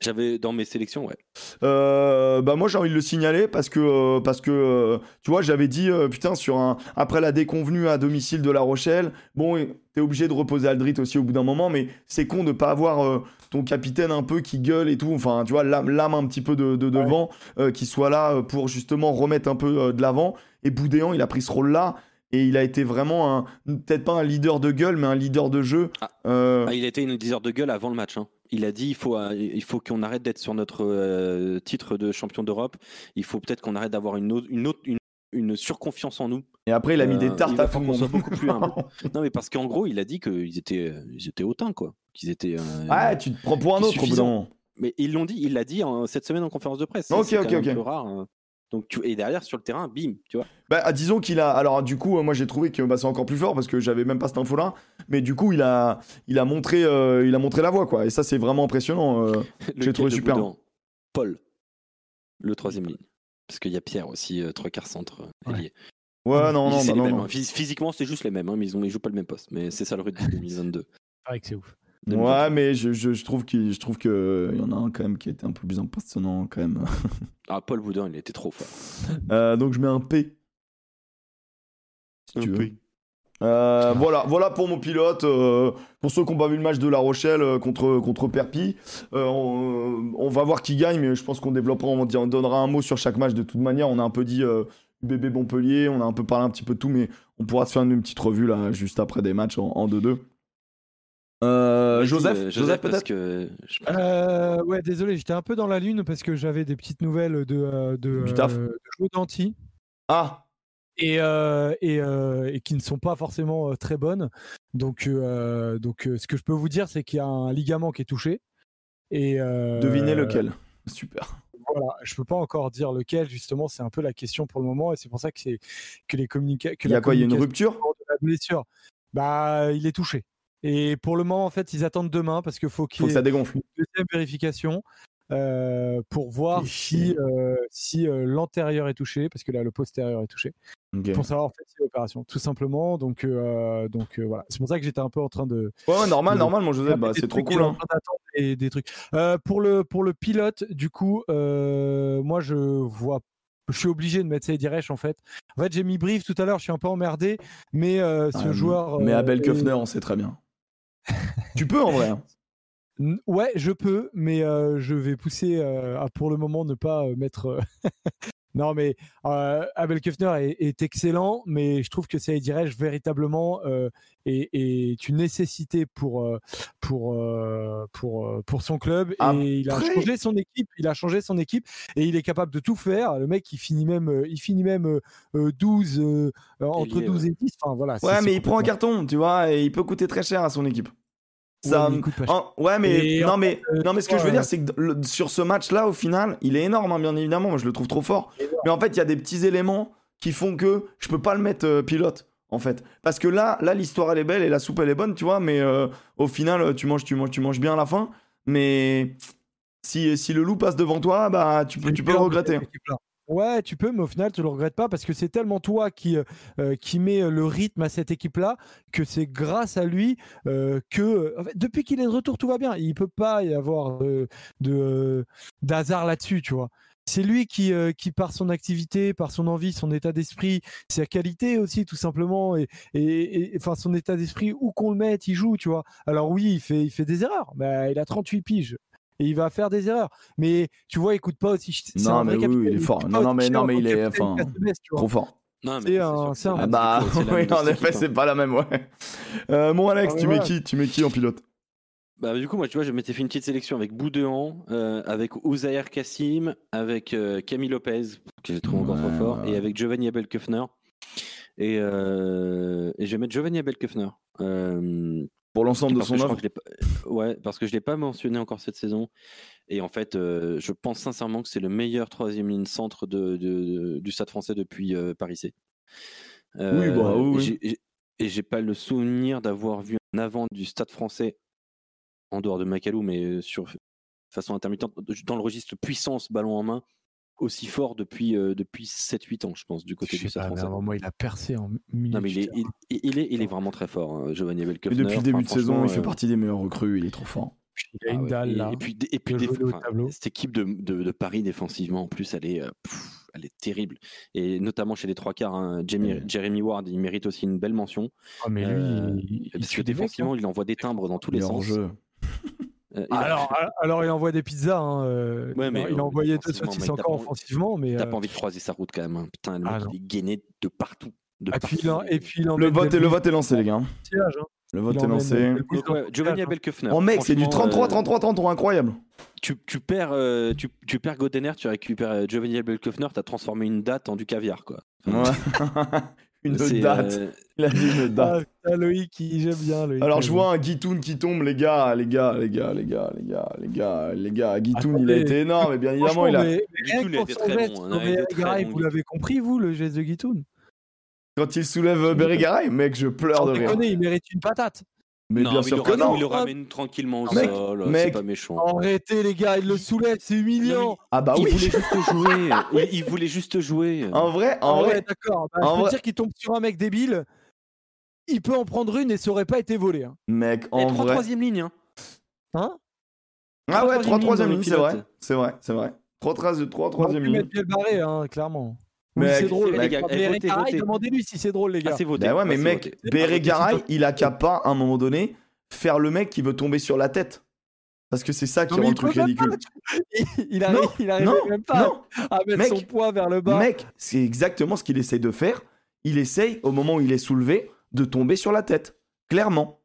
J'avais dans mes sélections, ouais. Euh, bah moi j'ai envie de le signaler parce que euh, parce que euh, tu vois j'avais dit putain sur un après la déconvenue à domicile de La Rochelle bon t'es obligé de reposer Aldrit aussi au bout d'un moment mais c'est con de pas avoir euh, ton capitaine un peu qui gueule et tout enfin tu vois l'âme un petit peu de, de devant euh, qui soit là pour justement remettre un peu de l'avant et Boudéan il a pris ce rôle là et il a été vraiment un peut-être pas un leader de gueule mais un leader de jeu Ah. Euh, Ah, il a été une diseur de gueule avant le match. hein. Il a dit il faut, euh, il faut qu'on arrête d'être sur notre euh, titre de champion d'Europe. Il faut peut-être qu'on arrête d'avoir une, autre- une, autre, une, une surconfiance en nous. et après il a mis Euh, des il tartes à qu'on soit beaucoup plus humble. (laughs) Non, mais parce qu'en gros, il a dit qu'ils étaient, euh, ils étaient hautains, quoi. Qu'ils étaient. euh, ouais tu te prends pour un autre au bout d'un suffisant. moment Mais ils l'ont dit, il l'a dit en- cette semaine en conférence de presse. Ok, ok, ok. un peu rare. hein. Donc, tu... Et derrière, sur le terrain, bim, tu vois. Bah, ah, disons qu'il a. Alors, du coup, euh, moi j'ai trouvé que bah, c'est encore plus fort parce que j'avais même pas cette info-là. Mais du coup, il a, il a montré, euh, il a montré la voie, quoi. Et ça, c'est vraiment impressionnant. euh. (laughs) Lequel trouvé super. Boudin Paul, le troisième ligne. Parce qu'il y a Pierre aussi, euh, trois quarts centre Ouais. Ouais, non, non, bah, les non, mêmes, non. hein. Phys- Physiquement, c'est juste les mêmes, hein, mais ils, ont, ils jouent pas le même poste. Mais c'est ça le rugby 2022. C'est vrai que c'est ouf. Ouais, mais je, je, je trouve qu'il, je trouve que il y en a un quand même qui était un peu plus impressionnant quand même. (laughs) Ah, Paul Boudin, il était trop fort. Euh, donc je mets un P. Si Un tu veux. P. Euh, voilà, voilà pour mon pilote. euh, pour ceux qui n'ont pas vu le match de La Rochelle euh, contre, contre Perpy, euh, on, on va voir qui gagne, mais je pense qu'on développera, on, dit- on donnera un mot sur chaque match de toute manière. On a un peu dit euh, bébé Montpellier, on a un peu parlé un petit peu de tout, mais on pourra se faire une petite revue là, juste après des matchs en, en 2-2. Euh, Joseph, euh, Joseph, parce peut-être que je- Euh, ouais, désolé, j'étais un peu dans la lune parce que j'avais des petites nouvelles de, de, Du taf. de Joe Danti Ah, et, euh, et, euh, et qui ne sont pas forcément très bonnes. Donc, euh, donc ce que je peux vous dire, c'est qu'il y a un ligament qui est touché. Et, euh, devinez lequel. Super. Voilà, je peux pas encore dire lequel, justement, c'est un peu la question pour le moment, et c'est pour ça que, c'est, que les communicats. Il y a quoi Il y a une rupture? de la blessure Bah, il est touché. Et pour le moment, en fait, ils attendent demain parce qu'il faut qu'il y que ait ça dégonfle. une deuxième vérification euh, pour voir si, euh, si euh, l'antérieur est touché, parce que là, le postérieur est touché, pour savoir en fait si l'opération, tout simplement. Donc, donc voilà. C'est pour ça que j'étais un peu en train de. Ouais, ouais, normal, de- normal, mon Joseph, bah, c'est trop cool. Hein. d'attendre des, trucs. Pour, le, pour le pilote, du coup, moi, je vois je suis obligé de mettre Saïd Reich en fait. En fait, j'ai mis Brief tout à l'heure, je suis un peu emmerdé, mais ce Ah, joueur. Mais Abel Kufner, on sait très bien. (laughs) tu peux en vrai. hein. Ouais, je peux, mais euh, je vais pousser euh, à pour le moment ne pas euh, mettre. (laughs) non, mais euh, Abel Kefner est, est excellent, mais je trouve que Saïd Reich véritablement euh, est, est une nécessité pour euh, pour pour pour son club et il a changé son équipe. Il a changé son équipe et il est capable de tout faire. Le mec, il finit même il finit même euh, euh, 12 euh, euh, entre Ailier, 12 et 10. Enfin voilà. c'est- Ouais, c'est mais il prend un carton, tu vois, et il peut coûter très cher à son équipe. Ouais, mais en- ouais, non, euh, non, mais ce que je veux dire, c'est que le- sur ce match-là, au final, il est énorme, hein, bien évidemment. Moi, je le trouve trop fort. Mais en fait, il y a des petits éléments qui font que je peux pas le mettre euh, pilote, en fait. Parce que là, là, l'histoire elle est belle et la soupe elle est bonne, tu vois. Mais euh, au final, tu manges, tu manges, tu manges bien à la fin. Mais si, si le loup passe devant toi, bah, tu peux, tu peux le regretter. Ouais, tu peux, mais au final, tu le regrettes pas parce que c'est tellement toi qui, euh, euh, qui met euh, le rythme à cette équipe-là que c'est grâce à lui euh, que depuis qu'il est de retour, tout va bien. Il peut pas y avoir de, là-dessus, tu vois. C'est lui qui, qui, par son activité, par son envie, son état d'esprit, sa qualité aussi, tout simplement, et, et, et- enfin son état d'esprit, où qu'on le mette, il joue, tu vois. Alors oui, il fait, il fait des erreurs, mais il a 38 piges et il va faire des erreurs. Mais tu vois, il coûte pas aussi. Non, un vrai mais oui, capitaine, il est fort. Non, non, mais- non, mais il est- enfin. Trop fort. Non, mais C'est un- Ah bah, oui, en effet, hein. c'est pas la même, ouais. Euh, mon Alex, Ah, tu mets qui Tu mets qui en pilote? Bah, du coup, moi, tu vois, je m'étais fait une petite sélection avec Boudéan, euh, avec Ouzaïr Kassim, avec euh, Camille Lopez, que j'ai trouvé encore trop fort, ouais, et avec Giovanni Abel-Kufner. Et, euh, et je vais mettre Giovanni Abel-Kufner. Euh, Pour l'ensemble de son œuvre Ouais, parce que je ne l'ai pas mentionné encore cette saison. Et en fait, euh, je pense sincèrement que c'est le meilleur troisième ligne centre de, de- de- du Stade français depuis euh, Paris C. Oui, bah, oui, et j'ai- j'ai- Et j'ai pas le souvenir d'avoir vu un avant du Stade français, en dehors de Macalou, mais euh, sur façon intermittente, dans le registre puissance, ballon en main, aussi fort depuis, euh, depuis 7-8 ans, je pense, du côté Je du sais Stade pas, mais français. à un moment, il a percé en milieu Non, mais il de est, il, il est, il est vraiment très fort, hein, Giovanni Mais Abel-Kufner. depuis le début Enfin, de saison, il fait euh, partie des meilleurs recrues, il est trop fort. Il a ah une ouais, dalle et, là. et puis, et puis enfin, cette équipe de, de- de Paris défensivement, en plus, elle est, euh, pff, elle est terrible. Et notamment chez les trois quarts, hein, Jamie- Ouais. Jeremy Ward, il mérite aussi une belle mention. Ah, mais lui, Euh, il, il Parce que hein. défensivement, il envoie des timbres dans tous les Il est hors sens. jeu. Euh, a- Alors, alors, il envoie des pizzas. hein, euh, Ouais, il a- mais, il a envoyé deux saucisses encore pas- offensivement, mais. T'as euh, pas envie de croiser sa route quand même. hein. Putain, le Ah, mec, il est gainé de partout. De et puis, il en- partout. et puis il Le vote, des est, le boules vote est lancé, les gars. hein. Le vote est lancé. Donc, ouais, Giovanni hein. Oh mec, c'est du franchement, 33, euh, 33, 33, incroyable. tu, tu perds, euh, tu, tu perds Godener, tu récupères Giovanni Abel-Kufner, t'as transformé une date en du caviar, quoi. Ouais. (laughs) Une date. euh, (laughs) Il a dit une date. Ah, putain, Loïc, j'aime bien. Loïc. Alors je vois un Guitoun qui tombe, les gars, les gars, les gars, les gars, les gars, les gars, les gars. Guitoun, il a été énorme, et bien évidemment, il a. Guitoun, a été très bon, hein, été très Garay, bon, vous l'avez compris, vous, le geste de Guitoun? Quand il soulève Beregaray, mec, je pleure de rire. il mérite une patate. Mais non, bien mais il sûr que ramène- non. Il le ramène tranquillement au Mec, sol, mec. c'est pas méchant. Arrêtez, les gars, il le soulève, c'est humiliant. Ah bah il oui. voulait juste jouer. (laughs) Il, il voulait juste jouer. En vrai, Ah en ouais, vrai, d'accord. Bah, en je peux vrai- dire qu'il tombe sur un mec débile. Il peut en prendre une et ça aurait pas été volé. Hein, mec, Et en trois vrai. troisième ligne. Hein. Hein Ah ouais, 3 troisième ligne c'est vrai. C'est vrai, c'est vrai. 3 3 On troisième peut ligne. barré, hein, clairement. Oui, c'est drôle, les mec. demandez-lui si c'est drôle, les gars. Ah, c'est voté. Bah ouais, mais Ah, mec, il a qu'à pas, à un moment donné, faire le mec qui veut tomber sur la tête. Parce que c'est ça qui Non, rend il le truc ridicule. (laughs) il, il arrive, Non, il arrive non, même pas Non, à mettre Mec, son poids vers le bas. mec, c'est exactement ce qu'il essaye de faire. Il essaye, au moment où il est soulevé, de tomber sur la tête. Clairement.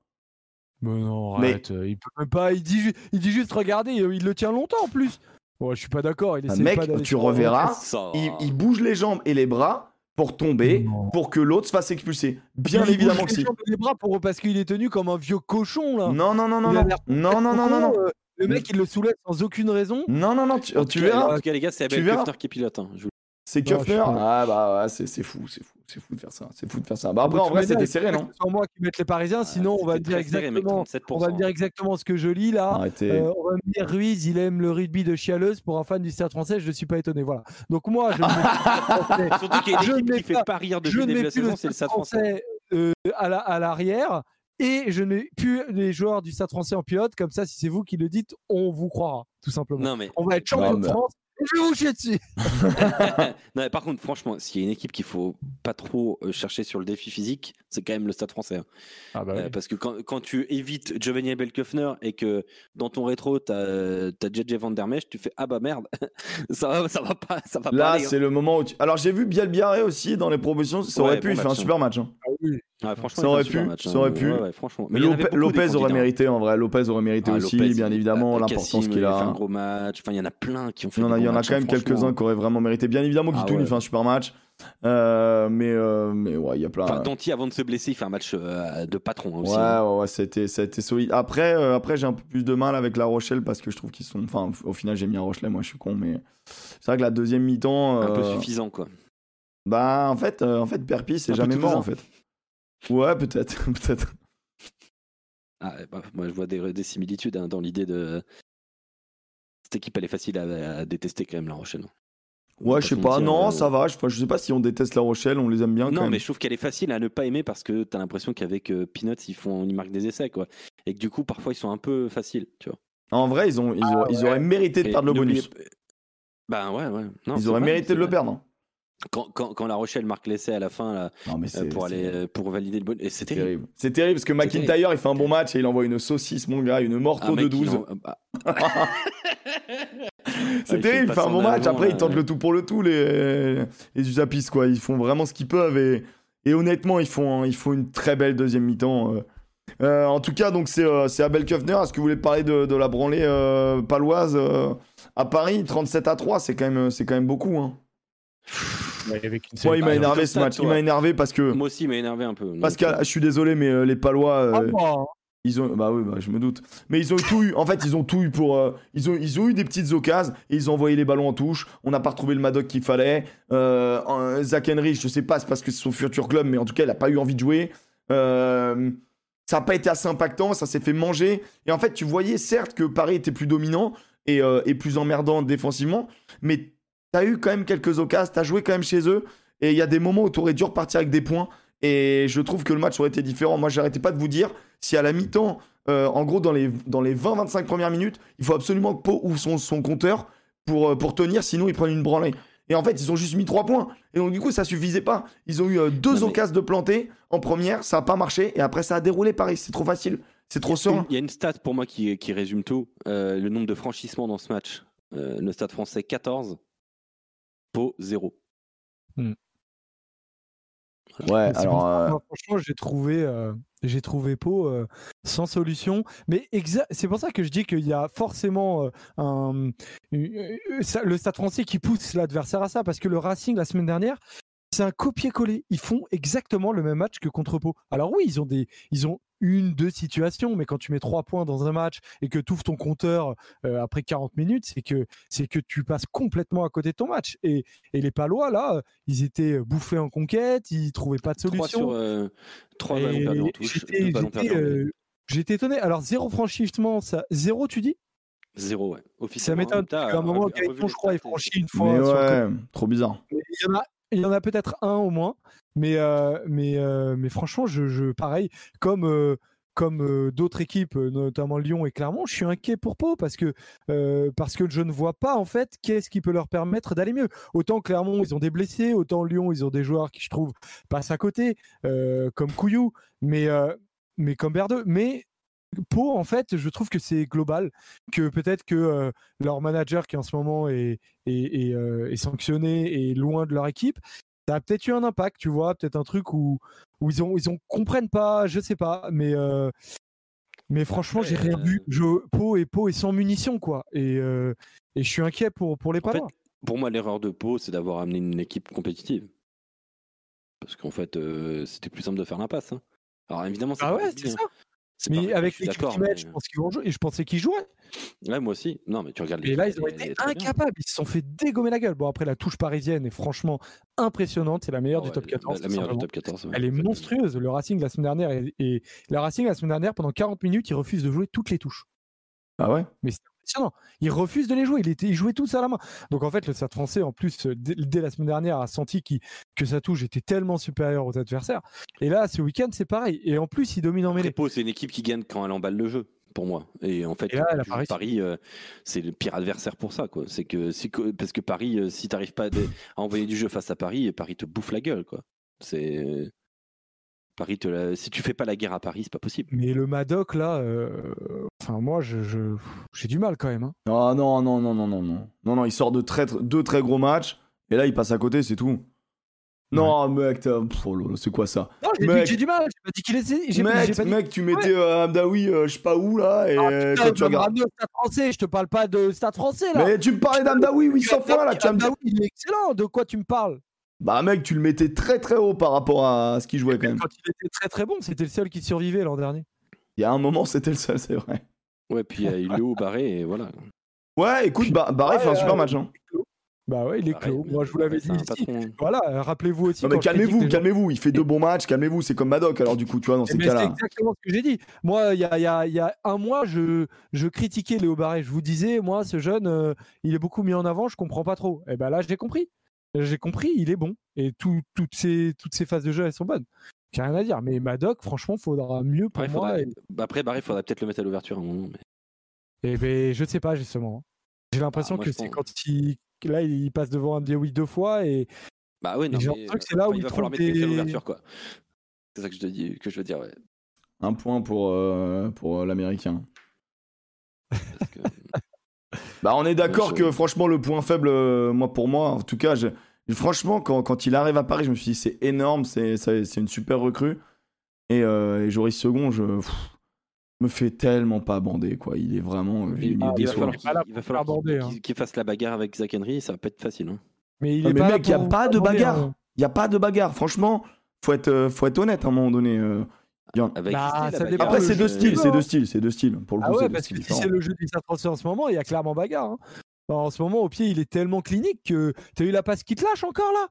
Mais non, arrête. euh, Il peut même pas. Il dit, ju- il dit juste, regardez, euh, il le tient longtemps en plus. Bon, je suis pas d'accord. Il essaie mec, pas tu reverras. Ça. Il, il bouge les jambes et les bras pour tomber, Non. pour que l'autre se fasse expulser. Bien Il évidemment bouge que les si. jambes et les bras pour parce qu'il est tenu comme un vieux cochon là. Non, non, non, non, non. Non, non, non, non, non. Euh, Le mec, il le soulève sans aucune raison. Non, non, non, tu, verras. En tout cas, les gars, c'est Abel qui pilote. hein. Je vous- C'est Kufner. Ah bah ouais, c'est c'est fou, c'est fou, c'est fou de faire ça. C'est fou de faire ça. Bah après, en vrai, c'était serré, non que ce soit moi qui mette les Parisiens, sinon on va Ah, dire exactement. 37%. On va dire exactement ce que je lis là. Euh, on va me dire Ruiz, il aime le rugby de chialeuse pour un fan du Stade français. Je ne suis pas étonné. Voilà. Donc moi, je (laughs) Surtout qu'il y a une équipe n'ai qui fait pas- rire depuis je le ne début de la saison, c'est le Stade français. euh, à la- à l'arrière et je n'ai plus les joueurs du Stade français en pilote. Comme ça, si c'est vous qui le dites, on vous croira, tout simplement. Non, mais On va être champion Non, de France Je vais vous chier dessus. non, mais par contre, franchement, s'il y a une équipe qu'il faut pas trop euh, chercher sur le défi physique, c'est quand même le Stade Français. hein. Ah bah Euh, parce que quand, quand tu évites Giovanni Belköffner et que dans ton rétro, tu as, JJ Van Der Mesch, tu fais ah bah merde, (laughs) ça va, ça va pas, ça va pas. Là, hein. c'est le moment où tu... Alors, j'ai vu Bielbiaré aussi dans les propositions. Ça aurait Ouais, pu, bon il fait un super match. hein. Ouais, franchement, ça il aurait pu, match, ça hein. aurait pu. Ouais, ouais, franchement. Mais il Lopez, Lopez aurait mérité, en vrai. Lopez aurait mérité Ah, aussi, Lopez, bien il- évidemment, l'importance qu'il Il a fait a. un gros match. Enfin, il y en a plein qui ont fait Il y en a, il y en a matchs, quand même hein, quelques-uns qui auraient vraiment mérité. Bien évidemment, Ah Guitoun, ouais. il fait un super match. Euh, mais, euh, mais ouais, il y a plein. Enfin, Danti, avant de se blesser, il fait un match euh, de patron hein, aussi. Ouais, hein. ouais, ouais, c'était, ça a été solide. Après, euh, après j'ai un peu plus de mal avec La Rochelle parce que je trouve qu'ils sont. Enfin, au final, j'ai mis un Rochelet, moi je suis con, mais c'est vrai que la deuxième mi-temps. Un peu euh, suffisant, quoi. Bah, en fait, euh, en fait Perpi, c'est jamais mort, en fait. Ouais, peut-être, (laughs) peut-être. Ah, bah, moi, je vois des, des similitudes hein, dans l'idée de. Cette équipe, elle est facile à, à détester quand même, La Rochelle. On va Ouais, je sais pas, non, euh, ça va. Je, sais pas si on déteste La Rochelle, on les aime bien quand Non, même. mais je trouve qu'elle est facile à ne pas aimer parce que t'as l'impression qu'avec euh, Peanuts, ils, font, ils marquent des essais, quoi. Et que du coup, parfois, ils sont un peu faciles, tu vois. En vrai, ils, ont, ils, auraient, ils auraient mérité de Et perdre le bonus. Ben ouais, ouais. Non, Ils auraient vrai, mérité de le vrai. perdre. Hein. Quand, quand, quand La Rochelle marque l'essai à la fin, là, Non, mais euh, c'est pour, aller, euh, pour valider le bonus. Et c'est terrible. terrible. C'est terrible parce que McIntyre, il fait un bon match et il envoie une saucisse, mon gars, une Un morceau de mec qui 12. en- bah, (laughs) C'est fait terrible, il fait un bon match. avant, Après, ils là, tentent ouais. le tout pour le tout, les, les Usapis, quoi. Ils font vraiment ce qu'ils peuvent et, et honnêtement, ils font, ils font une très belle deuxième mi-temps. euh. Euh, en tout cas, donc c'est euh, c'est Abel Köfner. Est-ce que vous voulez parler de, de la branlée euh, paloise euh, à Paris? 37 à 3, c'est quand, même- c'est quand même beaucoup. Hein. Avec une Moi, il m'a énervé ce match. Il m'a énervé parce que. Moi aussi, il m'a énervé un peu. Parce Donc, que euh, je suis désolé, mais euh, les Palois. euh, Ah, moi, hein. Ils ont, bah oui, bah, je me doute. Mais ils ont tout eu. En fait, ils ont tout eu pour. euh, ils ont, ils ont eu des petites occasions et ils ont envoyé les ballons en touche. On n'a pas retrouvé le Madoc qu'il fallait. Euh, Zach Henry, je sais pas, c'est parce que c'est son futur club, mais en tout cas, il a pas eu envie de jouer. Euh, ça n'a pas été assez impactant, ça s'est fait manger. Et en fait, tu voyais certes que Paris était plus dominant et, euh, et plus emmerdant défensivement, mais t'as eu quand même quelques occasions, t'as joué quand même chez eux. Et il y a des moments où t'aurais dû repartir avec des points. Et je trouve que le match aurait été différent. Moi, j'arrêtais pas de vous dire, si à la mi-temps, euh, en gros, dans les, dans les 20-25 premières minutes, il faut absolument que Pau ouvre son, son compteur pour, euh, pour tenir, sinon ils prennent une branlée. Et en fait, ils ont juste mis 3 points. Et donc, du coup, ça suffisait pas. Ils ont eu euh, deux mais- occasions de planter en première, ça a pas marché. Et après, ça a déroulé pareil. C'est trop facile. C'est trop serein. Il y a une stat pour moi qui, qui résume tout. Euh, le nombre de franchissements dans ce match. Le stade français 14, Pau 0. Ouais, C'est pour alors. ça, euh, moi, franchement, j'ai trouvé, euh, j'ai trouvé Pau euh, sans solution. Mais c'est pour ça que je dis qu'il y a forcément euh, un, euh, ça- le Stade Français qui pousse l'adversaire à ça, parce que le Racing la semaine dernière, c'est un copier-coller. Ils font exactement le même match que contre Pau. Alors oui, ils ont des, ils ont une, deux situations, mais quand tu mets trois points dans un match et que tu ouvres ton compteur euh, après 40 minutes, c'est que, c'est que tu passes complètement à côté de ton match. Et, et les Palois, là, euh, ils étaient bouffés en conquête, ils trouvaient pas de 3 solution. sur euh, 3 ballons perdus en touche, j'étais- 2 ballons j'étais, perdus en mêlée. euh, J'étais étonné. Alors, zéro franchissement, ça... zéro, tu dis? 0, ouais. Ça Officiellement, m'étonne. t'as parce qu'à un moment, Gaëtan, je crois, et- franchit une fois. mais sur le ouais, trop bizarre. il y en a, il y en a peut-être un au moins, mais euh, euh, franchement, je, pareil comme euh, d'autres équipes, notamment Lyon et Clermont, je suis inquiet pour Pau parce que je ne vois pas en fait qu'est-ce qui peut leur permettre d'aller mieux. Autant Clermont, ils ont des blessés, autant Lyon, ils ont des joueurs qui je trouve passent à côté, comme Couillou, mais mais comme Berdeux, mais Pau, en fait, je trouve que c'est global, que peut-être que euh, leur manager qui en ce moment est, est, est, euh, est sanctionné et loin de leur équipe, ça a peut-être eu un impact, tu vois, peut-être un truc où, où ils ont ils ont comprennent pas, je sais pas, mais euh, mais franchement, j'ai rien vu. Je, Pau et Pau est sans munitions quoi, et et je suis inquiet pour pour les Palois. pour moi, l'erreur de Pau, c'est d'avoir amené une équipe compétitive. Parce qu'en fait, c'était plus simple de faire l'impasse. hein. Alors évidemment, c'est Ah pas ouais, c'est hein. ça. Mais avec l'équipe met, mais- je pense qu'ils vont jouer, et je pensais qu'ils jouaient. Ouais, moi aussi. Non, mais tu regardes Et là, ils ont été incapables. Ils se sont fait dégommer la gueule. Bon, après, la touche parisienne est franchement impressionnante. C'est la meilleure du top la- 14. La, tout meilleure du top 14. ouais, Elle est monstrueuse. Le Racing la semaine dernière et, et le Racing la semaine dernière pendant 40 minutes, il refuse de jouer toutes les touches. Ah ouais? Mais c'est impressionnant. Il refuse de les jouer. Il était, il jouait tous à la main. Donc en fait, le Stade Français, en plus, euh, dès, dès la semaine dernière, a senti que sa touche était tellement supérieure aux adversaires. Et là, ce week-end, c'est pareil. Et en plus, il domine en mêlée. C'est une équipe qui gagne quand elle emballe le jeu. pour moi. Et en fait, Et là, réussi. Paris, euh, c'est le pire adversaire pour ça. quoi. C'est que, parce que Paris, euh, si tu n'arrives pas à envoyer du jeu face à Paris, Paris te bouffe la gueule. Quoi. C'est Paris te la- Si tu fais pas la guerre à Paris, c'est pas possible. Mais le Madoc, là, euh, enfin, moi, je, je- j'ai du mal quand même. hein. Ah non, non, non, non, non, non. Non, non, il sort de très, très- deux très gros matchs. Et là, il passe à côté, c'est tout. Non, mec, pff, oh c'est quoi ça? Non, j'ai du mal. J'ai pas dit qu'il était. J'ai mec, j'ai pas dit. mec, tu mettais euh, Hamdaoui, euh, je sais pas où, là, et Ah, putain, quand tu regardes. au stade français. Je te parle pas de stade français, là. Mais tu me parlais d'Hamdaoui 800 fois, là, tu Ah, il est excellent. De quoi tu me parles? Bah, mec, tu le mettais très très haut par rapport à ce qu'il jouait quand même. Quand il était très très bon, c'était le seul qui survivait l'an dernier. Il y a un moment, c'était le seul, c'est vrai. Ouais, puis euh, il est haut barré et voilà. Ouais, écoute, bah, Barré Ouais, fait un super ouais, match. Hein. Bah ouais, il est clos. Moi, je vous l'avais c'est dit ici. patron. Voilà, euh, rappelez-vous aussi. Non, mais calmez-vous, calmez-vous. Il fait deux bons matchs, calmez-vous. C'est comme Madoc, alors du coup, tu vois, dans ces Mais c'est cas-là. exactement ce que j'ai dit. Moi, il y a, il y a- il y a un mois, je, je critiquais Léo Barré. Je vous disais, moi, ce jeune, euh, il est beaucoup mis en avant, je comprends pas trop. Et ben là, j'ai compris. J'ai compris, il est bon. Et tout- toutes, ces, toutes ces phases de jeu, elles sont bonnes. J'ai rien à dire. Mais Madoc, franchement, faudra mieux pour Après, moi. Et, bah, Après, Barré, il faudrait peut-être le mettre à l'ouverture à un moment. mais- et ben, je sais pas, justement. J'ai l'impression Ah, que c'est pense- quand il. Là, il passe devant un oui deux fois et Bah ouais, non, mais, c'est là enfin, où il il va falloir mettre à l'ouverture, quoi. C'est ça que je, te dis, que je veux dire, ouais. Un point pour, euh, pour euh, l'américain. Que- (laughs) Bah, on est d'accord je- que franchement, le point faible, euh, moi pour moi, en tout cas, je- franchement, quand, quand il arrive à Paris, je me suis dit, c'est énorme, c'est ça- c'est une super recrue. Et, euh, et Joris Second, je pff, me fait tellement pas bander, quoi. Il est vraiment. euh, il, il, est il va falloir Il là qu'il il va falloir faire qu'il- bander, hein. qu'il- qu'il fasse la bagarre avec Zach Henry, ça va pas être facile. hein. mais il est mais pas mec, y a pour- pas de bagarre. hein. Il y a pas de bagarre. Franchement, faut être, euh, faut être honnête à un moment donné. euh. Avec Bah, qui Après, c'est deux styles, c'est hein. deux styles, c'est deux styles. Pour le Ah coup, ouais, parce que si c'est le jeu stades français en ce moment, il y a clairement bagarre. hein. En ce moment, au pied, il est tellement clinique que t'as eu la passe qui te lâche encore là?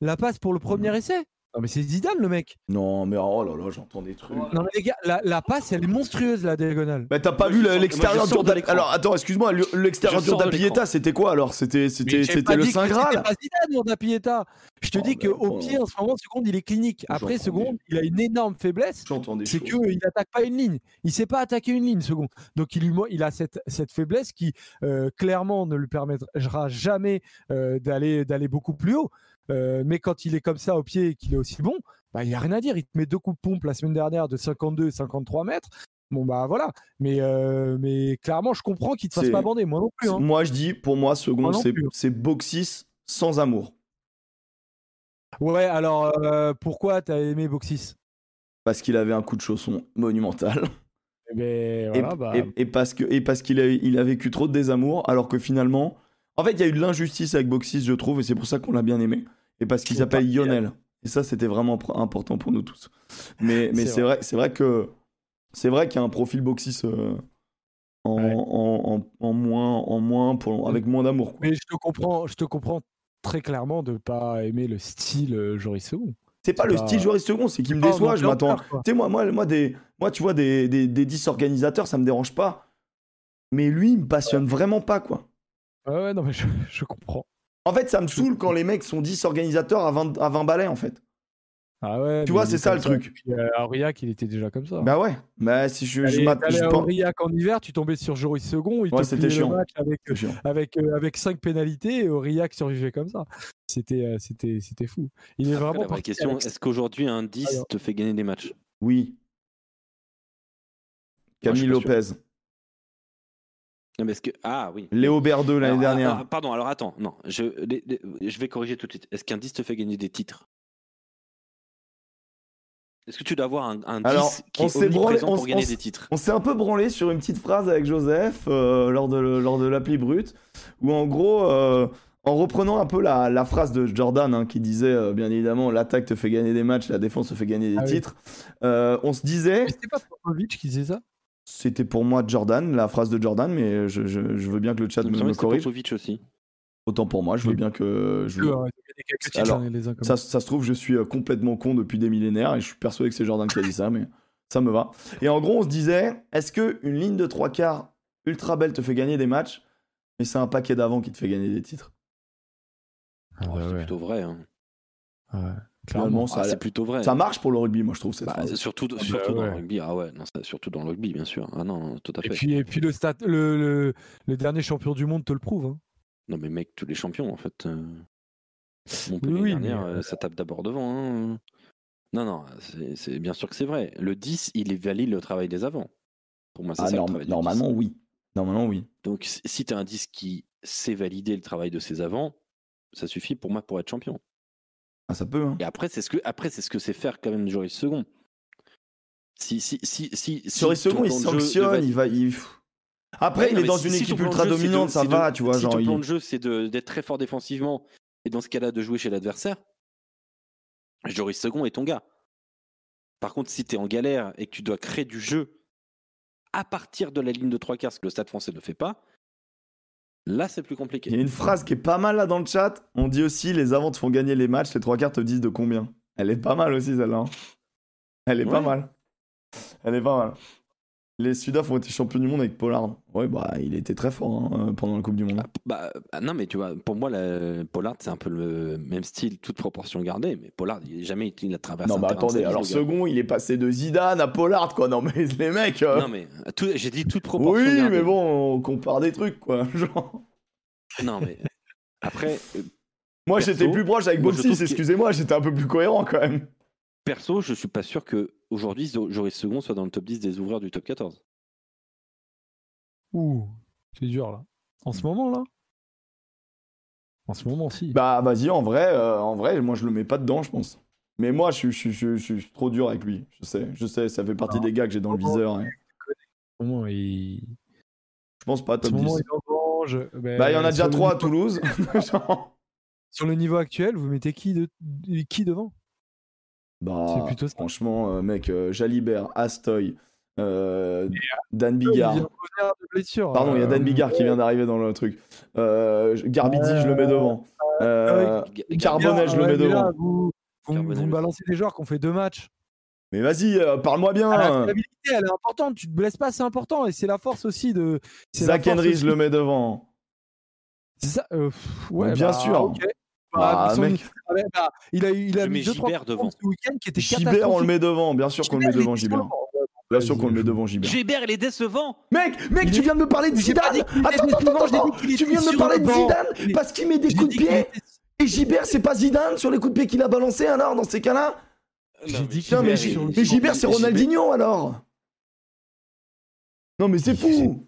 La passe pour le premier essai? Non mais c'est Zidane le mec. Non, mais oh là là, j'entends des trucs. Non mais les gars, la, la passe elle est monstrueuse la diagonale. Bah t'as pas Moi, vu je l'extérieur sors de l'écran. Alors attends, excuse-moi, le- l'extérieur Je tour sors de d'Apieta, l'écran. c'était quoi alors? C'était c'était Mais j'ai c'était pas le dit que Saint c'était Graal? pas Zidane Jordan Pieta. Je te Oh, dis mais qu'au bon. pied en ce moment, seconde, il est clinique. Après J'entends seconde, il a une énorme faiblesse. J'entends des c'est choses. qu'il n'attaque pas une ligne. Il sait pas attaquer une ligne, second. Donc il, lui, il a cette, cette faiblesse qui euh, clairement ne lui permettra jamais euh, d'aller d'aller beaucoup plus haut. Euh, mais quand il est comme ça au pied et qu'il est aussi bon, bah, il n'y a rien à dire. Il te met deux coups de pompe la semaine dernière de 52 et 53 mètres. Bon bah voilà. Mais, euh, mais clairement, je comprends qu'il te fasse pas bander. Moi non plus. hein. Moi je dis, pour moi, second, non c'est Boxis sans amour. Ouais, alors euh, pourquoi t'as aimé Boxis? Parce qu'il avait un coup de chausson monumental. Eh ben, Et, voilà, bah, et- et parce qu'il a, il a vécu trop de désamour, alors que finalement. En fait, il y a eu de l'injustice avec Boxis, je trouve, et c'est pour ça qu'on l'a bien aimé. Et parce qu'il s'appelle pas. Lionel. Et ça, c'était vraiment important pour nous tous. Mais, (laughs) mais C'est vrai, c'est vrai que c'est vrai qu'il y a un profil Boxis euh, en, Ouais. en, en- en moins, en moins pour, avec moins d'amour. mais je te comprends, je te comprends très clairement de pas aimer le style euh, Joris Second. C'est pas c'est le pas- style Joris Second, c'est qu'il me Pas déçoit. Je m'attends. Tu sais, moi, moi, moi, des, moi, tu vois, des, des, des 10 organisateurs, ça me dérange pas. Mais lui, il me passionne vraiment pas, quoi. Ouais, ouais, non mais je, (laughs) je comprends. En fait, ça me saoule quand les mecs sont 10 organisateurs à 20, à 20 balais, en fait. Ah ouais. Tu vois, c'est est ça, le truc. Puis, euh, à Aurillac, il était déjà comme ça. Bah ouais. Bah, si je, je, T'allais- m'att- t'allais je à pense- Aurillac en hiver, tu tombais sur Joris Second, il Ouais, c'était le chiant. match avec, chiant. avec, euh, avec 5 pénalités et Aurillac survivait comme ça. C'était euh, c'était c'était fou. Il est Après, vraiment la vraie question, avec- est-ce qu'aujourd'hui un 10 Alors. te fait gagner des matchs? Oui. Camille Lopez. Non, mais est-ce que... Ah oui. Léo Berdeux l'année dernière. alors, pardon, alors attends, non, je, les- les- je vais corriger tout de suite. Est-ce qu'un 10 te fait gagner des titres? Est-ce que tu dois avoir un, un 10 Alors, qui on est branlé- on pour gagner on des titres? On s'est un peu branlé sur une petite phrase avec Joseph euh, lors de, lors de l'appli brute, où en gros, euh, en reprenant un peu la, la phrase de Jordan hein, qui disait euh, bien évidemment l'attaque te fait gagner des matchs, la défense te fait gagner des Ah oui. titres, euh, on se disait, Mais c'était pas Popovic qui disait ça? C'était pour moi Jordan, la phrase de Jordan, mais je, je- je veux bien que le chat me, me corrige. Popovic aussi. Autant pour moi, je veux bien que. Je Alors, hein, Ça, ça se trouve, je suis euh, complètement con depuis des millénaires et je suis persuadé que c'est Jordan qui a dit ça, mais ça me va. Et en gros, on se disait, est-ce que une ligne de trois quarts ultra belle te fait gagner des matchs, mais c'est un paquet d'avant qui te fait gagner des titres? Ah c'est ouais. plutôt vrai. hein. Ouais. Ça, Ah, c'est plutôt vrai. ça marche pour le rugby, moi je trouve cette Bah, phrase. surtout bah surtout dans ouais. le rugby. Ah ouais, non, surtout dans le rugby, bien sûr. Ah non, tout à Et fait. puis, et puis le, stat, le, le, le dernier champion du monde te le prouve. hein. Non, mais mec, tous les champions, en fait. euh, Montpellier oui, dernière, mais, euh, ça tape d'abord devant. hein. Non, non, c'est- bien sûr que c'est vrai. Le 10, il est valide le travail des avants. Pour moi, c'est Ah, ça le norm- travail normalement, 10. oui. Normalement, oui. Donc, si- si tu as un 10 qui sait valider le travail de ses avants, ça suffit pour moi pour être champion. Ah, ça peut, hein. Et après, c'est ce que après c'est ce que c'est faire quand même Joris Second. Si si si si ton seconds, il sanctionne, va- il va. il- Après, Ouais, il est dans si- une si équipe ultra jeu, c'est de- dominante, ça c'est de- va, tu vois. Si genre, ton il- plan de jeu, c'est d'être très fort défensivement et dans ce cas-là de jouer chez l'adversaire, Joris Second est ton gars. Par contre, si tu es en galère et que tu dois créer du jeu à partir de la ligne de trois quarts, ce que le Stade français ne fait pas, là c'est plus Il y a compliqué. une phrase qui est pas mal là dans le chat. On dit aussi les avants te font gagner les matchs, les trois quarts te disent de combien. Elle est pas mal aussi celle-là. hein. Elle est pas mal. Elle est pas mal. Les Sudaf ont été champions du monde avec Pollard. Ouais, bah il était très fort hein, euh, pendant la Coupe du Monde. Ah, bah, ah, non, mais tu vois, pour moi, la, Pollard, c'est un peu le même style, toute proportion gardée. Mais Pollard, il n'a jamais été, il a traversé. non, mais sa attendez, alors second, il est passé de Zidane à Pollard, quoi. Non, mais les mecs. euh, Non, mais tout- j'ai dit toute proportion oui, gardée. mais bon, on compare des trucs, quoi. (laughs) Genre. Non, mais après, euh, Moi, j'étais plus proche avec Boxis, excusez-moi, j'étais un peu plus cohérent quand même. Perso, je suis pas sûr que aujourd'hui Joris Second soit dans le top 10 des ouvreurs du top 14. Ouh, c'est dur là. En ce moment là? En ce moment, si. Bah, vas-y, en vrai, euh, en vrai, moi, je le mets pas dedans, je pense. Mais moi, je, suis- je, suis- je, suis- je suis trop dur avec lui. Je sais, je sais, ça fait partie Non. des gars que j'ai dans le viseur. hein. Il, Je pense pas top 10. moment, il. Ben, Bah, il y en a déjà sur le trois à niveau- Toulouse. (laughs) Sur le niveau actuel, vous mettez qui, de... qui devant? Bah, C'est plutôt ça. franchement, euh, mec, euh, Jalibert, Astoy, euh, Dan Il Bigard. Pardon, il y a Dan Bigard qui vient d'arriver dans le truc. Euh, Garbidi, je le mets devant. Euh, Carbonel, je le mets devant. vous, vous, Carbonel vous me balancez des joueurs qui ont fait deux matchs. Mais vas-y, euh, parle-moi bien. Ah, la stabilité, elle est importante. Tu te blesses pas, c'est important. Et c'est la force aussi de. Zach Henry, aussi- je le mets devant. C'est ça. euh, pff, ouais, bien bah, sûr. Ah, Bah, son- mec. ah, bah, il a, eu- il a mis deux, trois Gibert devant. ce week-end qui était Gibert, on le met devant. Bien sûr qu'on le met Gibert, devant, Gibert. décevant. Bien sûr qu'on le met devant, Gibert. Gilbert, il est décevant. Mec, mec, tu viens de me parler de Zidane. Attends, attends, Tu viens de me parler le de. Zidane parce qu'il met des coups de pied. Et Gibert, c'est pas Zidane sur les coups de pied qu'il a balancé alors dans ces cas-là J'ai Non, dit Putain, mais, Gibert, mais. Gibert, c'est Gibert- Ronaldinho alors Non, mais c'est fou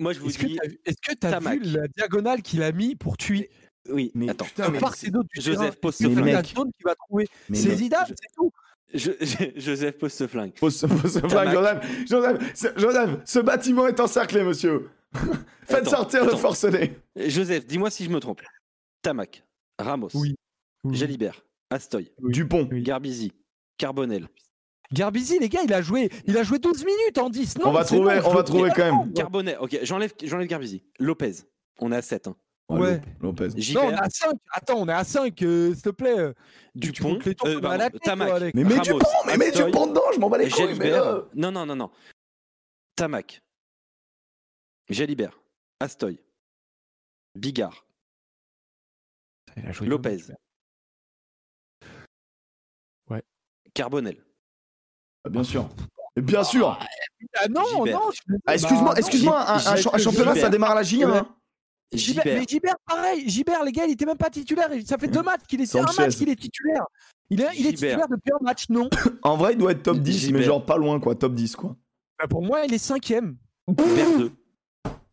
Moi, je vous Est-ce que dis, t'as vu- est-ce que t'as Tamac. vu la diagonale qu'il a mis pour tuer oui. Mais attends, putain, mais part c'est- et d'autre du Joseph pose ce flingue. qu'il va trouver C'est Zidane, je- c'est tout. Je- je- (laughs) Joseph pose ce flingue. Pose ce, pose ce flingue. Joseph, Joseph, ce- Joseph, ce bâtiment est encerclé, monsieur. (laughs) Faites Attends, sortir le forcené. Joseph, dis-moi si je me trompe. Tamac, Ramos, Oui. Oui. Jalibert, Astoy, Dupont. Oui. Garbizi, Carbonel, Garbizi, les gars, il a joué, il a joué 12 minutes en 10. Non, on va trouver, on va trouver quand même. Carbonel. Ok, j'enlève, j'enlève Garbizi. Lopez, on est à 7. Hein. Ouais. Lopez. Non, on est à 5. Attends, on est à 5, s'il te plaît. euh, tu Dupont, tours euh, pardon, la tête, Tamac, toi, Alex. Mais mets Ramos, Dupont, mais mets Astoy, Dupont dedans, je m'en bats les couilles. Mais, Jalibert. euh, Non, non, non, non. Tamac, Jalibert, Astoy, Bigard, Lopez. Ouais. Carbonel. Bien sûr. Et bien sûr. Ah non, Gilbert. non. je. Ah, excuse-moi, Bah, non, excuse-moi, un, un championnat, ça démarre à la J1. hein. Gilbert. mais Gilbert, pareil. Gilbert, les gars, il était même pas titulaire. Ça fait deux matchs qu'il est, un match qu'il est titulaire. Il est, il est Gilbert. titulaire depuis un match, non (coughs) En vrai, il doit être top 10, mais genre pas loin, quoi. Top 10, quoi. Bah, Pour moi, il est cinquième. Berdeux.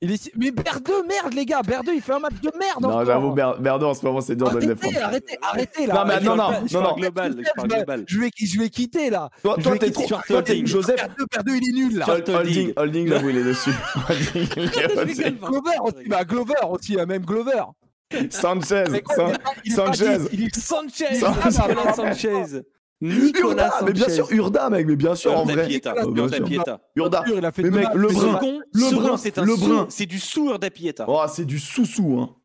Il est... Mais Berdeux, merde, les gars. Berdeux, il fait un match de merde. Non, j'avoue, Ber- Berdeux, en ce moment, c'est dur de le Arrêtez, défendre. arrêtez, arrêtez là. Non, mais non, non, non, je non. Global, quitter, je vais- global. Je vais, je vais quitter là. Toi, t'es quitter. toi, t'es. Joseph. Berdeux, Berdeux, il est nul là. Holding, Holding, j'avoue, il est (laughs) dessus. Holding, il est dessus. Glover aussi, bah Glover aussi, hein, même Glover. Sanchez, Sanchez. 10, il est- Sanchez, Sanchez. Nicolas Urda, Sanchez. mais bien sûr, Urda, mec, mais bien sûr, en Urda vrai. Pieta. Oh, bien Urda sûr. Pieta. Urda. Il a fait Mais mec, le brun. Le brun, c'est un le sous- brun. c'est du sous Urda Pieta. Oh, c'est du sous-sous, hein.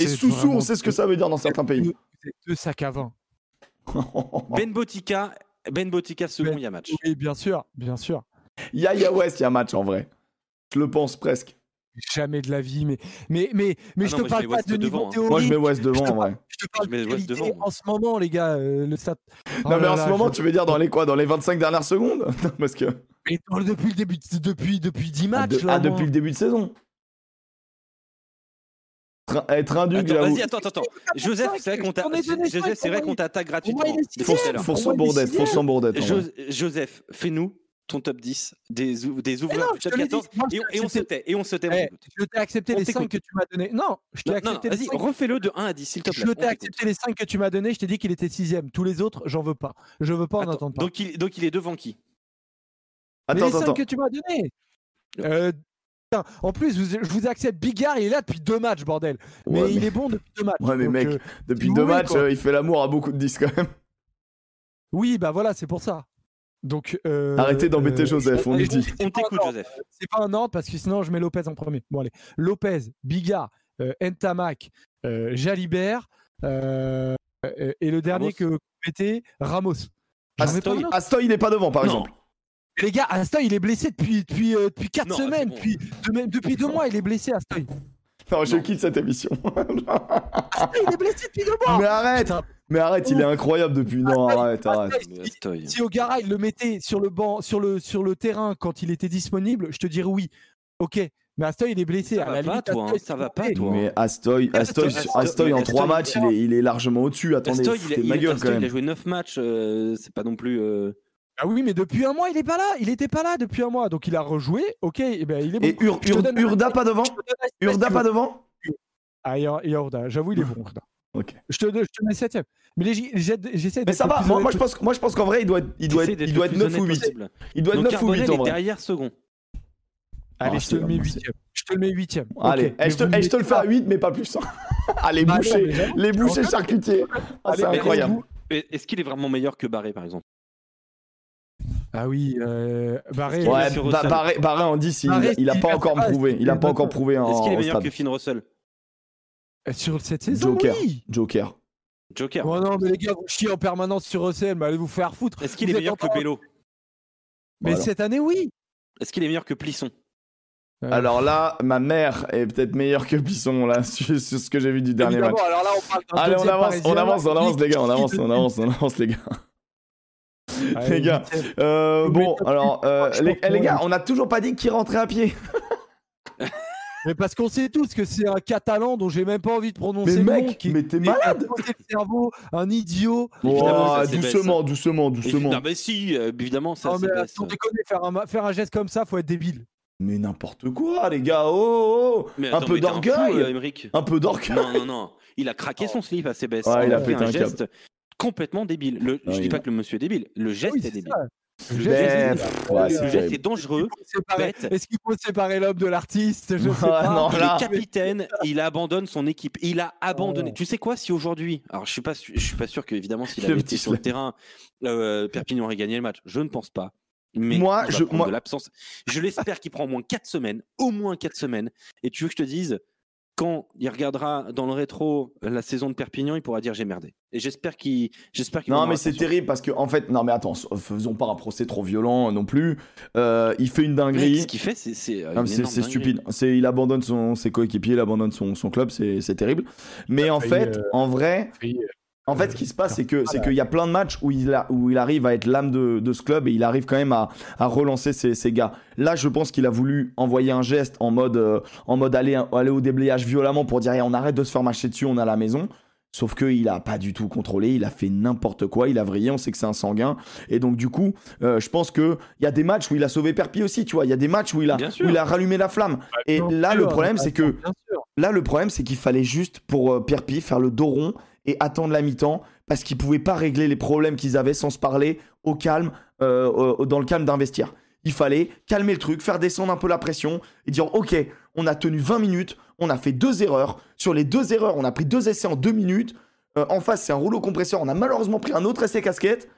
Et C'est sous-sous, vraiment- on sait ce que ça veut dire dans certains pays. C'est deux sacs à vin. (laughs) Ben Botica, Ben Botica second, Ben- il y a match. Oui, bien sûr, bien sûr. Yaya West, il y a match en vrai. Je le pense presque. Jamais de la vie, mais mais mais mais Ah je non, te je parle pas West de niveau devant, hein. théorique. Moi, je mets West je te devant, en parle- vrai. Je te parle Je mets de West devant, en ce moment, les gars. euh, le stat. Oh Non, mais là en là, ce moment, je- tu veux dire dans les quoi? Dans les 25 dernières secondes? (laughs) Non, Parce que. Mais depuis le début, de- depuis depuis 10 Ah, matchs de- là. ah, moi. depuis le début de saison. Tra- Être Attends, j'avoue. vas-y, attends, attends, attends. Joseph, c'est vrai qu'on t'attaque gratuitement. est bourdette, sans bourdette. Joseph, fais-nous ton top 10 des, des non, ouvreurs du je top te l'ai dit, 14 moi, je et, on se tait, et on se tait. on Eh, je t'ai accepté On les t'écoute. 5 que tu m'as donné. Non, je t'ai Non, non, accepté les vas-y, 5. refais-le de 1 à 10, s'il te plaît. Je t'ai accepté les 5 que tu m'as donné, je t'ai dit qu'il était sixième. Tous les autres, j'en veux pas. Je veux pas en Attends, entendre pas. donc, il, donc il est devant qui? Mais Attends, les 5 attends, que tu m'as donné. Euh, putain, en plus, vous- je vous accepte Bigard, il est là depuis deux matchs, bordel. Mais Ouais, il est bon depuis deux matchs. Ouais, mais Donc, mec, euh, depuis deux matchs, euh, il fait l'amour à beaucoup de disques quand même. oui, bah voilà, c'est pour ça. Donc, euh, Arrêtez d'embêter euh, Joseph, on lui dit. On t'écoute. Joseph. C'est pas un ordre parce que sinon je mets Lopez en premier. Bon, allez. Lopez, Bigard, euh, Ntamak, euh, Jalibert, et le dernier Ramos. que vous mettez, Ramos. Astoy. Astoy, il est pas devant, par Non. exemple. Les gars, Astoy, il est blessé depuis, depuis, euh, depuis 4 Non, c'est semaines. bon. Depuis, de- depuis deux mois, il est blessé, Astoy. Non, je Non. quitte cette émission. Astoy, il est blessé depuis deux mois. mais arrête, Putain, mais arrête, il est incroyable depuis. Non, arrête, arrête. Si-. Si O'Gara, il le mettait sur le banc, sur le, sur le terrain quand il était disponible, je te dirais oui. Ok. Mais Astoy, il est blessé. Ça à va la pas, limite, toi, hein, Astoy, ça c'est va pas, blessé. toi. Mais Astoy, Astoy, Astoy, Astoy en trois matchs, il est, il est largement au-dessus. Attendez, Astoy, il, a- il ma a- gueule Astoy, quand il a même. joué 9 matchs, euh, c'est pas non plus. euh, Ah oui, mais depuis un mois, il est pas là. Il était pas là depuis un mois. Donc il a rejoué. Ok, et ben il est bon. Et Ur- Ur- Urda pas devant Urda pas devant Ah, Urda. J'avoue, il est bon. Urda. Ok. Je te, je te mets septième. Mais les- j'essaie Mais ça va, moi, je pense, moi je pense qu'en vrai, il doit être, il doit essaie être, d'être il le doit être plus 9 honnête ou 8. possible. Il doit être Donc 9 ou 8 Carbonel en est vrai. derrière second. Allez, Ah, je te c'est le mets vraiment- huitième. Je te le mets huitième. Allez, Ok, eh, je te, eh, je te le fais à pas- 8, mais pas plus. hein. (laughs) Ah, les Ah, non, les bouchers charcutiers. Ah, c'est Allez, incroyable. Est-ce qu'il est vraiment meilleur que Barré, par exemple? Ah oui, euh, Barré. Ouais. Barré, Barré en 10, il, Barré, il a il pas encore prouvé. Il a pas encore prouvé Est-ce qu'il est meilleur que Finn Russell? Sur cette saison, Joker. oui. Joker. Joker. Oh non, mais les gars, vous chiez en permanence sur Russell, mais allez vous faire foutre. Est-ce qu'il est meilleur que Bello Mais Voilà. cette année, oui. Est-ce qu'il est meilleur que Plisson Euh, Alors là, ma mère est peut-être meilleure que Bisson là (laughs) sur, sur ce que j'ai vu du dernier match. alors là, on parle Allez, on avance, on avance, on avance les gars, on avance, on avance, on avance les gars. Allez, les gars. Euh, bon, alors euh, les, pense les gars, on n'a toujours pas dit qui rentrait à pied. (laughs) Mais parce qu'on sait tous que c'est un catalan dont j'ai même pas envie de prononcer Mais le nom, mec, qui mais t'es malade. le cerveau, un idiot. Oh, ça, doucement, doucement, doucement. Non, mais si, euh, évidemment, ça Non, c'est mais baisse. sans déconner, faire un, ma- faire un geste comme ça, faut être débile. Mais n'importe quoi, les gars. Oh, oh, oh. Mais un peu d'orgueil. euh. Un peu d'orgueil. Non, non, non. Il a craqué son slip à CBS. Ouais, il a fait un câble. geste complètement débile. Le, je Ouais, dis pas a- que le monsieur est débile. Le geste Oui, est débile. ça. Le Le geste, geste, c'est ouais, Le dangereux. Est-ce qu'il faut séparer- l'homme de l'artiste? Je sais Ouais, pas. non, Il là. est capitaine, il abandonne son équipe. Il a abandonné. Oh. Tu sais quoi, si aujourd'hui, alors je suis pas, je suis pas sûr que évidemment s'il Le avait petit été sur le terrain, euh, Perpignan aurait gagné le match. Je ne pense pas. Mais Moi, je- moi- l'absence. Je l'espère qu'il prend au moins 4 semaines, au moins 4 semaines. Et tu veux que je te dise, quand il regardera dans le rétro la saison de Perpignan, il pourra dire j'ai merdé. Et j'espère qu'il, j'espère qu'il. Non, mais c'est terrible parce que, en fait, non, mais attends, faisons pas un procès trop violent non plus. Euh, il fait une dinguerie. ce qu'il fait, c'est, c'est, euh, mais c'est stupide. C'est il abandonne son, ses coéquipiers, il abandonne son, son club, c'est c'est terrible. Mais en fait, euh, en vrai, en fait, ce qui se passe, c'est que c'est qu'il y a plein de matchs où il a, où il arrive à être l'âme de, de ce club et il arrive quand même à, à relancer ses, ses gars. Là, je pense qu'il a voulu envoyer un geste en mode euh, en mode aller aller au déblayage violemment pour dire Eh, on arrête de se faire marcher dessus, on a la maison. Sauf qu'il a pas du tout contrôlé, il a fait n'importe quoi, il a vrillé, on sait que c'est un sanguin. Et donc, du coup, euh, je pense qu'il y a des matchs où il a sauvé Perpi aussi, tu vois. Il y a des matchs où il a, où il a rallumé la flamme. Et Bien là, sûr, le problème, c'est que. Là, le problème, c'est qu'il fallait juste, pour euh, Perpi, faire le dos rond et attendre la mi-temps parce qu'ils pouvaient pas régler les problèmes qu'ils avaient sans se parler au calme, euh, dans le calme d'investir. Il fallait calmer le truc, faire descendre un peu la pression et dire Ok, on a tenu 20 minutes, on a fait deux erreurs. Sur les deux erreurs, on a pris deux essais en deux minutes. Euh, en face, c'est un rouleau compresseur. On a malheureusement pris un autre essai casquette.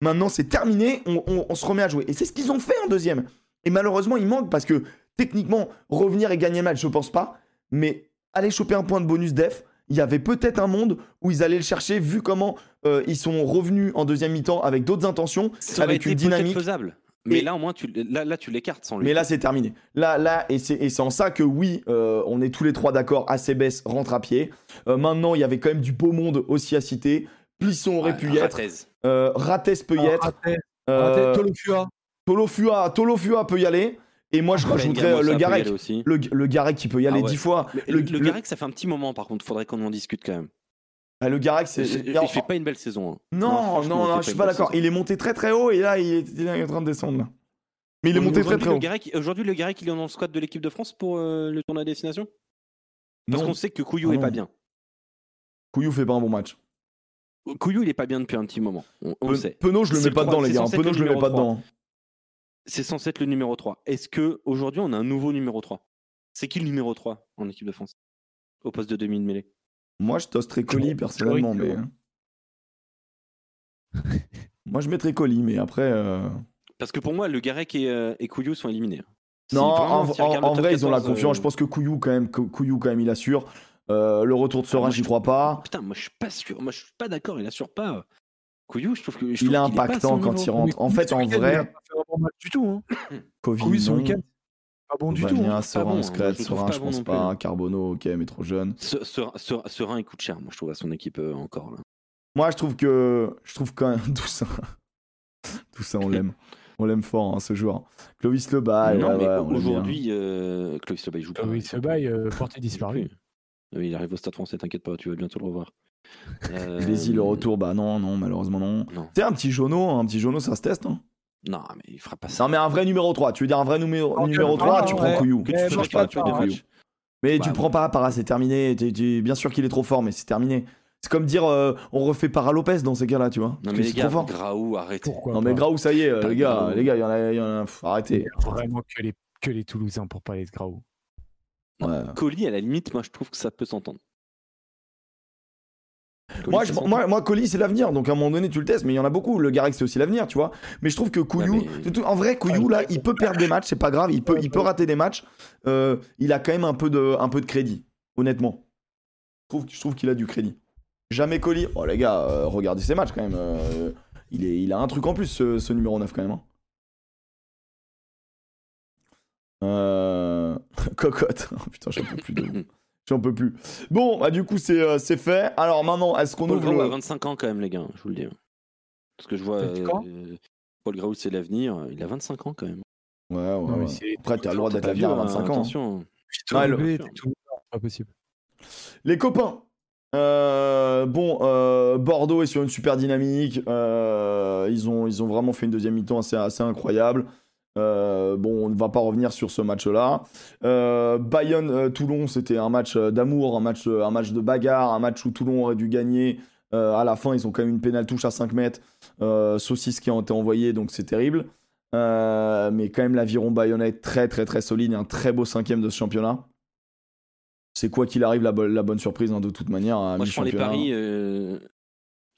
Maintenant, c'est terminé, on, se remet à jouer. Et c'est ce qu'ils ont fait en deuxième. Et malheureusement, il manque parce que techniquement, revenir et gagner le match, je pense pas. Mais aller choper un point de bonus def, il y avait peut-être un monde où ils allaient le chercher, vu comment euh, ils sont revenus en deuxième mi-temps avec d'autres intentions, Ça avec été une dynamique. faisable. Mais Et- là, au moins, tu, là, là, tu l'écartes sans lui. Mais là, c'est terminé. Là, là, et c'est en ça que oui, euh, on est tous les trois d'accord. ACBS rentre à pied. Euh, maintenant, il y avait quand même du beau monde aussi à citer. Plisson aurait pu y être. Euh, Rates peut y être. Euh, raté, Tolofua. Tolofua, Tolofua peut y aller. Et moi, je Ben rajouterais euh, le Garek. aussi. Le, le Garek qui peut y aller Ah ouais. dix fois. Le, Le, le, le- Garec, ça fait un petit moment, par contre. Faudrait qu'on en discute quand même. Ah, le Garek, c'est. Il il fait pas une belle saison. hein. Non, non, non, je suis pas d'accord. Il est monté très très haut et là, il est, il est en train de descendre. Là. Mais il est monté très très haut. Aujourd'hui, le Garec, il est dans le squad de l'équipe de France pour euh, le tournoi à destination Parce qu'on sait que Couillou Ah est non. pas bien. Couillou fait pas un bon match. Couillou, il est pas bien depuis un petit moment. On, on le Pe- sait. Penaud, je le mets le pas dedans, les gars. Penaud, je le mets pas dedans. C'est censé être le numéro 3. Est-ce que aujourd'hui on a un nouveau numéro 3 C'est qui le numéro 3 en équipe de France? Au poste de demi de mêlée Moi, je toasterais Colis personnellement, mais. théoriquement. Moi, je mettrais Colis, mais après. euh, Parce que pour moi, le Garec et, euh, et Couillou sont éliminés. Si Non, en, si vrai, ils ont la 14, confiance. euh, Je pense que Couillou, quand même, Cou- Couillou, quand même, il assure. Euh, le retour de Serein, moi, j'y je crois pas. Putain, moi je suis pas sûr. Moi je suis pas d'accord. Il assure pas. Couillou, je trouve que. je Il trouve est impactant quand il rentre. En fait, en vrai, pas fait un bon match du tout. Hein. (coughs) Covid, non. week-end, pas bon du tout. Hein. Serein, moi, je le Serein, pas je pense non pas. Carbono, ok, mais trop jeune. Se- Serein- Serein- Serein, il coûte cher, moi je trouve, à son équipe euh, encore. Là. Moi, je trouve que. Je trouve quand même. (laughs) Tout ça. Tout ça, on l'aime. On l'aime fort, hein, ce joueur. Clovis Lebaille, non, mais ouais, aujourd'hui, euh, Clovis Lebaille joue pas. Ah bail, pas. euh, porté disparu. Ah oui, il arrive au stade français, t'inquiète pas, tu vas bientôt le revoir. (laughs) Euh, Bézi, le retour, bah non, non, malheureusement non. Non. C'est un petit jauneau, un petit jauneau, ça se teste. Hein. Non, mais il fera pas ça. Non, mais un vrai numéro 3. Tu veux dire un vrai numéro, numéro ah, 3, tu ouais. prends Couillou. Que tu mange fais pas tu hein. matchs. Mais Bah, tu le prends pas, Para, c'est terminé. Tu- tu- bien sûr qu'il est trop fort, mais c'est terminé. C'est comme dire euh, on refait Para Lopez dans ces cas-là, tu vois. Non, mais les gars. Graou, arrêtez. Pourquoi Non, mais Graou, ça y est, euh, les gars, Graou. les gars, il y en a, il y en a- pff, arrêtez. Vraiment que les, que les Toulousains pour parler de Graou. Ouais. Colis, à la limite, moi je trouve que ça peut s'entendre. Moi, je, s'entend. moi, moi, Colis, c'est l'avenir. Donc, à un moment donné, tu le testes. Mais il y en a beaucoup. Le Garek, c'est aussi l'avenir, tu vois. Mais je trouve que Couillou. Mais- tout- En vrai, Couillou, là, il peut perdre des matchs. C'est pas grave. Il peut, il peut rater des matchs. Euh, il a quand même un peu de, un peu de crédit. Honnêtement. Je trouve, je trouve qu'il a du crédit. Jamais Colis. Oh, les gars, euh, regardez ses matchs quand même. Euh, il, est, il a un truc en plus, ce, ce numéro 9, quand même. hein. (laughs) Cocotte. Oh, putain, j'en peux plus de. (laughs) J'en peux plus. Bon, bah, du coup, c'est euh, c'est fait. Alors, maintenant, est-ce qu'on Paul ouvre. Graou a le- 25 ans quand même, les gars, je vous le dis. Parce que je vois. Euh, Paul Graou, c'est l'avenir. Il a 25 ans quand même. Ouais, ouais, Non, ouais. Après, t'as le droit d'être l'avenir à vieux, hein, 25 ans. Attention. Le- Toulouse, c'est pas possible. Les copains. Euh, bon, euh, Bordeaux est sur une super dynamique. Euh, ils, ont, ils ont vraiment fait une deuxième mi-temps assez, assez incroyable. Euh, bon, on ne va pas revenir sur ce match-là. Euh, Bayonne-Toulon, c'était un match euh, d'amour, un match, euh, un match de bagarre, un match où Toulon aurait dû gagner. Euh, à la fin, ils ont quand même une pénale touche à 5 mètres. Euh, saucisses qui ont été envoyées, donc c'est terrible. Euh, mais quand même, l'aviron bayonnais est très, très, très solide. et Un très beau cinquième de ce championnat. C'est quoi qu'il arrive la, bo- la bonne surprise hein, de toute manière. Moi, je prends les paris. euh,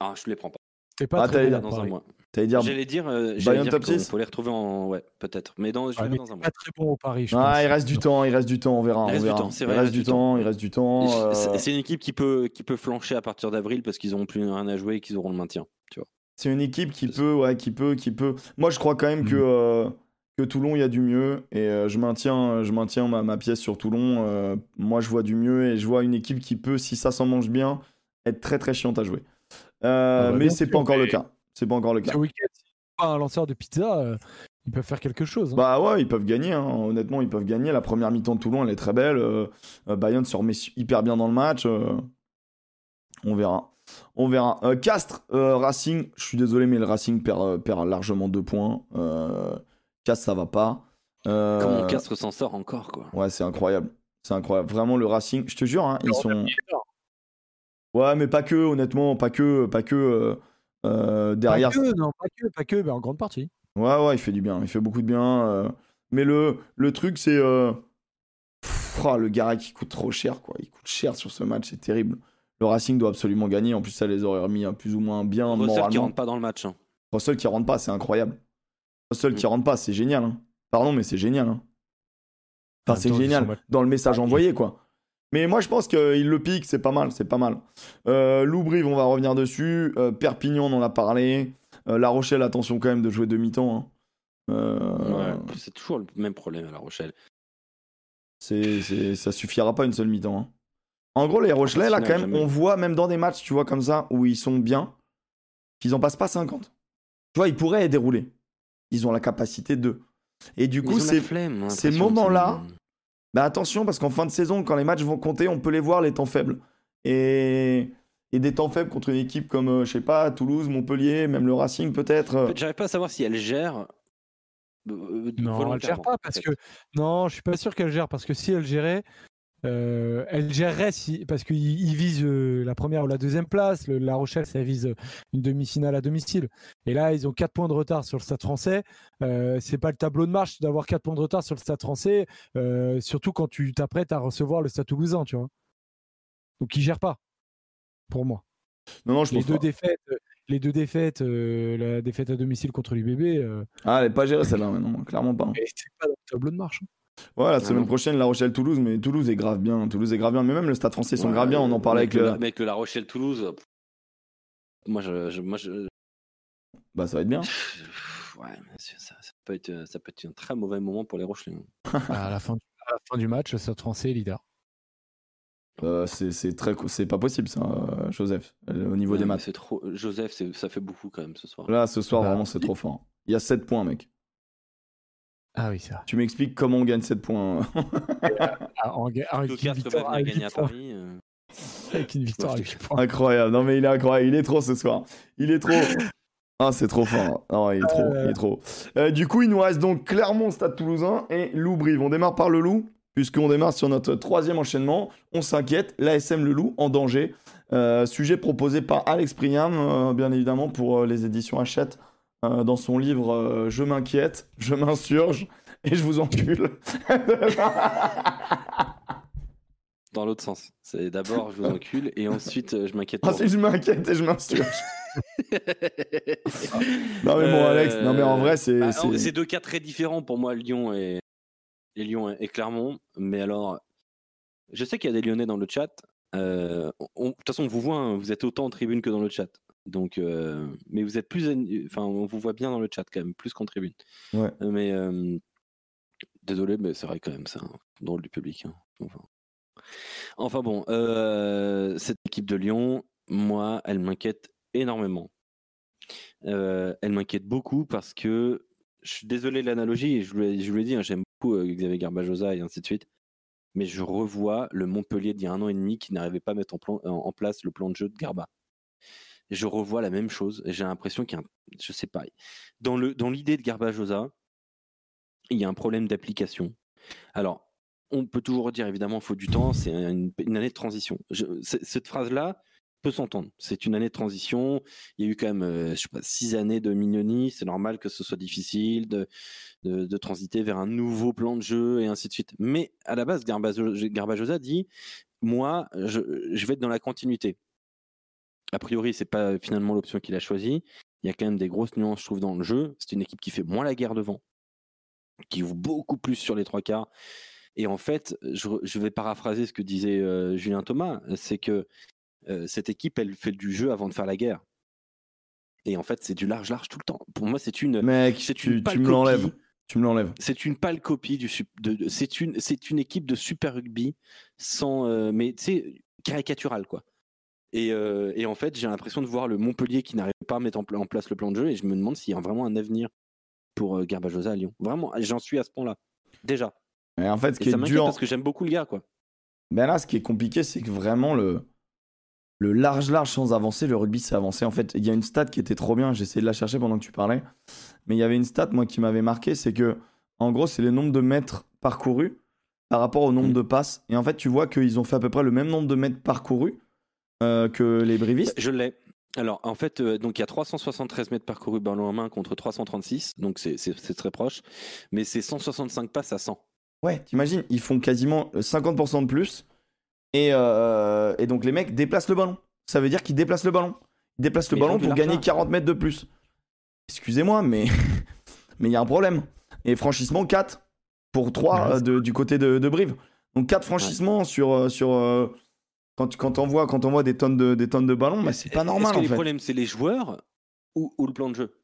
Ah, je les prends pas. C'est pas Ah, très bon, Dans un mois. Dire. J'allais dire, euh, Bayern dire top qu'on 6? peut les retrouver en. Ouais, peut-être. Mais dans, je Ah, verrai mais dans un c'est mois. pas très bon au Paris, je Ah, pense. il reste du temps, il reste du temps, on verra. Il on reste du verra. temps, c'est il reste du temps, il reste du temps. euh, C'est une équipe qui peut, qui peut flancher à partir d'avril parce qu'ils n'auront plus rien à jouer et qu'ils auront le maintien. Tu vois. C'est une équipe qui peut, ouais, qui peut, qui peut. Moi, je crois quand même que, Mhm. euh, que Toulon, il y a du mieux. Et euh, je maintiens, je maintiens ma, ma pièce sur Toulon. Euh, moi, je vois du mieux et je vois une équipe qui peut, si ça s'en mange bien, être très très chiante à jouer. Euh, Ah bah, mais c'est pas encore le cas. C'est pas encore le cas. Ce week-end, pas un lanceur de pizza, euh, ils peuvent faire quelque chose. hein. Bah ouais, ils peuvent gagner. hein. Honnêtement, ils peuvent gagner. La première mi-temps de Toulon, elle est très belle. Euh, euh, Bayonne se remet hyper bien dans le match. euh, on verra. On verra. Euh, Castres, euh, Racing. Je suis désolé, mais le Racing perd, perd largement deux points. Euh, Castres, ça va pas. Euh, Comment Castres s'en sort encore, quoi. Ouais, c'est incroyable. C'est incroyable. Vraiment, le Racing, je te jure, hein, ils sont. Ouais, mais pas que, honnêtement, pas que, pas que. Euh, derrière. Pas que, non, pas que, pas que, mais en grande partie. Ouais, ouais, il fait du bien. Il fait beaucoup de bien. euh. Mais le, le truc, c'est. euh, oh, le Garek, qui coûte trop cher, quoi. Il coûte cher sur ce match, c'est terrible. Le Racing doit absolument gagner. En plus, ça les aurait remis hein, plus ou moins bien Russell qui moralement. rentre pas dans le match. hein. Russell qui rentre pas, c'est incroyable. Russell qui Mm. rentre pas, c'est génial. hein. Pardon, mais c'est génial. hein. En Enfin, c'est génial dans le message envoyé, quoi. Mais moi, je pense qu'il le pique, c'est pas mal, c'est pas mal. Euh, Loubrive, on va revenir dessus. Euh, Perpignan, on en a parlé. Euh, La Rochelle, attention quand même de jouer demi-temps. hein. Ouais, c'est toujours le même problème à La Rochelle. c'est, c'est- ça suffira pas une seule mi-temps. hein. En gros, les Rochelais, là, quand même, Jamais. on voit, même dans des matchs, tu vois, comme ça, où ils sont bien, qu'ils en passent pas 50. Tu vois, ils pourraient dérouler. Ils ont la capacité de. Et du Mais coup, flemme, hein, ces l'impression, moments-là, Bah attention, parce qu'en fin de saison, quand les matchs vont compter, on peut les voir, les temps faibles. Et, et des temps faibles contre une équipe comme, euh, je sais pas, Toulouse, Montpellier, même le Racing peut-être. En euh, fait, j'arrive pas à savoir si elle gère. euh, Non, elle gère pas en parce fait. que non, je suis pas sûr qu'elle gère parce que si elle gérait, euh, elle gérerait si parce qu'ils ils visent euh, la première ou la deuxième place. Le- la Rochelle, ça vise euh, une demi-finale à domicile. Et là, ils ont 4 points de retard sur le Stade Français. Euh, c'est pas le tableau de marche d'avoir 4 points de retard sur le Stade Français, euh, surtout quand tu t'apprêtes à recevoir le Stade Toulousain, tu vois. Donc ils gèrent pas, pour moi. Non, non, je Les pense deux pas. défaites, les deux défaites, la défaite à domicile contre l'UBB, Ah, elle est pas gérée celle-là, non, clairement pas. et c'est pas dans le tableau de marche. hein. Ouais, la Ah semaine prochaine, La Rochelle-Toulouse, mais Toulouse est grave bien. Toulouse est grave bien, mais même le Stade français, ils sont Ouais, grave bien. On en parlait avec le. Avec le La Rochelle-Toulouse. euh, Moi, je, je- moi, je, Bah, ça va être bien. ouais, ça, ça peut être, ça peut être un très mauvais moment pour les Rochelais. hein. (laughs) à, la fin, du- à la fin du match, le Stade français est leader. Euh, c'est c'est très, c'est pas possible ça, euh, Joseph, euh, au niveau Ouais, des maths. C'est trop. Joseph, c'est- ça fait beaucoup quand même ce soir. Là, ce soir, Bah, vraiment, c'est trop fort. Il y a 7 points, mec. Ah oui, c'est vrai. Tu m'expliques comment on gagne 7 points (laughs) Ah, en avec, une 4 victoire va à venir 8 gagner à points. Paris. euh. (laughs) Avec une victoire à Ouais, je 8 points. Incroyable. Non, mais il est incroyable. Il est trop ce soir. Il est trop. (laughs) Ah, c'est trop fort. Non, il est trop. Il est trop. Euh, du coup, il nous reste donc Clermont, Stade Toulousain et Loup-Brive. On démarre par le Loup, puisqu'on démarre sur notre troisième enchaînement. On s'inquiète. L'ASM Le Loup en danger. Euh, sujet proposé par Alex Priam, euh, bien évidemment, pour euh, les éditions Hachette, euh, dans son livre euh, Je m'inquiète, je m'insurge et je vous encule. (laughs) Dans l'autre sens. C'est d'abord je vous encule et ensuite euh, je m'inquiète. pour Ensuite, je m'inquiète et je m'insurge. (laughs) Non, mais bon, Alex, non, mais en vrai, c'est. Bah, c'est- deux cas très différents pour moi, Lyon et, et Lyon et Clermont. Mais alors, je sais qu'il y a des Lyonnais dans le chat. Euh, De toute façon, on vous voit, hein, vous êtes autant en tribune que dans le chat. Donc, euh, mais vous êtes plus, enfin, on vous voit bien dans le chat quand même, plus qu'en tribune. Ouais. Euh, Mais euh, désolé, mais c'est vrai quand même, c'est un drôle du public. hein. Enfin, enfin bon, euh, cette équipe de Lyon, moi, elle m'inquiète énormément. Elle m'inquiète beaucoup parce que je suis désolé de l'analogie, je vous l'ai dit, hein, j'aime beaucoup Xavier Garbajosa et ainsi de suite, mais je revois le Montpellier d'il y a un an et demi qui n'arrivait pas à mettre en, plan- en- en place le plan de jeu de Garba. Je revois la même chose, j'ai l'impression qu'il y a un, je sais pas, dans le dans l'idée de Garbajosa, il y a un problème d'application. Alors, on peut toujours dire évidemment, il faut du temps, c'est une, année de transition. Cette phrase-là peut s'entendre. C'est une année de transition. Il y a eu quand même, euh, je sais pas, six années de mignonnie. C'est normal que ce soit difficile de, de, transiter vers un nouveau plan de jeu et ainsi de suite. Mais à la base, Garbajo- Garbajosa dit, moi, je, je vais être dans la continuité. A priori, c'est pas finalement l'option qu'il a choisie. Il y a quand même des grosses nuances, je trouve, dans le jeu. C'est une équipe qui fait moins la guerre devant, qui joue beaucoup plus sur les trois quarts. Et en fait, je, je vais paraphraser ce que disait euh, Julien Thomas, c'est que euh, cette équipe, elle fait du jeu avant de faire la guerre. Et en fait, c'est du large-large tout le temps. Pour moi, c'est une, Mec, c'est tu, me l'enlèves. Tu me l'enlèves. C'est une pâle copie du de, de- c'est une c'est une équipe de super rugby sans euh, mais tu sais caricaturale quoi. Et, euh, et en fait, j'ai l'impression de voir le Montpellier qui n'arrive pas à mettre en, pla- en place le plan de jeu et je me demande s'il y a vraiment un avenir pour euh, Garbajosa à Lyon. Vraiment, j'en suis à ce point-là. Déjà. Et en fait, ce qui Et ça est m'inquiète dur. parce que j'aime beaucoup le gars quoi. Ben là, ce qui est compliqué, c'est que vraiment le le large large sans avancer, le rugby c'est avancé. En fait, il y a une stat qui était trop bien. J'ai essayé de la chercher pendant que tu parlais, mais il y avait une stat moi qui m'avait marqué, c'est que en gros, c'est le nombre de mètres parcourus par rapport au nombre Mhm. de passes. Et en fait, tu vois qu'ils ont fait à peu près le même nombre de mètres parcourus euh, que les brivistes. Je l'ai. Alors, en fait, euh, donc il y a 373 mètres parcourus ballon en main contre 336, donc c'est- très proche, mais c'est 165 passes à 100. Ouais, t'imagines, ils font quasiment euh, 50% de plus. Et, euh, et donc les mecs déplacent le ballon. Ça veut dire qu'ils déplacent le ballon. Ils déplacent le Mais ballon pour gagner large-large. 40 mètres de plus. Excusez-moi, mais (laughs) mais il y a un problème. Et franchissement 4 pour 3 Ouais, euh, de- du côté de, de Brive. Donc 4 franchissements sur, euh, sur euh, quand, quand on voit quand on voit des tonnes de, des tonnes de ballons, bah, c'est pas normal Est-ce que en les fait. problèmes, c'est les joueurs ou, ou le plan de jeu?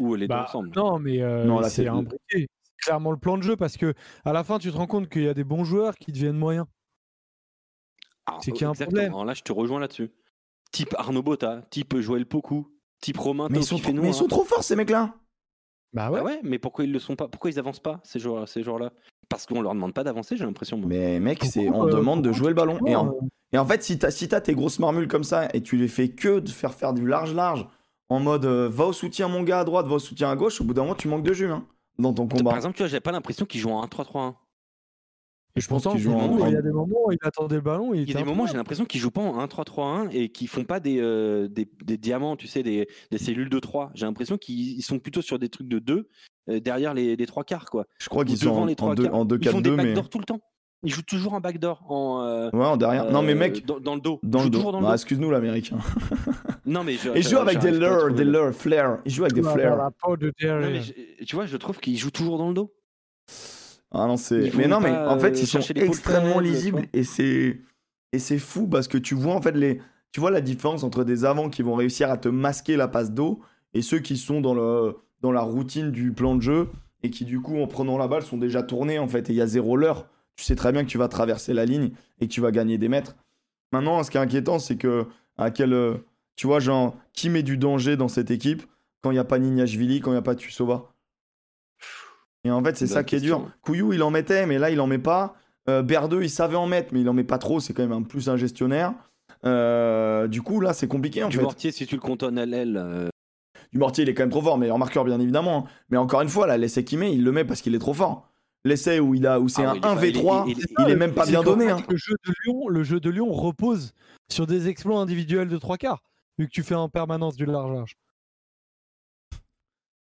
Ou les deux Bah, ensemble? non, mais euh, Non, là, c'est c'est- un briquet. C'est clairement le plan de jeu parce que à la fin, tu te rends compte qu'il y a des bons joueurs qui deviennent moyens. Alors, c'est qu'il y a un exactement. problème. Alors là, je te rejoins là-dessus. Type Arnaud Botta, type Joël Pocou, type Romain Mais ils sont, trop, mais ils sont trop forts, ces mecs-là. Bah Ah ouais. ouais, mais pourquoi ils le sont pas? Pourquoi ils avancent pas ces joueurs, ces joueurs-là? Parce qu'on leur demande pas d'avancer, j'ai l'impression. moi. Mais mec, c'est, on euh, demande de jouer le ballon. Et en, Euh, et en fait, si t'as si t'as tes grosses marmules comme ça et tu les fais que de faire faire du large-large, en mode euh, va au soutien mon gars à droite, va au soutien à gauche, au bout d'un moment, tu manques de jus hein, dans ton Par combat. exemple, tu vois, j'ai pas l'impression qu'ils jouent en 1-3-3-1. je pense pourtant, qu'ils jouent en- Boubou, Il y a des moments où il attendait le ballon. Il, Il y a des moments, j'ai l'impression qu'ils jouent pas en 1-3-3-1 et qu'ils font pas des, euh, des, des diamants, tu sais, des, des cellules de 3. J'ai l'impression qu'ils ils sont plutôt sur des trucs de 2 euh, derrière les, les trois quarts, quoi. Je crois qu'ils sont devant en, les en trois deux- quarts. en Ils font des 2-4-2, mais. backdoors tout le temps. Ils jouent toujours un backdoor en. euh, Ouais, en derrière. non, mais euh, mec, dans, dans le dos. dans Ils le jouent dos. toujours dans le Bah, dos. excuse-nous, l'américain. (laughs) Non, mais je, Et il joue avec des lures, des lures, flair. Il joue avec des je- tu vois, je trouve qu'ils jouent toujours dans le dos. Ah non, c'est. Ils Mais non, mais en fait, euh, ils sont extrêmement lisibles et c'est et c'est fou parce que tu vois en fait les. Tu vois la différence entre des avants qui vont réussir à te masquer la passe d'eau et ceux qui sont dans le dans la routine du plan de jeu et qui du coup en prenant la balle sont déjà tournés en fait et il y a zéro leurre. Tu sais très bien que tu vas traverser la ligne et que tu vas gagner des mètres. Maintenant, ce qui est inquiétant, c'est que à quel euh, tu vois genre qui met du danger dans cette équipe quand il n'y a pas Nignashvili, quand il n'y a pas Tusova. Et en fait, c'est ça qui est dur. Couillou, il en mettait, mais là, il en met pas. Euh, Berdeux, il savait en mettre, mais il en met pas trop. C'est quand même un plus un gestionnaire. Euh, du coup, là, c'est compliqué en Du fait. mortier, si tu le cantonnes à l'aile, euh, Du mortier, il est quand même trop fort, meilleur marqueur, bien évidemment. hein. Mais encore une fois, là, l'essai qu'il met, il le met parce qu'il est trop fort. L'essai où, il a, où c'est Ah un oui, il est pas- 1v3, il est- il est même pas bien donné. hein. Le jeu de Lyon, le jeu de Lyon repose sur des exploits individuels de trois quarts, vu que tu fais en permanence du large large.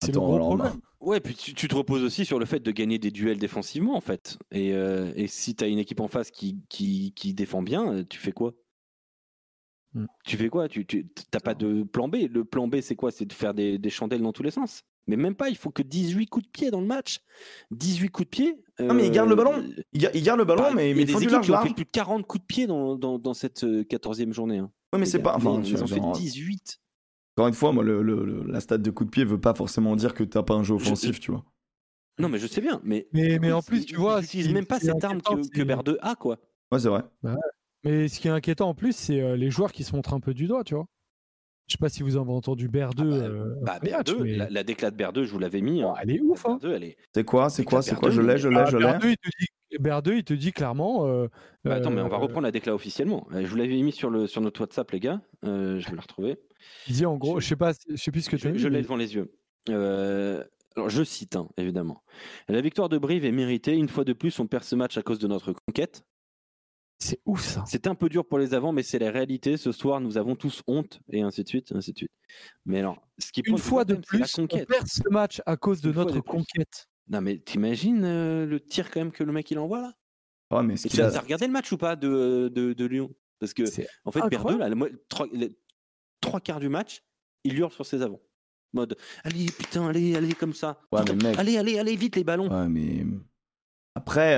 C'est le gros problème. Ouais, puis tu, tu te reposes aussi sur le fait de gagner des duels défensivement, en fait. Et, euh, et si tu as une équipe en face qui, qui, qui défend bien, tu fais quoi? Hmm. Tu fais quoi? Tu tu- t'as pas de plan B. Le plan B, c'est quoi? C'est de faire des, des chandelles dans tous les sens. Mais même pas, il faut que 18 coups de pied dans le match. 18 coups de pied. Ah, mais il garde le ballon. euh, Il, ga- il garde le ballon, bah, mais, il y a des faut du équipes large qui ont large. fait plus de 40 coups de pied dans, dans, dans cette euh, 14e journée. hein. Ouais, mais c'est pas. Enfin, ils ont fait genre, 18. encore une fois, moi, le, le- le- la stat de coup de pied veut pas forcément dire que t'as pas un jeu Je- offensif, tu vois. Non, mais je sais bien. Mais, Mais, mais en plus, tu vois. Ils n'utilisent même pas cette arme que, que Berdeux a, quoi. Ouais, c'est vrai. Mais ce qui est inquiétant en plus, c'est euh, les joueurs qui se montrent un peu du doigt, tu vois. Je sais pas si vous avez entendu Berdeux. Ah bah, euh, Bah, après le match, Berdeux, mais- la, la déclat de Berdeux, je vous l'avais mis. Oh, hein. elle est ouf, hein. Berdeux, elle est. C'est quoi C'est quoi? C'est quoi? Je l'ai, je Ah, l'ai, je l'ai. Berdeux, il te dit, Berdeux, il te dit clairement. euh, Bah, attends, mais on va euh, reprendre la déclat officiellement. Je vous l'avais mis sur, le, sur notre WhatsApp, les gars. Euh, je vais la retrouver. Il dit en gros, je sais pas, je sais plus ce que tu as Je, dit. je l'ai mais- devant les yeux. Euh, alors, je cite, hein, évidemment. La victoire de Brive est méritée. Une fois de plus, on perd ce match à cause de notre conquête. C'est ouf ça. C'est un peu dur pour les avants, mais c'est la réalité. Ce soir, nous avons tous honte, et ainsi de suite, ainsi de suite. Mais alors, ce qui Une fois de la plus, on conquête. perd ce match à cause de Une notre de conquête. Non, mais t'imagines euh, le tir quand même que le mec il envoie là? Ouais, mais ce Et qu'il tu a- as regardé le match ou pas de, de, de Lyon? Parce que en fait. Berdeux, là, le trois, les trois quarts du match, il hurle sur ses avants. Mode, allez, putain, allez, allez, comme ça. Ouais, Putain, mais mec. Allez, allez, allez, vite les ballons. Ouais, mais. Après,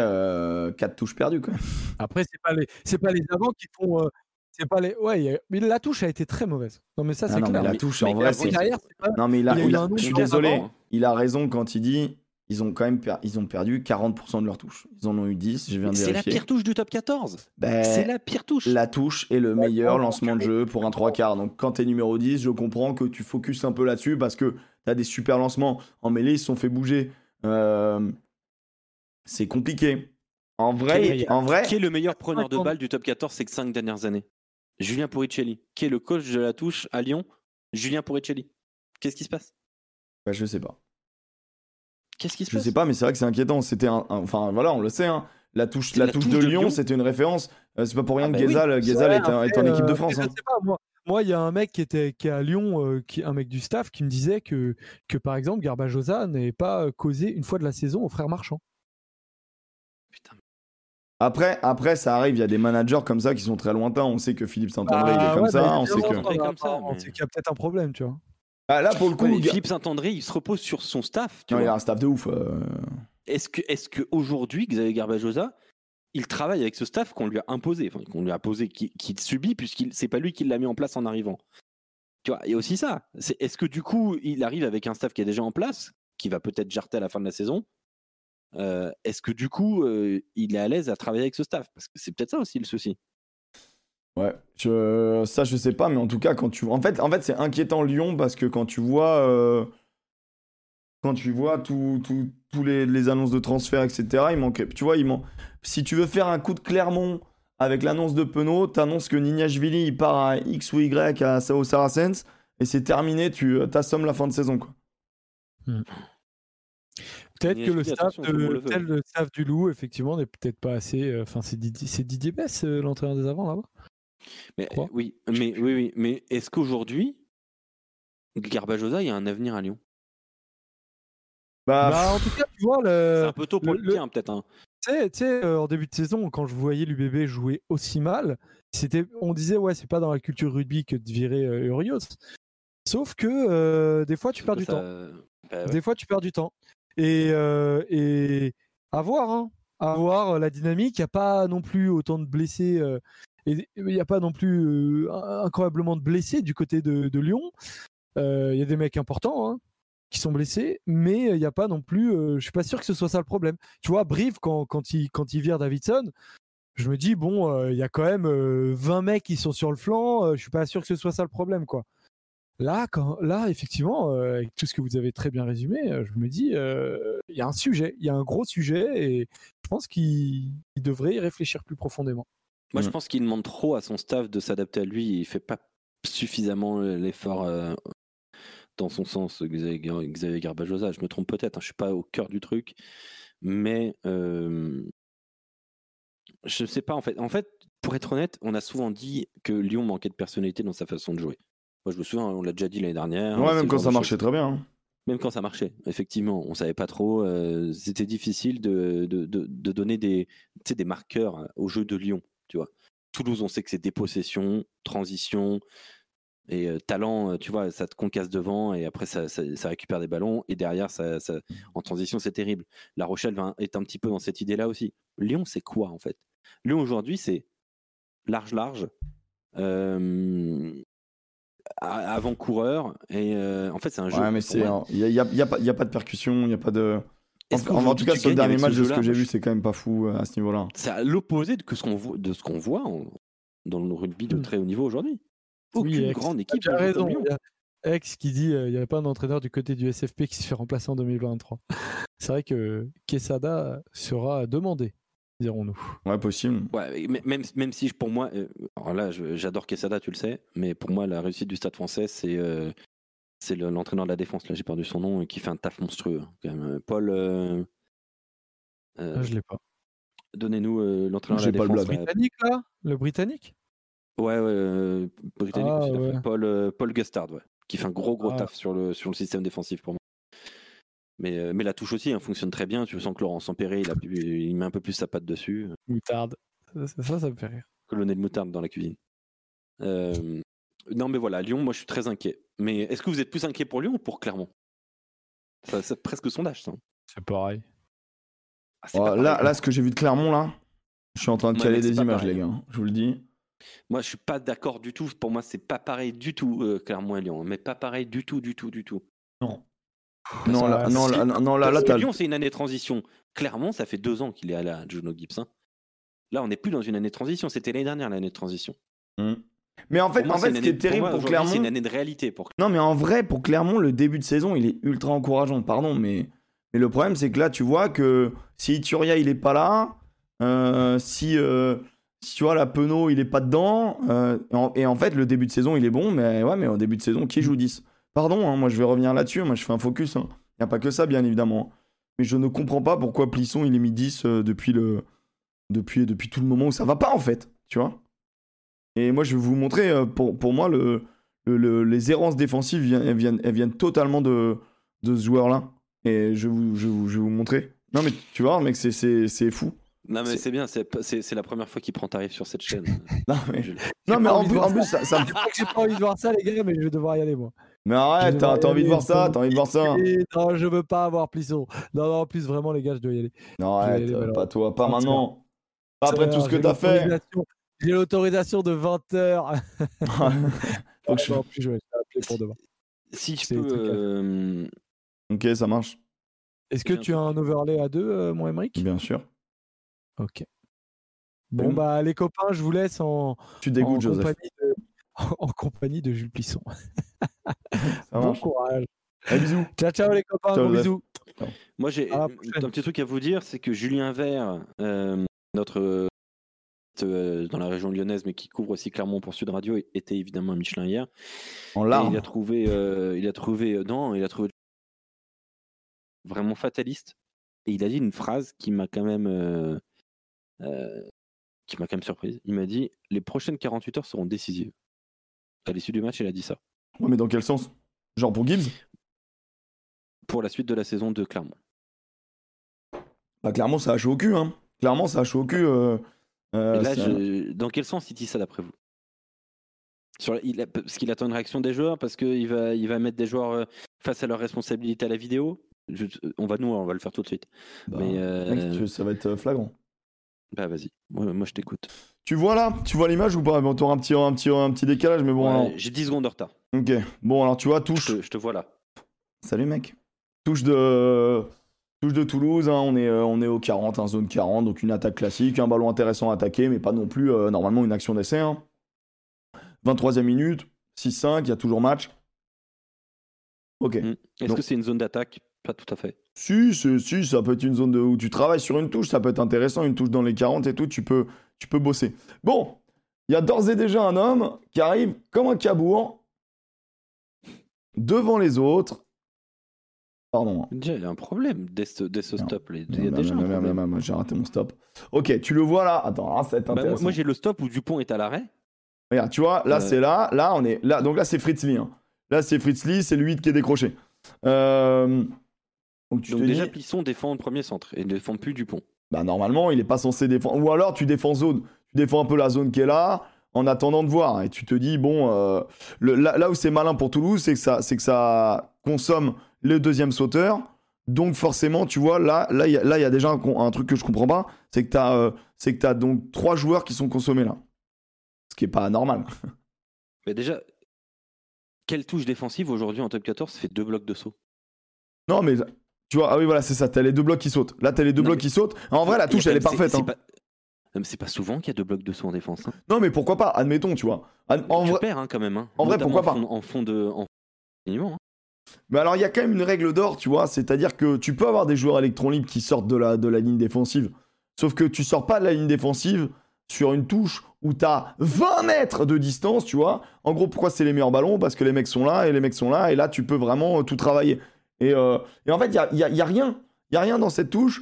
4 touches perdues, quand (laughs) même. Après, c'est pas les, c'est pas les avants qui font. euh, c'est pas les. Ouais, a- mais la touche a été très mauvaise. Non, mais ça, Ah c'est mais clair. la touche, mais en vrai, c'est. pas- Non, mais il a, Il y a eu il a- un je suis désolé, avant, il a raison quand il dit ils ont quand même per- ils ont perdu 40% de leurs touches. Ils en ont eu 10, je viens de C'est la vérifier. pire touche du top 14. Ben, C'est la pire touche. la touche est le meilleur Ouais, lancement de jeu pour un 3 quarts. Donc quand t'es numéro 10, je comprends que tu focuses un peu là-dessus parce que t'as des super lancements. En mêlée, ils se sont fait bouger. Euh, C'est compliqué. En vrai, Quel est- en vrai, Qui est le meilleur preneur de 50. balles du top 14 ces 5 dernières années? Julien Puricelli. Qui est le coach de la touche à Lyon Julien Puricelli. Qu'est-ce qui se passe? bah, je sais pas. Qu'est-ce qui se Je passe? sais pas, mais c'est vrai que c'est inquiétant. C'était un, un- enfin voilà, on le sait. hein. La touche, C'est la la touche touche de de Lyon, Lyon. c'était une référence. Euh, c'est pas pour rien Ah que bah oui. Ouais, est, en équipe de euh, France. mais hein. Je sais pas, moi, moi, il y a un mec qui était qui est à Lyon, euh, qui un mec du staff, qui me disait que que par exemple Garbajosa n'avait pas euh, causé une fois de la saison aux frères Marchand. Putain. Après, après, ça arrive, il y a des managers comme ça qui sont très lointains. On sait que Philippe Saint-André, il est Ah, comme ouais, ça. bah, on sait que. Est mais- qu'il y a peut-être un problème, tu vois. Ah, là, pour le coup, Ouais, Philippe Saint-André, il se repose sur son staff. Tu non, il a un staff de ouf. euh. Est-ce que, est-ce que aujourd'hui, Xavier Garbajosa, il travaille avec ce staff qu'on lui a imposé, enfin, qu'on lui a posé, qui- qu'il subit, puisqu'il c'est pas lui qui l'a mis en place en arrivant. Tu vois, il y a aussi ça. Est-ce que du coup, il arrive avec un staff qui est déjà en place, qui va peut-être jarter à la fin de la saison euh, Est-ce que du coup, euh, il est à l'aise à travailler avec ce staff? Parce que c'est peut-être ça aussi le souci. Ouais, je, ça je sais pas, mais en tout cas, quand tu. En fait, en fait c'est inquiétant Lyon parce que quand tu vois. euh, Quand tu vois tous tout, tous les, les annonces de transfert, etc., il manque. Tu vois, il manque. Si tu veux faire un coup de Clermont avec l'annonce de Penaud, t'annonces que Nignashvili il part à X ou Y à Sao Saracens et c'est terminé, tu t'assommes la fin de saison. Quoi. Peut-être que le staff, de, le staff du Loup, effectivement, n'est peut-être pas assez. euh, Enfin, c'est Didier, c'est Didier Bess, euh, l'entraîneur des avants, là-bas? Mais, euh, oui, mais, oui, oui, mais est-ce qu'aujourd'hui, Garbajosa, il y a un avenir à Lyon? Bah, Bah, En tout cas, tu vois, C'est le, un peu tôt pour le- le, peut-être. hein. tu sais, tu sais, euh, en début de saison, quand je voyais l'UBB jouer aussi mal, c'était, on disait, ouais, c'est pas dans la culture rugby que de virer euh, Urios. Sauf que euh, des fois, tu perds du Ça- temps. bah ouais. Des fois, tu perds du temps. Et, euh, et à voir, hein, à voir euh, la dynamique. Il n'y a pas non plus autant de blessés. euh, il n'y a pas non plus euh, incroyablement de blessés du côté de, Lyon. Euh, Il y a des mecs importants hein, qui sont blessés, mais il n'y a pas non plus. euh, je suis pas sûr que ce soit ça le problème. Tu vois, Brive, quand, quand, il, quand il vire Davidson, je me dis, bon, euh, il y a quand même euh, 20 mecs qui sont sur le flanc. euh, je suis pas sûr que ce soit ça le problème, quoi. Là, quand, là, effectivement, euh, avec tout ce que vous avez très bien résumé, euh, je me dis, euh, il y a un sujet, il y a un gros sujet, et je pense qu'il il devrait y réfléchir plus profondément. Moi, je Mm. pense qu'il demande trop à son staff de s'adapter à lui. Il fait pas suffisamment l'effort euh, dans son sens, Xavier, Garbajosa. Je me trompe peut-être, hein, je suis pas au cœur du truc, mais euh, je sais pas en fait. En fait, pour être honnête, on a souvent dit que Lyon manquait de personnalité dans sa façon de jouer. Moi, je me souviens, on l'a déjà dit l'année dernière. ouais, même quand ça marchait très bien. hein. Même quand ça marchait, effectivement, on savait pas trop. euh, C'était difficile de, de, de- de donner des, des marqueurs euh, au jeu de Lyon. Tu vois. Toulouse, on sait que c'est dépossession, transition et euh, talent. Tu vois, ça te concasse devant et après ça, ça, ça récupère des ballons et derrière, ça, ça- en transition, c'est terrible. La Rochelle va- est un petit peu dans cette idée-là aussi. Lyon, c'est quoi en fait? Lyon aujourd'hui, c'est large, large. euh, avant-coureur et euh, en fait c'est un jeu Ouais, mais pour c'est. moi, Il n'y a, y a- y a pas- y a pas de percussion, il n'y a pas de. En tout cas, sur le dernier match, ce de ce que j'ai vu, c'est quand même pas fou euh, à ce niveau-là. C'est à l'opposé de, ce qu'on voit- de ce qu'on voit en- dans le rugby de Hmm. très haut niveau aujourd'hui. Aucune Oui, Ex, grande t'as équipe. Tu as raison. comme Lyon. il y a Ex qui dit euh, il n'y avait pas d'entraîneur du côté du SFP qui se fait remplacer en 2023. (laughs) C'est vrai que Quesada sera demandé, dirons-nous. Ouais, possible. Ouais, mais même, même si pour moi, euh, alors là j'adore Quesada, tu le sais, mais pour moi la réussite du Stade français c'est euh, c'est le- l'entraîneur de la défense, là j'ai perdu son nom, et qui fait un taf monstrueux. hein, quand même. Paul, euh, euh, Ah, je l'ai pas. donnez-nous euh, l'entraîneur de J'ai la le défense. là. Britannique, là? Le Britannique? Ouais, ouais, euh, britannique Ah, aussi, ouais. Paul, euh, Paul Gustard, ouais, qui fait un gros gros Ah. taf sur le, sur le système défensif pour moi. Mais, euh, mais la touche aussi hein, fonctionne très bien. Tu sens que Laurent Sampéré, il, a pu- il met un peu plus sa patte dessus. Moutarde. Ça, ça, ça, me fait rire. Colonel de moutarde dans la cuisine. Euh, non, mais voilà, Lyon, moi je suis très inquiet. Mais est-ce que vous êtes plus inquiet pour Lyon ou pour Clermont? Ça- C'est presque sondage, ça. C'est pareil. Ah, pas là, là, ce que j'ai vu de Clermont, là, je suis en train de Ouais, caler des images, pareil. les gars. Je vous le dis. Moi, je suis pas d'accord du tout. Pour moi, c'est pas pareil du tout, euh, Clermont et Lyon. Mais pas pareil du tout, du tout, du tout. Non. Ça Non, là, non, là, non, là, là. Lyon, c'est une année de transition. Clermont, ça fait deux ans qu'il est à la Juno Gibbs. hein. Là, on n'est plus dans une année de transition. C'était l'année dernière, l'année de transition. Hmm. Mais en fait, moi, en c'est fait ce qui est terrible moi, pour, C'est Clermont. une année de réalité pour Non, mais en vrai, pour Clermont, le début de saison, il est ultra encourageant. Pardon, mais, mais le problème, c'est que là, tu vois que si Ituria, il est pas là, euh, si, euh, si tu vois, la Penaud, il est pas dedans, euh, et, en, et en fait, le début de saison, il est bon, mais ouais, mais au début de saison, qui joue 10 Pardon, hein, moi, je vais revenir là-dessus. Moi, je fais un focus. Il n'y a pas que ça, bien évidemment. Mais je ne comprends pas pourquoi Plisson, il est mis 10 euh, depuis, le, depuis, depuis tout le moment où ça va pas, en fait. Tu vois Et moi, je vais vous montrer, euh, pour, pour moi, le, le- le- les errances défensives viennent, elles viennent, elles viennent totalement de, de ce joueur-là. Et je vais, vous, je, vous, je vais vous montrer. Non, mais tu vois, mec, c'est- c'est c'est fou. Non, mais C'est- c'est bien. C'est pas- c'est c'est la première fois qu'il prend tarif sur cette chaîne. (laughs) Non, mais, Jules. non, mais en plus, en plus, ça, ça (laughs) me- Je crois que J'ai pas envie de voir ça, les gars, mais je vais devoir y aller, moi. Mais arrête, Je t'as vais t'as envie de voir ça, je- t'as envie de voir ça. Non, je veux pas avoir Plisson. Non, non, en plus, vraiment, les gars, je dois y aller. Non, Je vais arrête, aller, euh, pas toi, pas maintenant. Pas après tout ce que t'as fait. J'ai l'autorisation de 20 heures. (laughs) Faut que je- Non, plus jouer, ça va noté pour demain. Si je peux. euh, Ok, ça marche. Est-ce que tu as un overlay à deux, euh, mon Emmerich Bien sûr. Ok. Bon, Boum. bah, les copains, je vous laisse en, Tu en, dégoûtes, Joseph. compagnie de, (laughs) en compagnie de Jules Plisson. (laughs) Ça bon courage. Allez, bisous. Ciao, ciao, les copains. Ciao, Joseph. bisous. Moi, j'ai un petit truc à vous dire, c'est que Julien Vert, euh, notre euh, euh, dans la région lyonnaise, mais qui couvre aussi Clermont pour Sud Radio, était évidemment à Michelin hier. En Et il larmes. a trouvé, euh, il a trouvé, euh, non, il a trouvé vraiment fataliste. Et il a dit une phrase qui m'a quand même, euh, euh, qui m'a quand même surprise. Il m'a dit les prochaines 48 heures seront décisives. À l'issue du match, il a dit ça Ouais, mais dans quel sens? Genre pour Gibbs? Pour la suite de la saison de Clermont. Bah, clairement, ça a chaud au cul. Hein. Clairement, ça a chaud au cul. euh, euh, là, ça- je- dans quel sens il dit ça d'après vous? Sur la- il a- Parce qu'il attend une réaction des joueurs, parce qu'il va, il va mettre des joueurs euh, face à leurs responsabilités à la vidéo? Je- on va nous, on va le faire tout de suite. bah, mais, euh, mec, tu- ça va être flagrant. Bah vas-y, moi, moi, je t'écoute. Tu vois là Tu vois l'image ou pas? Bon, t'auras un petit, un, petit, un petit décalage, mais bon. Ouais, alors- J'ai 10 secondes de retard. Ok. Bon, alors tu vois, Je touche. te, je te vois là. Salut, mec. Touche de. Touche de Toulouse, hein, on, est, euh, on est au 40, hein, zone 40, donc une attaque classique, un ballon intéressant à attaquer, mais pas non plus euh, normalement une action d'essai. hein. 23e minute, 6-5, il y a toujours match. Ok. Mm. Est-ce que c'est une zone d'attaque Pas tout à fait. Si, si, ça peut être une zone de, où tu travailles sur une touche, ça peut être intéressant, une touche dans les 40 et tout, tu peux, tu peux bosser. Bon, il y a d'ores et déjà un homme qui arrive comme un cabourg devant les autres. Pardon. il y a un problème dès ce, dès ce Non. stop. Il y a déjà un problème. J'ai raté mon stop. Ok, tu le vois là. Attends, là, ça va être Bah, moi, intéressant. moi, j'ai le stop où Dupont est à l'arrêt. Regarde, tu vois, là Euh. c'est là, là on est là. Donc là c'est Fritz Lee. hein. Là c'est Fritz Lee, c'est le 8 qui est décroché. Euh, Donc tu Donc te déjà, dis, Plisson défend le premier centre et ne défend plus Dupont. bah normalement il est pas censé défendre. Ou alors tu défends zone, tu défends un peu la zone qui est là en attendant de voir. Et tu te dis bon, euh, le- là, là où c'est malin pour Toulouse, c'est que ça, c'est que ça consomme le deuxième sauteur. Donc forcément, tu vois, là, là, il y, a- y déjà un, truc que je comprends pas, c'est que t'as, euh, c'est que t'as donc trois joueurs qui sont consommés là, ce qui est pas normal. (laughs) Mais déjà, quelle touche défensive aujourd'hui en top 14 fait deux blocs de saut? Non, mais tu vois, ah oui, voilà, c'est ça. T'as les deux blocs qui sautent. Là, t'as les deux Non, blocs mais- qui sautent. En vrai, la touche, elle est parfaite. c'est hein. pas- c'est pas souvent qu'il y a deux blocs de saut en défense. hein. Non, mais pourquoi pas Admettons, tu vois. En tu vrai- perds hein, quand même. hein. en vrai, pourquoi en fond, en fond de. En... Mais alors, il y a quand même une règle d'or, tu vois. C'est-à-dire que tu peux avoir des joueurs électrons libres qui sortent de la, de la ligne défensive. Sauf que tu sors pas de la ligne défensive sur une touche où t'as 20 mètres de distance, tu vois. En gros, pourquoi c'est les meilleurs ballons? Parce que les mecs sont là et les mecs sont là. Et là, tu peux vraiment euh, tout travailler. Et, euh, et en fait, il y a, y a- il y a rien. Il y a rien dans cette touche.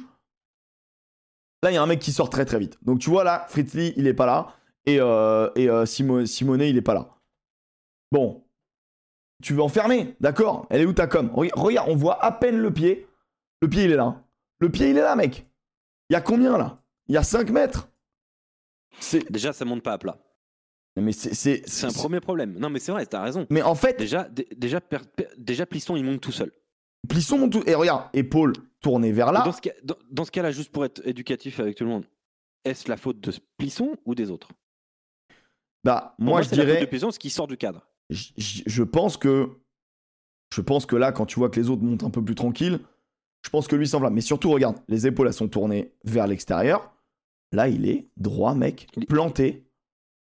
Là, il y a un mec qui sort très très vite. Donc tu vois là, Fritz Lee, il est pas là. Et, euh, et euh, Simo- Simonet, il est pas là. Bon. Tu veux enfermer, d'accord? Elle est où ta com? Re- Regarde, on voit à peine le pied. Le pied, il est là. Le pied, il est là, mec. Il y a combien là? Il y a 5 mètres. (laughs) Déjà, ça monte pas à plat. Mais c'est. un premier problème. Non, mais c'est vrai, t'as raison. Mais en fait, Déjà, dé- déjà, déjà, Plisson, il monte tout seul. Plisson monte tout. Et regarde, épaule tournée vers là. Dans ce, cas, dans, dans ce cas-là, juste pour être éducatif avec tout le monde, est-ce la faute de Plisson ou des autres? Bah, moi, je c'est la faute dirais. de Plisson, ce qui sort du cadre. je pense que je pense que là quand tu vois que les autres montent un peu plus tranquille je pense que lui s'enflamme mais surtout regarde les épaules elles sont tournées vers l'extérieur là il est droit mec planté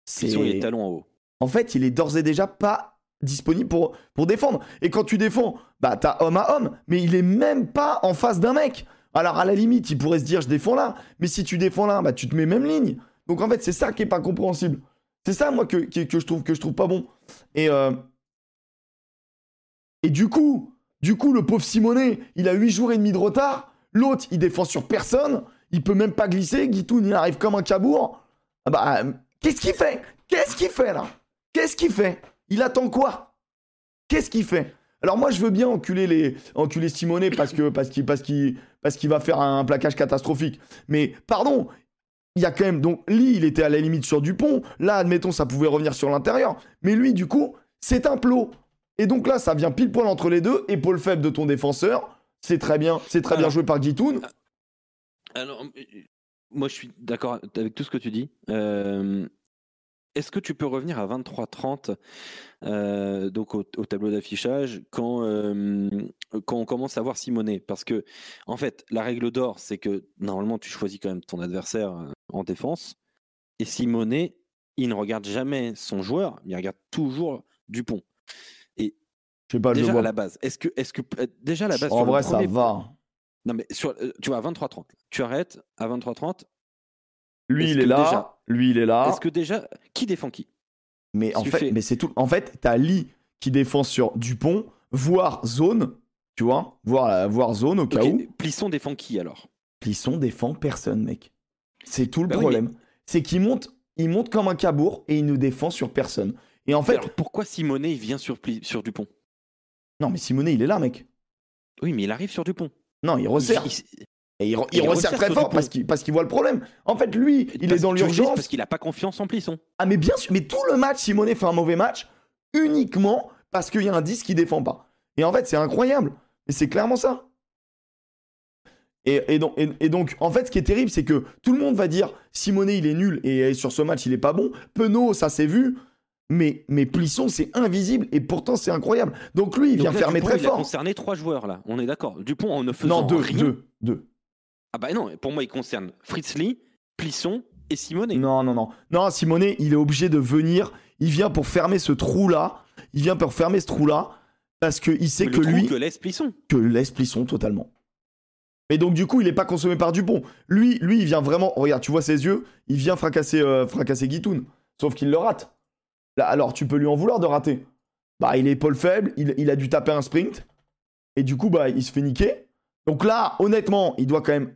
c'est Plisson, il est talon en haut. en fait il est d'ores et déjà pas disponible pour, pour défendre. Et quand tu défends bah t'as homme à homme mais il est même pas en face d'un mec. Alors à la limite il pourrait se dire je défends là mais si tu défends là bah tu te mets même ligne. Donc en fait c'est ça qui est pas compréhensible. C'est ça moi que, je trouve que je trouve pas bon. Et euh, et du coup du coup le pauvre Simonet il a 8 jours et demi de retard. L'autre il défend sur personne. Il peut même pas glisser. Guitoun il arrive comme un cabourg ah bah euh, qu'est-ce qu'il fait? Qu'est-ce qu'il fait là? Qu'est-ce qu'il fait? Il attend quoi? Qu'est-ce qu'il fait? Alors moi je veux bien enculer les enculer Simonet parce que parce qu'il parce qu'il parce qu'il va faire un plaquage catastrophique. Mais pardon il y a quand même donc Lee il était à la limite sur Dupont. Là admettons ça pouvait revenir sur l'intérieur. Mais lui du coup c'est un plot. Et donc là ça vient pile poil entre les deux. Épaule faible de ton défenseur. C'est très bien c'est très bien joué par Guitoun Alors, euh, moi, je suis d'accord avec tout ce que tu dis. Euh, est-ce que tu peux revenir à 23-30 euh, donc au, au tableau d'affichage quand, euh, quand on commence à voir Simonet? Parce que, en fait, la règle d'or, c'est que normalement, tu choisis quand même ton adversaire euh, en défense. Et Simonet, il ne regarde jamais son joueur, il regarde toujours Dupont. Je sais pas, je Déjà vois. à la base, est-ce que, est-ce que déjà à la base, En vrai, ça va. Non mais sur, tu vois à 23-30, tu arrêtes à 23-30. Lui, Est-ce il est là. déjà- Lui, il est là. Est-ce que déjà qui défend qui? Mais en fait, fais- mais c'est tout. En fait, t'as Lee qui défend sur Dupont, voire zone, tu vois, voire, voire zone au cas où. Plisson défend qui alors? Plisson défend personne, mec. C'est tout le Bah oui, problème. C'est qu'il monte, il monte comme un cabourg et il ne défend sur personne. Et en fait, Alors, pourquoi Simonet il vient sur, Dupont? Non, mais Simonet, il est là, mec. Oui, mais il arrive sur Dupont. Non, il Il- resserre. il- Et il, re- il il resserre resserre très fort parce qu'il qu'il voit le problème. En fait, lui, il parce- est dans l'urgence. parce qu'il a pas confiance en Plisson. Ah, mais bien sûr, mais tout le match, Simonet fait un mauvais match uniquement parce qu'il y a un 10 qui défend pas. Et en fait, c'est incroyable. Et c'est clairement ça. Et, et donc, et- et donc, en fait, ce qui est terrible, c'est que tout le monde va dire Simonet, il est nul et sur ce match, il est pas bon. Penaud, ça s'est vu. Mais, mais Plisson, c'est invisible et pourtant, c'est incroyable. Donc lui, il Donc vient là, fermer Dupont, très il a fort. concerné trois joueurs là. On est d'accord. Dupont en ne faisant Non, deux, rien. deux, deux. Ah bah non, pour moi il concerne Fritz Lee, Plisson et Simonet. Non, non, non. Non, Simonet, il est obligé de venir. Il vient pour fermer ce trou-là. Il vient pour fermer ce trou-là. Parce qu'il sait Mais que le lui. que laisse Plisson. que laisse Plisson totalement. Et donc du coup, il n'est pas consommé par Dupont. Lui, lui, il vient vraiment. Regarde, tu vois ses yeux. Il vient fracasser, euh, fracasser Guitoun. Sauf qu'il le rate. Là, alors, tu peux lui en vouloir de rater. Bah, il est épaule faible. Il, il a dû taper un sprint. Et du coup, bah, il se fait niquer. Donc là, honnêtement, il doit quand même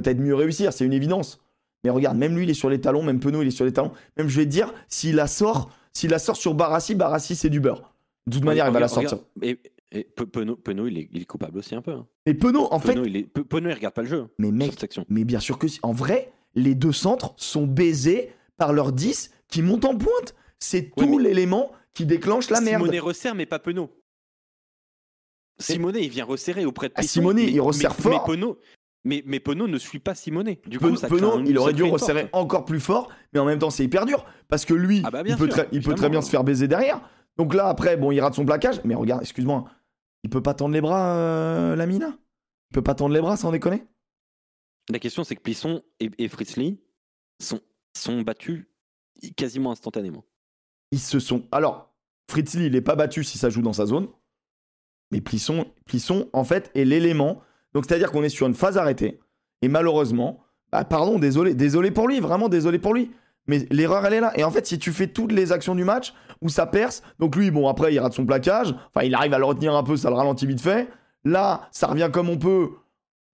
peut-être mieux réussir. C'est une évidence. Mais regarde, même lui, il est sur les talons. Même Penaud, il est sur les talons. Même, je vais te dire, s'il la sort, s'il la sort sur Barassi, Barassi, c'est du beurre. De toute manière, il va la sortir. regarde, Et, et Pe- Penaud, Penaud, il, est, il est coupable aussi un peu. hein. Et Penaud, en fait, Penaud, il est, Penaud, il regarde pas le jeu mais sur mec. Mais bien sûr que si. En vrai, les deux centres sont baisés par leurs 10 qui montent en pointe. C'est Ouais, tout mais- l'élément qui déclenche la merde. Simonet resserre, mais pas Penaud. Simonet, il vient resserrer auprès de Ah, Plisson. Simonet, mais- il resserre mais, fort. Mais Penaud, mais, mais Penaud ne suit pas Simonet. Du coup, ça Penaud, il aurait dû resserrer porte. encore plus fort, mais en même temps, c'est hyper dur. Parce que lui, Ah bah, il, peut sûr, très, il peut très évidemment. bien se faire baiser derrière. Donc là, après, bon, il rate son plaquage. Mais regarde, excuse-moi, il peut pas tendre les bras, euh, Lamina? Il peut pas tendre les bras sans déconner? La question, c'est que Plisson et, et sont, sont battus quasiment instantanément. Ils se sont. Alors, Fritz Lee, il est pas battu si ça joue dans sa zone. Mais Plisson, Plisson en fait, est l'élément. Donc, c'est-à-dire qu'on est sur une phase arrêtée. Et malheureusement, bah, pardon, désolé, désolé pour lui, vraiment désolé pour lui. Mais l'erreur, elle est là. Et en fait, si tu fais toutes les actions du match où ça perce, donc lui, bon, après, il rate son plaquage. Enfin, il arrive à le retenir un peu, ça le ralentit vite fait. Là, ça revient comme on peut.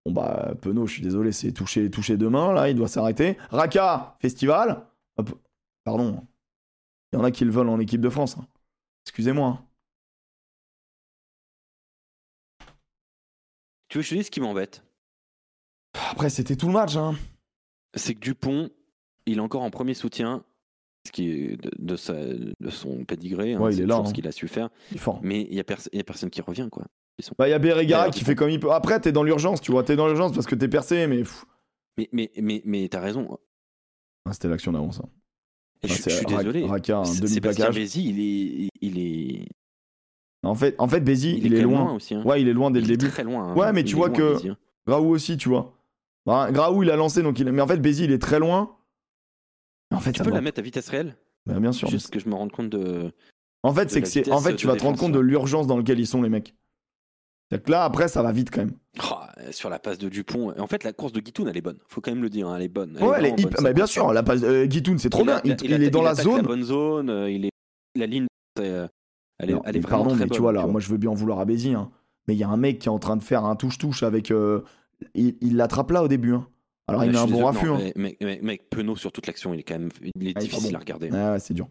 Bon, bah, Penaud, je suis désolé, c'est touché, touché demain. Là, il doit s'arrêter. Raka, festival. Pardon. Il y en a qui le veulent en équipe de France. hein. Excusez-moi. Tu veux que je te dise ce qui m'embête? Après, c'était tout le match. Hein. C'est que Dupont, il est encore en premier soutien, ce qui est de, de sa- de son pédigré. hein, Ouais, c'est est là, toujours hein. ce qu'il a su faire. Il est fort. Mais il n'y a, pers- a personne qui revient, quoi. Bah, il y a Berregara qui fait comme il peut. Après, t'es dans l'urgence, tu vois. T'es dans l'urgence parce que t'es percé, mais. pff. Mais, mais, mais, mais t'as raison. Ah, c'était l'action d'avant, ça. Et Ah, je, suis Ra- désolé. Raka, un Sébastien demi-plaquage. Bézi, il est, il est, En fait, en fait Bézi, il il, est, loin. aussi. hein. Ouais, il est loin dès il le est début. très loin. hein. Ouais, mais tu vois loin, que- Bézi, hein. Graou aussi, tu vois. Bah, Graou, il a lancé, donc il... mais en fait, Bézi, il est très loin. En fait, Tu peux la mettre à vitesse réelle? Bah, bien sûr. Juste que je me rende compte de. En fait, c'est que En fait, tu vas te rendre compte de ouais. l'urgence dans laquelle ils sont, les mecs. C'est que là, après, ça va vite quand même. Oh, sur la passe de Dupont. En fait, la course de Guitoun, elle est bonne. Faut quand même le dire, hein, elle est bonne. Elle ouais, est elle est bonne, bah, bien sûr, la passe euh, Guitoun, c'est trop Il bien. a- Il, il il est dans la zone. La bonne zone. euh, Il est la ligne. Elle est, Non, elle est mais vraiment pardon, très mais bonne. tu vois là, tu vois. moi je veux bien en vouloir à Bézi, hein. mais il y a un mec qui est en train de faire un touche-touche avec. euh, Il l'attrape là au début. hein. Alors il je un bon désolé, raffut. non, hein. mais- Mec, Penaud sur toute l'action, il est quand même, il est Ah, difficile bon. à regarder. Ouais, ouais, c'est dur.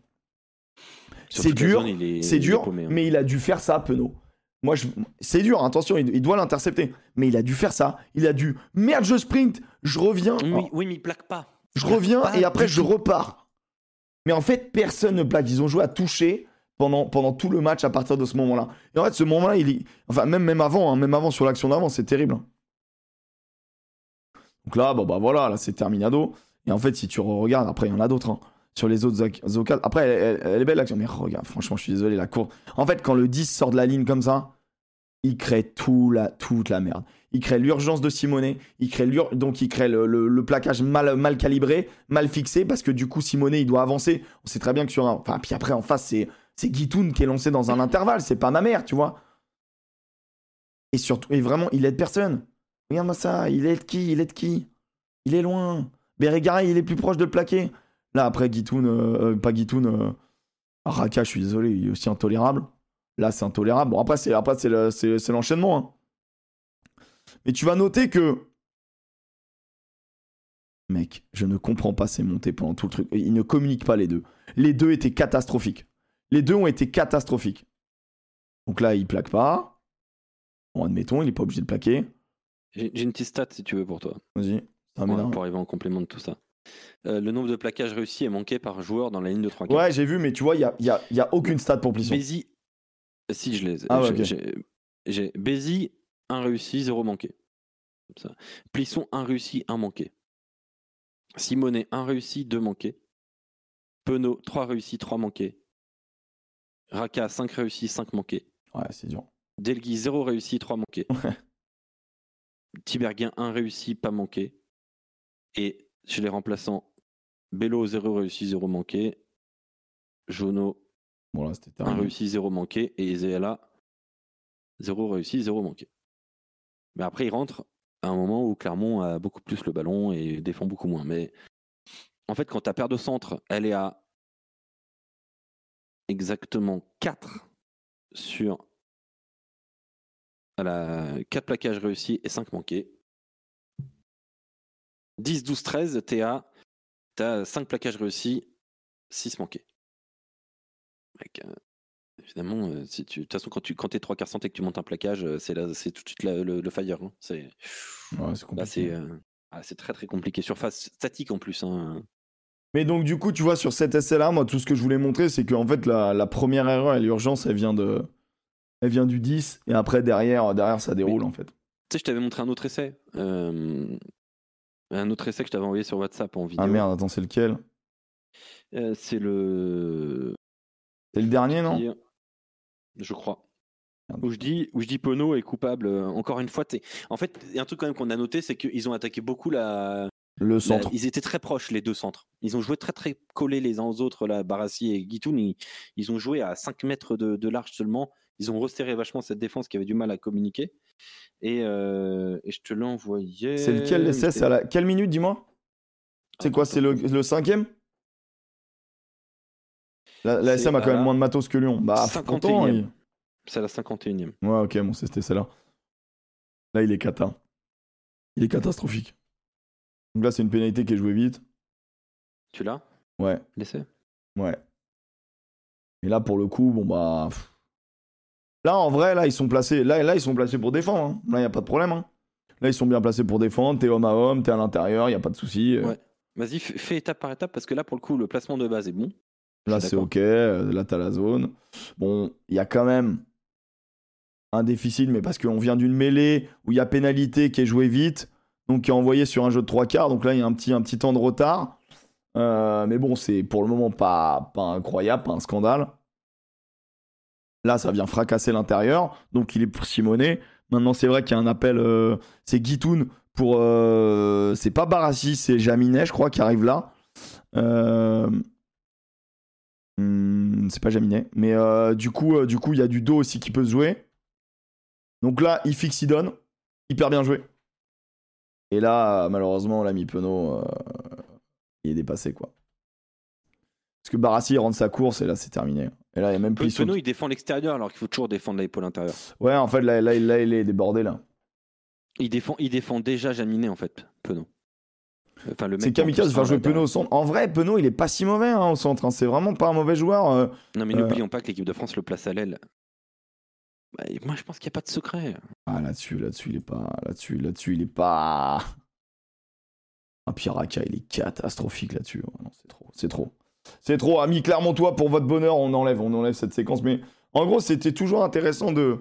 C'est dur, C'est dur, paumé, mais il a dû faire ça, Penaud. Moi, je... c'est dur, attention, il, doit l'intercepter. Mais il a dû faire ça. Il a dû. Merde, je sprint, je reviens. Oui, Oh, oui, mais il plaque pas. je plaque reviens pas et après je repars. Mais en fait, personne ne plaque. Ils ont joué à toucher pendant, pendant tout le match à partir de ce moment-là. Et en fait, ce moment-là, il. Enfin, même, même avant, hein, même avant sur l'action d'avant, c'est terrible. Donc là, bon, bah voilà, là, c'est terminado. Et en fait, si tu regardes, après, il y en a d'autres. hein. sur les autres oc- occasions. Après, elle, est belle l'action, mais regarde, franchement, je suis désolé, la course. En fait, quand le 10 sort de la ligne comme ça, il crée tout la, toute la merde. Il crée l'urgence de Simonet, il crée donc il crée le, le- le plaquage mal, mal calibré, mal fixé, parce que du coup, Simonet, il doit avancer. On sait très bien que sur un. Enfin, puis après, en face, c'est, c'est Guitoun qui est lancé dans un intervalle, c'est pas ma mère, tu vois. Et surtout, et vraiment, il aide personne. Regarde-moi ça, il aide qui Il aide qui? Il est loin. Berregari, il est plus proche de le plaquer. Là, après, Guitoun, euh, euh, pas Guitoun, euh, Raka, je suis désolé, il est aussi intolérable. Là, c'est intolérable. Bon, après, c'est, après, c'est l'enchaînement. hein. Mais tu vas noter que. Mec, je ne comprends pas ces montées pendant tout le truc. Ils ne communiquent pas les deux. Les deux étaient catastrophiques. Les deux ont été catastrophiques. Donc là, il plaque pas. Bon, admettons, il est pas obligé de plaquer. J'ai une petite stat si tu veux pour toi, Vas-y. Ah, pour, arriver en complément de tout ça. Euh, le nombre de plaquages réussis est manqué par joueur dans la ligne de 3 Ouais, j'ai vu, mais tu vois, il n'y a, y a- y a aucune stat pour Plisson. Bézi, si je les ai. Ah ouais, J'ai Bézi, 1 réussi, 0 manqué. Comme ça. Plisson, 1 réussi, 1 manqué. Simonet, 1 réussi, 2 manqués. Penaud, 3 réussis, 3 manqués. Raka, 5 réussis, 5 manqués. Ouais, c'est dur. Delgui, 0 réussi, 3 manqués. Ouais. Tiberghien, 1 réussi, pas manqué. Et chez les remplaçants, Bello, 0 réussi, 0 manqué. Jono, Bon, là, c'était 1 terminé. réussi, 0 manqué. Et Ezela, 0 réussi, 0 manqué. Mais après, il rentre à un moment où Clermont a beaucoup plus le ballon et défend beaucoup moins. Mais en fait, quand ta paire de centre, elle est à exactement 4 sur elle a 4 plaquages réussis et 5 manqués. 10, 12, 13, t'es à t'as 5 plaquages réussis, 6 manqués. Mec, euh, évidemment, euh, si tu, de toute façon, quand tu quand t'es 3 quarts centre et que tu montes un plaquage, euh, c'est là, c'est tout de suite la- le, le fire. hein. C'est Ouais, c'est là, compliqué. c'est ah, c'est très très compliqué. Surface statique en plus. hein. Mais donc, du coup, tu vois, sur cet essai-là, moi, tout ce que je voulais montrer, c'est qu'en fait, la, la première erreur et l'urgence, elle vient de. Elle vient du 10, et après, derrière, derrière ça déroule, en fait. Tu sais, je t'avais montré un autre essai. euh, un autre essai que je t'avais envoyé sur WhatsApp en vidéo. Ah merde, attends, c'est lequel? Euh, c'est le. C'est le dernier, non? Je crois. Où je dis, où je dis Pono est coupable. euh, Encore une fois, en fait, il y a un truc quand même qu'on a noté, c'est qu'ils ont attaqué beaucoup la, Le la- centre. Ils étaient très proches les deux centres. Ils ont joué très très collés les uns aux autres. Là, Barassi et Guitoun, ils, ils ont joué à 5 mètres de, de large seulement. Ils ont resserré vachement cette défense qui avait du mal à communiquer. Et, euh, et je te l'ai envoyé. C'est lequel C'est à la... Quelle minute, dis-moi? C'est quoi C'est le, le cinquième? La, la SM a quand même moins de matos que Lyon. Bah, 51e. pourtant, il- C'est la 51e. Ouais, ok, bon, c'était celle-là. Là, il est cata. Il est catastrophique. Donc là, c'est une pénalité qui est jouée vite. Tu l'as? Ouais, L'essai ouais. Et là, pour le coup, bon, bah. Là, en vrai, là, ils sont placés. Là, là ils sont placés pour défendre. hein. Là, il n'y a pas de problème. hein. Là, ils sont bien placés pour défendre. T'es homme à homme, t'es à l'intérieur, il n'y a pas de souci. Euh, Ouais. Vas-y, fais étape par étape parce que là, pour le coup, le placement de base est bon. Là, c'est ok. euh, Là, t'as la zone. Bon, il y a quand même un déficit, mais parce qu'on vient d'une mêlée où il y a pénalité qui est jouée vite, donc qui est envoyée sur un jeu de trois quarts. Donc là, il y a un petit, temps de retard. Euh, mais bon, c'est pour le moment pas, pas incroyable, pas un scandale. Là, ça vient fracasser l'intérieur. Donc, il est pour Simonet. Maintenant, c'est vrai qu'il y a un appel. euh, c'est Guitoun pour. euh, c'est pas Barassi, c'est Jaminet, je crois, qui arrive là. Hmm, c'est pas Jaminet. Mais du coup, du coup, il y a du dos aussi qui peut se jouer. Donc là, il fixe, il donne. Hyper bien joué. Et là, malheureusement, l'ami Penaud, euh, il est dépassé, quoi. Parce que Barassi il rentre sa course et là, c'est terminé. Et là, il y a même plus. Penaud, il défend l'extérieur alors qu'il faut toujours défendre l'épaule intérieure. Ouais, en fait, là, là, là, il est débordé, là. Il défend, il défend déjà Jaminet en fait, Penaud. Enfin, C'est Kamikaze de faire jouer Penaud au centre. En vrai, Penaud, il est pas si mauvais hein, au centre. hein. C'est vraiment pas un mauvais joueur. euh. Non, mais Euh. n'oublions pas que l'équipe de France le place à l'aile. Bah, moi, je pense qu'il n'y a pas de secret. Ah là-dessus, là-dessus, il est pas. Là-dessus, là-dessus, il est pas. Ah, il est catastrophique là-dessus. Oh, non, c'est trop, c'est trop. C'est trop. Ami Clermontois, pour votre bonheur, on enlève, on enlève cette séquence. Mais en gros, c'était toujours intéressant de.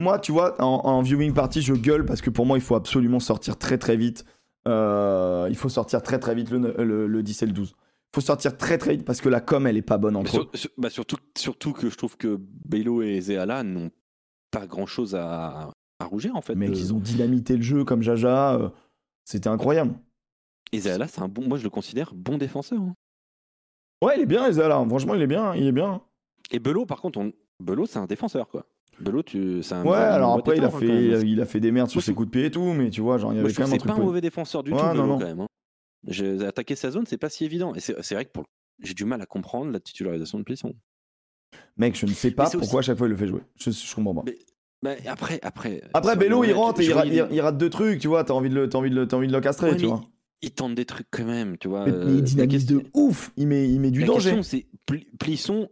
Moi, tu vois, en, en viewing party, je gueule parce que pour moi, il faut absolument sortir très très vite euh, il faut sortir très très vite le, le, le 10 et le 12. Faut sortir très très vite parce que la com, elle est pas bonne Mais entre sur- bah, surtout, surtout que je trouve que Bello et Zeala n'ont pas grand chose à, à rougir en fait. Mec, de- ils ont dynamité le jeu comme Jaja. euh, C'était incroyable. Et Zeala, c'est un bon, moi je le considère bon défenseur. hein. Ouais, il est bien, Ezala. Franchement, il est bien. Il est bien. Et Bello, par contre, on... Bello, c'est un défenseur quoi. Bello, tu, c'est un. Ouais, alors après, il a, défenseur, fait, il a, fait des merdes sur ses coups de pied et tout, mais tu vois, genre, il y avait quand même un c'est pas truc. un mauvais défenseur du tout, non, Bello, non. quand même. J'ai attaqué sa zone, c'est pas si évident. Et c'est vrai que pour... j'ai du mal à comprendre la titularisation de Plisson. Mec, je ne sais pas pourquoi à aussi- chaque fois il le fait jouer. Je, je comprends pas. Mais- Bah, après, après. Après, sur Bello, il rentre et je il, rate deux trucs, tu vois. T'as envie, de le- t'as envie, de le- envie de le castrer, Ouais, tu vois. il tente des trucs quand même, tu vois. Mais, euh, mais il la dynamise de question- ouf. Il met, il met du la danger. Plisson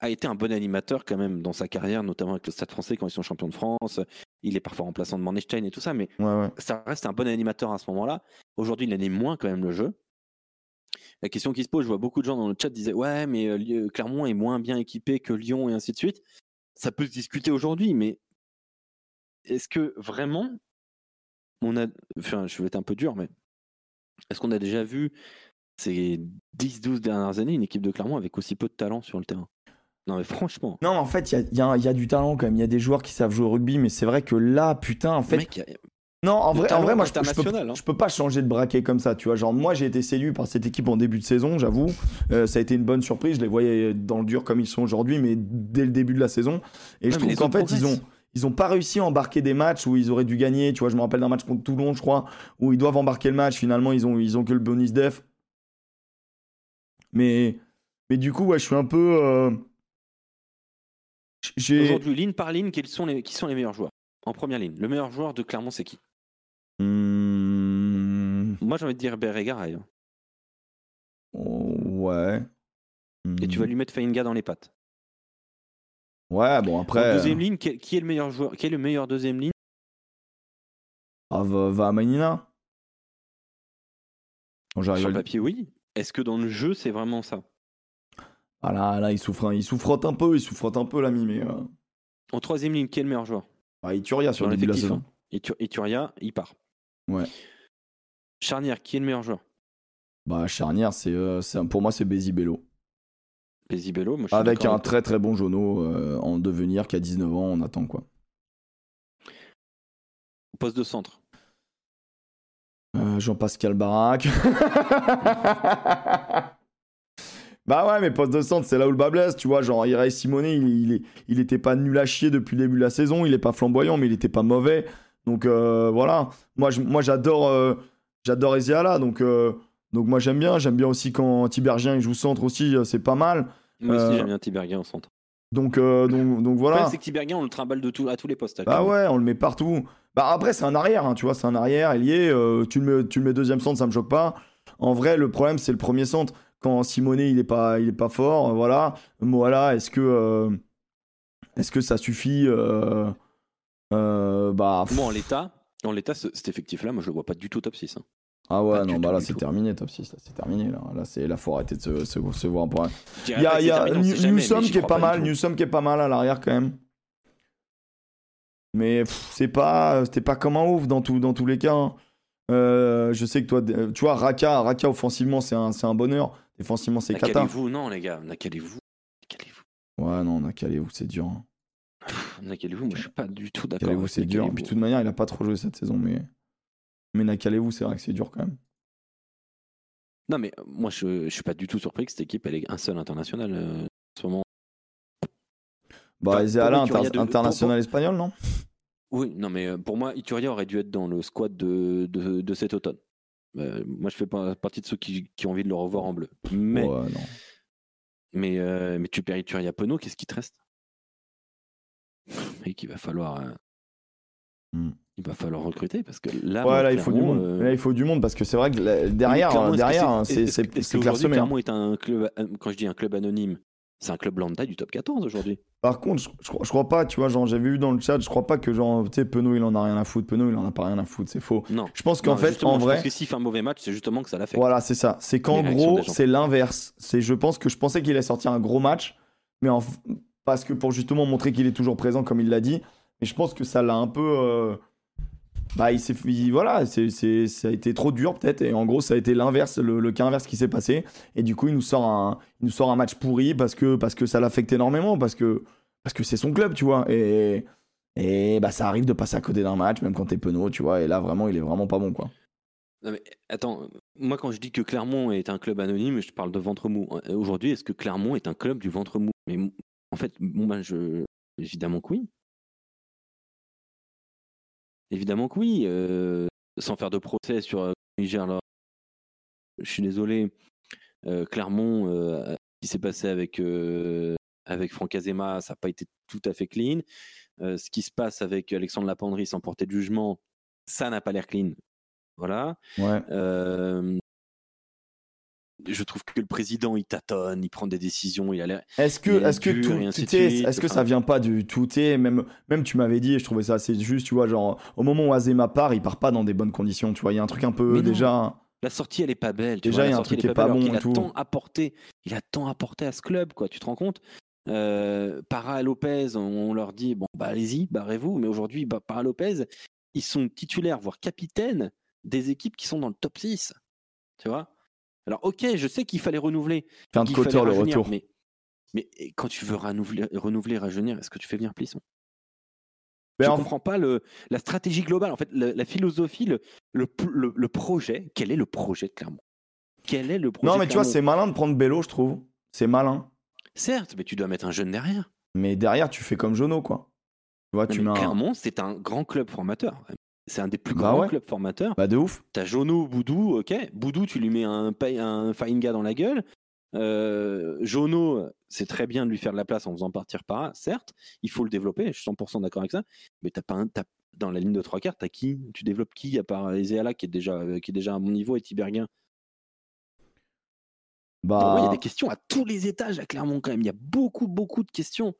a été un bon animateur quand même dans sa carrière, notamment avec le Stade français quand ils sont champions de France. Il est parfois remplaçant de Manestein et tout ça, mais Ouais, ouais. ça reste un bon animateur à ce moment-là. Aujourd'hui, il anime moins quand même le jeu. La question qui se pose, je vois beaucoup de gens dans le chat disaient ouais, mais euh, Clermont est moins bien équipé que Lyon et ainsi de suite. Ça peut se discuter aujourd'hui, mais est-ce que vraiment on a, enfin, je vais être un peu dur, mais est-ce qu'on a déjà vu ces 10-12 dernières années une équipe de Clermont avec aussi peu de talent sur le terrain? Non, mais franchement, Non, en fait, il y a, y y du talent quand même. Il y a des joueurs qui savent jouer au rugby, mais c'est vrai que là, putain, en fait. mec, y a- non, en vrai, en vrai moi, je, peux, hein. je peux pas changer de braquet comme ça, tu vois. Genre, moi, j'ai été séduit par cette équipe en début de saison, j'avoue. Euh, ça a été une bonne surprise. Je les voyais dans le dur comme ils sont aujourd'hui, mais dès le début de la saison. Et je trouve qu'en fait, ils ont. progressent. Ils ont pas réussi à embarquer des matchs où ils auraient dû gagner. Tu vois, je me rappelle d'un match contre Toulon, je crois, où ils doivent embarquer le match. Finalement, ils ont, ils ont que le bonus def. Mais, mais du coup, ouais, je suis un peu. euh. Aujourd'hui, ligne par ligne, quels sont les, qui sont les meilleurs joueurs? En première ligne, le meilleur joueur de Clermont, c'est qui? Hmm, Moi, j'ai envie de dire Berregaray. hein. oh, ouais. Et tu Hmm. vas lui mettre Fainga dans les pattes. Ouais, bon, En après. deuxième ligne, qui est le meilleur joueur Qui est le meilleur deuxième ligne? Ah, va, va à Manina. Bon, Sur le- papier, oui. Est-ce que dans le jeu, c'est vraiment ça? Ah là, là, il souffre, il souffrote un peu, il souffrote un peu l'ami, mais. euh, En troisième ligne, qui est le meilleur joueur? Ah, Ituria sur le début de la saison. hein. Itu- Ituria, il part. Ouais. Charnière, qui est le meilleur joueur? Bah, charnière, c'est, euh, pour moi, c'est Bézi Bello. Bello, moi je suis Avec un très très bon Jono euh, en devenir qui a 19 ans, on attend quoi. poste de centre. Jean-Pascal Barak. (laughs) bah ouais, mais poste de centre, c'est là où le bas blesse, tu vois. Genre, Irai Simone, il, il, il était pas nul à chier depuis le début de la saison, il est pas flamboyant, mais il était pas mauvais. Donc euh, voilà. Moi, je- moi j'adore euh, j'adore Ezeala, donc, euh, donc moi j'aime bien. J'aime bien aussi quand Tibergien il joue centre aussi, euh, c'est pas mal. Moi aussi, j'aime bien Tiberghien au centre. Donc, donc, donc Le voilà. problème, c'est que Tiberghien, on le trimballe de tout, à tous les postes. Bah ouais, on le met partout. Bah après, c'est un arrière, hein, tu vois, c'est un arrière, ailier. tu, le mets, tu le mets deuxième centre, ça me choque pas. En vrai, le problème, c'est le premier centre. Quand Simonet, il est pas, il est pas fort, euh, voilà. Voilà, est-ce que, euh, est-ce que ça suffit euh, euh, Bah. pff, Moi, en l'état, en l'état, ce- cet effectif-là, moi, je le vois pas du tout top 6. hein. ah ouais, pas non, bah là, c'est terminé, top 6, là, c'est terminé. Là, là c'est, là, faut arrêter de se, se, se voir Il y a, y a terminé, jamais, Newsom qui est pas mal. Newsom qui est pas mal à l'arrière quand même. Mais c'est pas, c'était pas comme un ouf dans, tout, dans tous les cas. hein. Euh, je sais que toi, tu vois, Raka, Raka offensivement, c'est un, c'est un bonheur. Défensivement, c'est cata. Nacalez-vous, non, les gars, nacalez-vous. Nacalez-vous. Ouais, non, Nakaleu, c'est dur. hein. Nacalez-vous, moi, je suis pas du tout d'accord. Avec c'est dur. Nacalez-vous. Puis de toute manière, il a pas trop joué cette saison, mais. Mais Nakaleu, c'est vrai que c'est dur quand même. Non, mais euh, moi, je, je suis pas du tout surpris que cette équipe, elle ait un seul international euh, en ce moment. Bah, Ezeala, inter- de- international espagnol, non? Oui, non, mais euh, pour moi, Ituria aurait dû être dans le squad de, de, de cet automne. Euh, moi, je fais pas partie de ceux qui, qui ont envie de le revoir en bleu. Mais, non. mais, euh, mais tu perds Ituria Penaud, qu'est-ce qui te reste? Mec, il va falloir. euh, Hmm. Il va falloir recruter parce que là, Ouais, moi, là, il faut du clairement, monde. euh, Là, il faut du monde parce que c'est vrai que là, derrière, derrière, hein, c'est- clairsemé. hein. Clermont est un club, quand je dis un club anonyme, c'est un club lambda du top 14 aujourd'hui. Par contre, je, je crois- je crois pas, tu vois, genre, j'avais vu dans le chat, je crois pas que, genre, tu sais, Penaud, il en a rien à foutre. Penaud, il en a pas rien à foutre, c'est faux. Non. Je pense qu'en fait, en vrai, pense que s'il fait un mauvais match, c'est justement que ça l'affecte. voilà, c'est ça. C'est qu'en gros, c'est l'inverse. C'est, je pense que je pensais qu'il allait sortir un gros match, mais en, parce que pour justement montrer qu'il est toujours présent, comme il l'a dit. Mais je pense que ça l'a un peu, euh, bah, il s'est, il- voilà, c'est, c'est- ça a été trop dur peut-être. Et en gros, ça a été l'inverse, le, cas inverse qui s'est passé. Et du coup, il nous sort un, il nous sort un match pourri parce que, parce que ça l'affecte énormément, parce que, parce que c'est son club, tu vois. Et, et bah, ça arrive de passer à côté d'un match, même quand t'es penaud, tu vois. Et là, vraiment, il est vraiment pas bon, quoi. Non, mais attends, moi quand je dis que Clermont est un club anonyme, je parle de ventre mou. Euh, Aujourd'hui, est-ce que Clermont est un club du ventre mou? Mais en fait, bon, ben, je... évidemment que oui. Évidemment que oui. euh, sans faire de procès sur euh, comment ils gèrent leur- Je suis désolé. euh, Clermont, euh, ce qui s'est passé avec, euh, avec Franck Azema, ça n'a pas été tout à fait clean. Ce qui se passe avec Alexandre Lapendry sans porter de jugement, ça n'a pas l'air clean. Voilà. Ouais. Je trouve que le président, il tâtonne, il prend des décisions, il a l'air. Est-ce que, Il est est-ce que tout, est-ce que ça vient pas du tout est même, même tu m'avais dit, et je trouvais ça assez juste, tu vois, genre au moment où Azema part, il part pas dans des bonnes conditions, tu vois, il y a un truc un peu Mais déjà. La sortie, elle est pas belle. tu Déjà, vois, il y a un sortie, truc qui est pas belle, bon et a tout. tant apporté. Il a tant apporté à ce club, quoi. Tu te rends compte? Euh, Para Lopez, on leur dit bon, bah allez-y, barrez-vous. Mais aujourd'hui, bah, Para Lopez, ils sont titulaires, voire capitaines des équipes qui sont dans le top 6. Tu vois? Alors, ok, je sais qu'il fallait renouveler. Fin de Cotter le retour. Mais, mais quand tu veux renouveler, renouveler rajeunir, est-ce que tu fais venir Plisson? Mais Je en- comprends pas le, la stratégie globale, en fait, la, la philosophie, le, le, le- le projet. Quel est le projet de Clermont? Quel est le projet Non, mais tu vois, c'est malin de prendre Bello, je trouve. C'est malin. Certes, mais tu dois mettre un jeune derrière. Mais derrière, tu fais comme Jono, quoi. Tu vois, Non, tu mais mets un. Clermont, c'est un grand club formateur. C'est un des plus Bah grands ouais. clubs formateurs. Bah, de ouf. T'as Jono, Boudou, ok. Boudou, tu lui mets un, un Fainga dans la gueule. Euh, Jono, c'est très bien de lui faire de la place en faisant partir Para, certes. Il faut le développer, je suis 100% d'accord avec ça. Mais t'as pas un, dans la ligne de trois quarts, t'as qui? Tu développes qui à part Ezéala qui est déjà euh, qui est déjà à mon niveau et Tiberguin Bah. Ah Il y a des questions à tous les étages à Clermont quand même. Il y a beaucoup, beaucoup de questions.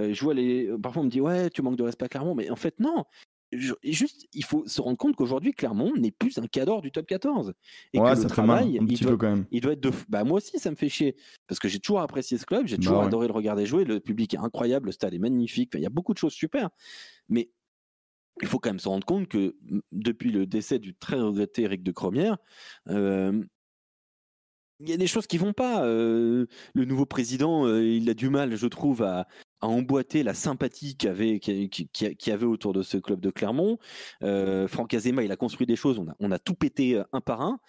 Euh, je vois les. Parfois on me dit ouais, tu manques de respect à Clermont, mais en fait non. Je- juste, il faut se rendre compte qu'aujourd'hui Clermont n'est plus un cadre du top 14 et ouais, que ça le mal. il doit, peu quand même. il doit être de. Bah moi aussi, ça me fait chier parce que j'ai toujours apprécié ce club, j'ai Bah toujours ouais. adoré le regarder jouer. Le public est incroyable, le stade est magnifique. Enfin, il y a beaucoup de choses super, mais il faut quand même se rendre compte que depuis le décès du très regretté Eric de Cromière, euh, il y a des choses qui vont pas. Euh, le nouveau président, euh, il a du mal, je trouve, à, à emboîter la sympathie qu'il avait, avait autour de ce club de Clermont. Euh, Franck Azema, il a construit des choses, on a, on a tout pété euh, un par un.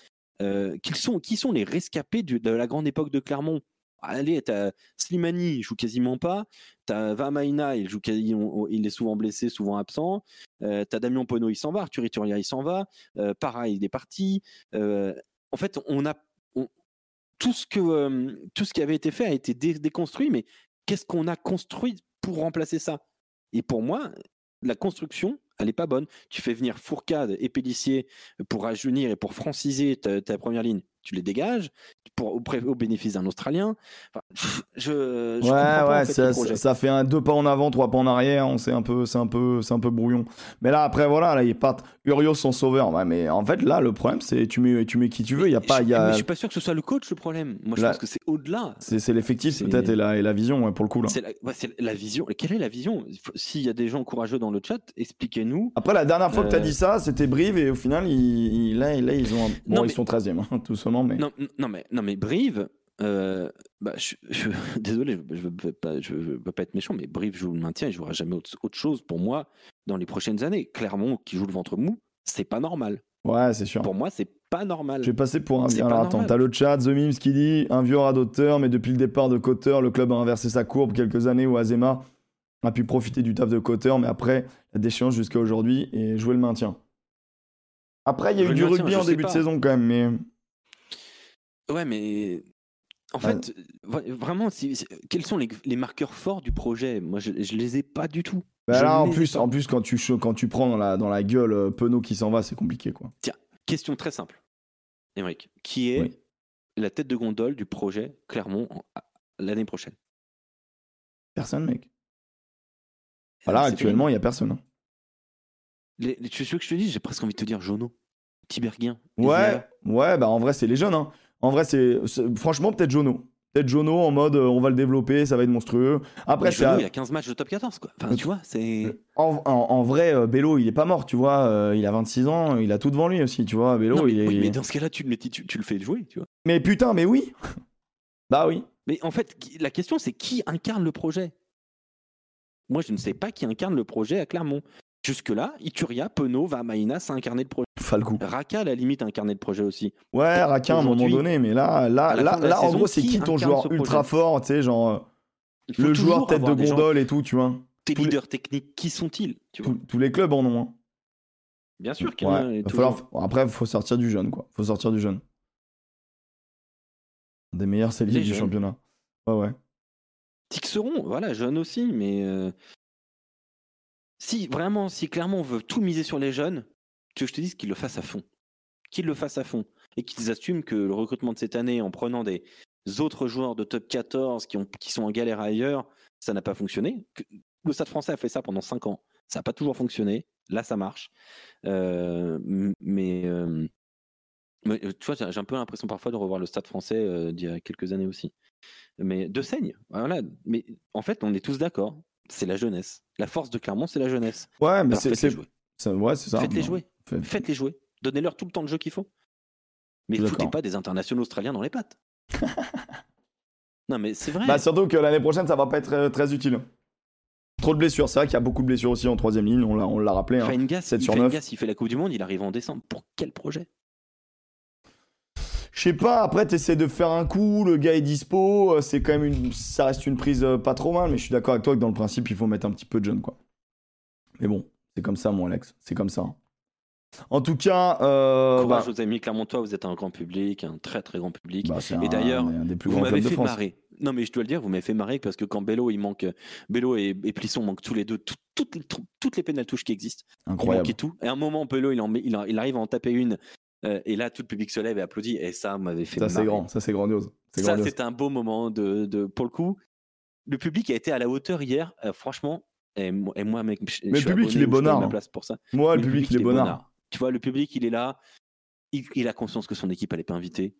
Euh, qui, sont, qui sont les rescapés de la grande époque de Clermont? Allez, t'as Slimani, il joue quasiment pas. T'as Vamaina, il joue quasi- on- il est souvent blessé, souvent absent. Euh, t'as Damien Pono, il s'en va. Arthur Ituria, il s'en va. Euh, Para, il est parti. En fait, on a tout ce que tout ce qui avait été fait a été dé- déconstruit. Mais qu'est-ce qu'on a construit pour remplacer ça? Et pour moi, la construction, elle est pas bonne. Tu fais venir Fourcade et Pellissier pour rajeunir et pour franciser ta première ligne. Tu les dégages pour, au, bénéfice d'un Australien. Enfin, pff, je, je Ouais, pas, ouais, en fait, ça, ça- ça fait un deux pas en avant, trois pas en arrière. On c'est un peu, c'est un peu, c'est un peu brouillon. Mais là, après, voilà, là, ils partent. Urios son sauveur. Ouais, mais en fait, là, le problème, c'est tu mets, tu mets qui tu veux. Il y a pas, Je- il y Mais a, je suis pas sûr que ce soit le coach le problème. Moi, je Là- pense que c'est au-delà. c'est, l'effectif c'est- peut-être et la, et la vision ouais, pour le coup là. C'est la, ouais, la vision. Quelle est la vision? Il S'il y a des gens courageux dans le chat, expliquez-nous. Après, la dernière fois que tu as Euh, dit ça, c'était Brive et au final, ils, ils- là, là, ils ont, un- bon, Non, ils mais- sont 13e, hein, (laughs) tout mais. Non, mais, non, mais Brive, euh, bah, je, je- (laughs) désolé, je ne veux, pas- je veux pas être méchant, mais Brive joue le maintien, il jouera jamais autre, autre chose pour moi dans les prochaines années. Clermont, qui joue le ventre mou, c'est pas normal. Ouais, c'est sûr. Pour moi, c'est pas normal. Je vais passer pour un vieux. Alors attends, t'as le chat, The Mims qui dit un vieux radoteur, mais depuis le départ de Cotter, le club a inversé sa courbe quelques années où Azema a pu profiter du taf de Cotter, mais après, la déchéance jusqu'à aujourd'hui et jouer le maintien. Après, il y a eu du maintien, rugby en début de saison quand même, mais. Ouais, mais en fait, vra- vraiment, si- si- quels sont les, les marqueurs forts du projet? Moi, je, je les ai pas du tout. Bah là, en plus, en plus quand, tu, quand tu prends dans la, dans la gueule euh, Penaud qui s'en va, c'est compliqué quoi. Question très simple, Émeric. Qui est Oui. la tête de gondole du projet Clermont l'année prochaine? Personne, mec. Voilà, ben, c'est actuellement, il y a personne. hein. Les, les- tu veux que je te dise? J'ai presque envie de te dire Jono, Tiberguien. Ouais, ouais, bah en vrai, c'est les jeunes. hein. En vrai, c'est franchement peut-être Jono. Peut-être Jono en mode euh, on va le développer, ça va être monstrueux. Après, c'est Jono, à- il y a 15 matchs de top 14, quoi. Enfin, tu vois, c'est. en, en- en vrai, euh, Bello, il est pas mort, tu vois. euh, il a 26 ans, il a tout devant lui aussi, tu vois. Bello, Non, mais, il est. oui, mais dans ce cas-là, tu, tu, tu le fais jouer, tu vois. Mais putain, mais oui (laughs) Bah oui. Mais en fait, la question, c'est qui incarne le projet? Moi, je ne sais pas qui incarne le projet à Clermont. Jusque-là, Ituria, Penaud, Vamaina, ça incarné le projet. Falcou. Raka, à la limite, a incarné le projet aussi. Ouais, Raquin à un moment donné, mais là, là, là, là en gros, c'est qui qui ton joueur ultra fort, tu sais, genre euh, Il le joueur tête de gondole et tout, tu vois. Tes tous les- leaders techniques, qui sont-ils Tous, tous les clubs en ont. Hein. Bien sûr qu'il y en a. Ouais, falloir- Après, faut sortir du jeune, quoi. Faut sortir du jeune. Un Des meilleurs c'est Les du jeunes. championnat. Ouais, ouais. Tixeron, voilà, jeune aussi, mais euh, si vraiment, si clairement on veut tout miser sur les jeunes, que je te dise qu'ils le fassent à fond. Qu'ils le fassent à fond. Et qu'ils assument que le recrutement de cette année, en prenant des autres joueurs de top 14 qui, ont, qui sont en galère ailleurs, ça n'a pas fonctionné. Le Stade français a fait ça pendant 5 ans. Ça n'a pas toujours fonctionné. Là, ça marche. Euh, mais, euh, euh, tu vois, j'ai un peu l'impression parfois de revoir le Stade français d'il y a quelques années aussi mais de saigne. Voilà. Mais en fait, on est tous d'accord. C'est la jeunesse. La force de Clermont, c'est la jeunesse. Ouais, mais c'est. jouer. ça- Ouais, c'est ça. Faites-les jouer. Fait- Faites-les jouer. Donnez-leur tout le temps de jeu qu'il faut. Mais foutez pas des internationaux australiens dans les pattes. (laughs) non, mais c'est vrai. Bah, surtout que l'année prochaine, ça va pas être euh, très utile. Trop de blessures. C'est vrai qu'il y a beaucoup de blessures aussi en troisième ligne, on l'a on l'a rappelé. hein. Feingas, 7 il, sur Feingas, 9. il fait la Coupe du Monde, il arrive en décembre. Pour quel projet? Je sais pas, après, t'essaies de faire un coup, le gars est dispo, euh, c'est quand même une. Ça reste une prise euh, pas trop mal, mais je suis d'accord avec toi que dans le principe, il faut mettre un petit peu de jeune, quoi. Mais bon, c'est comme ça, mon Alex. C'est comme ça. En tout cas, euh, Courage bah, aux amis Clermontois, vous êtes un grand public, un très très grand public. bah, Et d'ailleurs, vous m'avez fait marrer. Non, mais je dois le dire, vous m'avez fait marrer parce que quand Bello, il manque, Bello et, et Plisson manquent tous les deux tout- toutes, les, toutes les pénales touches qui existent. Il Incroyable. manquait tout. Et à un moment, Bello, il, en met- il, en- il arrive à en taper une. Euh, et là, tout le public se lève et applaudit. Et ça m'avait fait Ça, c'est grand. Ça, c'est grandiose. C'est Ça, c'était un beau moment de, de- pour le coup. Le public a été à la hauteur hier, euh, franchement. Et, moi- et moi, mec, je, je Mais le public, il est bonnard, hein. place pour ça. Moi, le public, il est bonnard. Tu vois, le public, il est là. Il, il a conscience que son équipe, elle n'est pas invitée.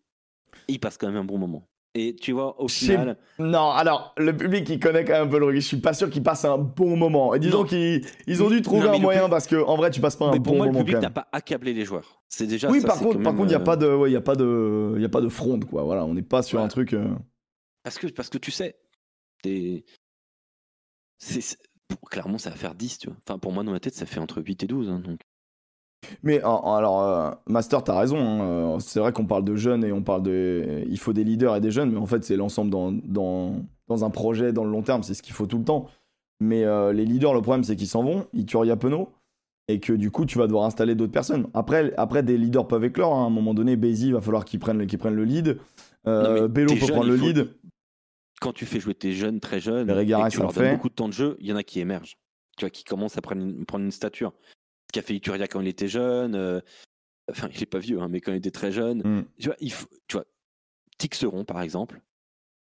Il passe quand même un bon moment. Et tu vois, au final, Non, alors, le public, il connaît quand même un peu le rugby. Je suis pas sûr qu'il passe un bon moment. Et disons qu'ils ils ont dû trouver Non, un le moyen parce que, en vrai, tu passes pas un mais pour bon moi, le moment public quand n'a pas accablé les joueurs. C'est déjà Oui, ça, par contre, par contre, il y a euh, pas de, ouais, il y a pas de, il y a pas de fronde, quoi. Voilà, on n'est pas sur Ouais. un truc. euh, Parce que, parce que tu sais, t'es- clairement, ça va faire 10, tu vois. Enfin, pour moi, dans ma tête, ça fait entre 8 et 12. hein, donc. Mais en- en- alors, euh, Master, t'as raison. hein, euh, C'est vrai qu'on parle de jeunes et on parle de, il faut des leaders et des jeunes, mais en fait, c'est l'ensemble dans, dans, dans un projet, dans le long terme, c'est ce qu'il faut tout le temps. Mais euh, les leaders, le problème, c'est qu'ils s'en vont, ils tuent Penaud, et que du coup, tu vas devoir installer d'autres personnes. Après, après, des leaders peuvent éclore. hein. À un moment donné, Bézi, il va falloir qu'il prenne, le- qu'il prenne le lead. Euh, Bello peut prendre le faut- lead. Quand tu fais jouer tes jeunes, très jeunes, et que tu leur le donnes fait. beaucoup de temps de jeu, il y en a qui émergent. Tu vois, qui commencent à prendre une, prendre une stature. Ce qu'a fait Ituria quand il était jeune. euh, Enfin, il est pas vieux, hein, mais quand il était très jeune. Mm. Tu vois, il faut, tu vois, Tixeron, par exemple,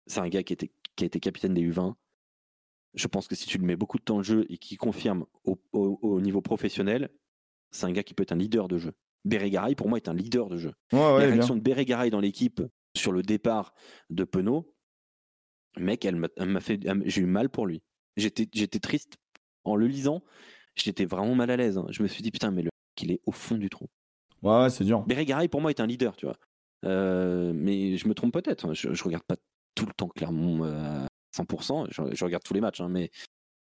c'est un gars qui, était, qui a été capitaine des U20. Je pense que si tu lui mets beaucoup de temps de jeu et qu'il confirme au, au- au niveau professionnel, c'est un gars qui peut être un leader de jeu. Bérégaray, pour moi, est un leader de jeu. Ouais, La ouais, bien. réaction de Bérégaray dans l'équipe sur le départ de Penaud, mec, elle m'a fait, j'ai eu mal pour lui. J'étais, j'étais triste en le lisant. J'étais vraiment mal à l'aise. hein. Je me suis dit putain, mais le mec, il est au fond du trou. Ouais, ouais, c'est dur. Bérégaray, pour moi, est un leader, tu vois. Euh, mais je me trompe peut-être. hein. Je, je regarde pas tout le temps Clermont à 100%. Je, je regarde tous les matchs, hein, mais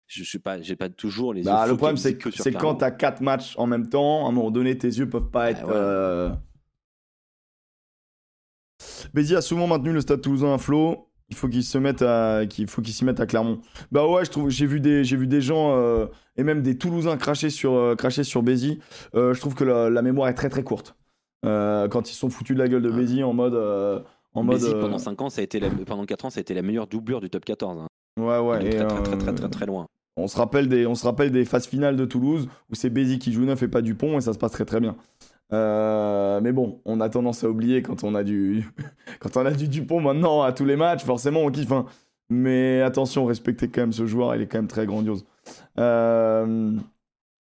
je suis pas, j'ai pas toujours les. Bah, le problème, c'est que, c'est quand t'as 4 matchs en même temps, à un moment donné, tes yeux peuvent pas être. voilà. euh, Bézi a souvent maintenu le stade toulousain à flot. Il faut qu'il se mette à, qu'il faut qu'il s'y mette à Clermont. Bah ouais, je trouve, j'ai vu des, j'ai vu des gens euh, et même des Toulousains cracher sur, euh, cracher sur Bézi. Euh, je trouve que la, la mémoire est très très courte. Euh, quand ils sont foutus de la gueule de. Bézi en mode, en mode. Pendant 5 ans, ça a été la- pendant 4 ans, ça a été la meilleure doublure du top 14. hein. ouais ouais. Et, très, très, très, très, très, très loin. On se rappelle des, on se rappelle des phases finales de Toulouse où c'est Bézi qui joue neuf et pas Dupont et ça se passe très très bien. Euh, mais bon, on a tendance à oublier quand on a du, (laughs) quand on a du Dupont maintenant à tous les matchs, forcément on kiffe. hein. Mais attention, respectez quand même ce joueur, il est quand même très grandiose. Euh,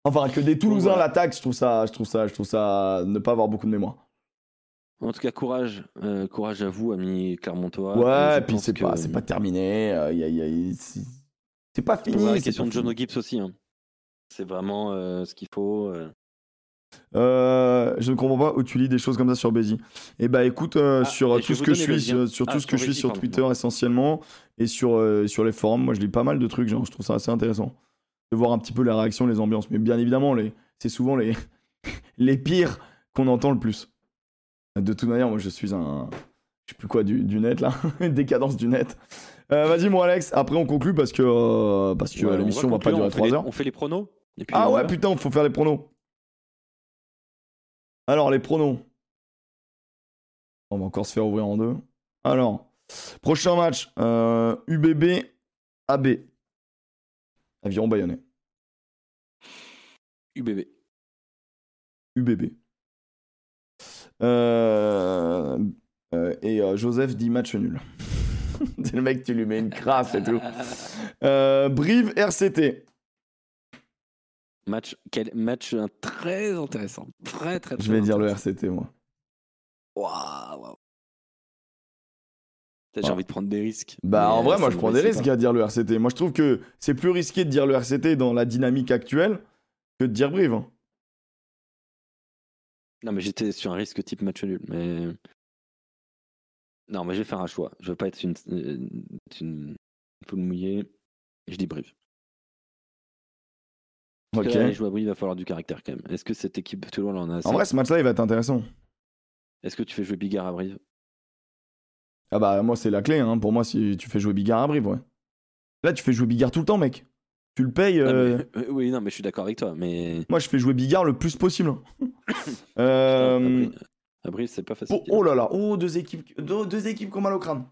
Enfin, que des Toulousains l'attaquent, je trouve ça, je trouve ça, je trouve ça ne pas avoir beaucoup de mémoire. En tout cas, courage, euh, courage à vous, amis Clermontois. Ouais, et puis c'est que- pas, c'est pas terminé. euh, y a- y a- y- c'est c'est pas fini. poserai la c'est question de John. Gibbs aussi. hein. C'est vraiment euh, ce qu'il faut. Euh. Euh, je ne comprends pas où tu lis des choses comme ça sur Bézi. Et bah écoute, euh, Ah, sur et je tout vais ce que je suis, sur, sur Ah, tout ce sur que je suis sur pardon. Twitter essentiellement et sur, euh, sur les forums, moi je lis pas mal de trucs, genre, je trouve ça assez intéressant de voir un petit peu les réactions, les ambiances. Mais bien évidemment, les, c'est souvent les, (laughs) les pires qu'on entend le plus. De toute manière, moi je suis un. Je sais plus quoi du, du net là, une (laughs) décadence du net. Euh, Vas-y, mon Alex, après on conclut parce que, euh, parce que Ouais, l'émission va, pas conclure, durer on fait 3 les- heures. On fait les pronos et puis Ah ouais, va. putain, faut faire les pronos. Alors, les pronos. On va encore se faire ouvrir en deux. Alors, prochain match, euh, UBB AB. Aviron Bayonnais. UBB. UBB. Euh, euh, et euh, Joseph dit match nul. (laughs) C'est le mec, tu lui mets une crasse et tout. Euh, Brive RCT. Match, quel match euh, très intéressant. Très, très, très Je vais dire le. RCT, moi. Waouh. Peut-être J'ai Ah. envie de prendre des risques. Bah en vrai, moi je prends des risques pas. à dire le RCT. Moi je trouve que c'est plus risqué de dire le RCT dans la dynamique actuelle que de dire Brive. hein. Non, mais j'étais sur un risque type match nul. Mais. Non, mais je vais faire un choix. Je veux pas être une, euh, une poule mouillée. Je dis Brive. Parce Ok. que là, il va falloir du caractère quand même. Est-ce que cette équipe Toulon en a assez En vrai, ce match-là il va être intéressant. Est-ce que tu fais jouer Bigard à Brive Ah bah moi c'est la clé. Hein. Pour moi, si tu fais jouer Bigard à Brive, ouais. Là tu fais jouer Bigard tout le temps, mec. Tu le payes. Euh, mais- euh, Oui, non, mais je suis d'accord avec toi. Mais. Moi je fais jouer Bigard le plus possible. Euh, (coughs) Putain, À Brive, c'est pas facile. Oh, oh là là, oh deux équipes, deux, deux équipes qui ont mal au crâne.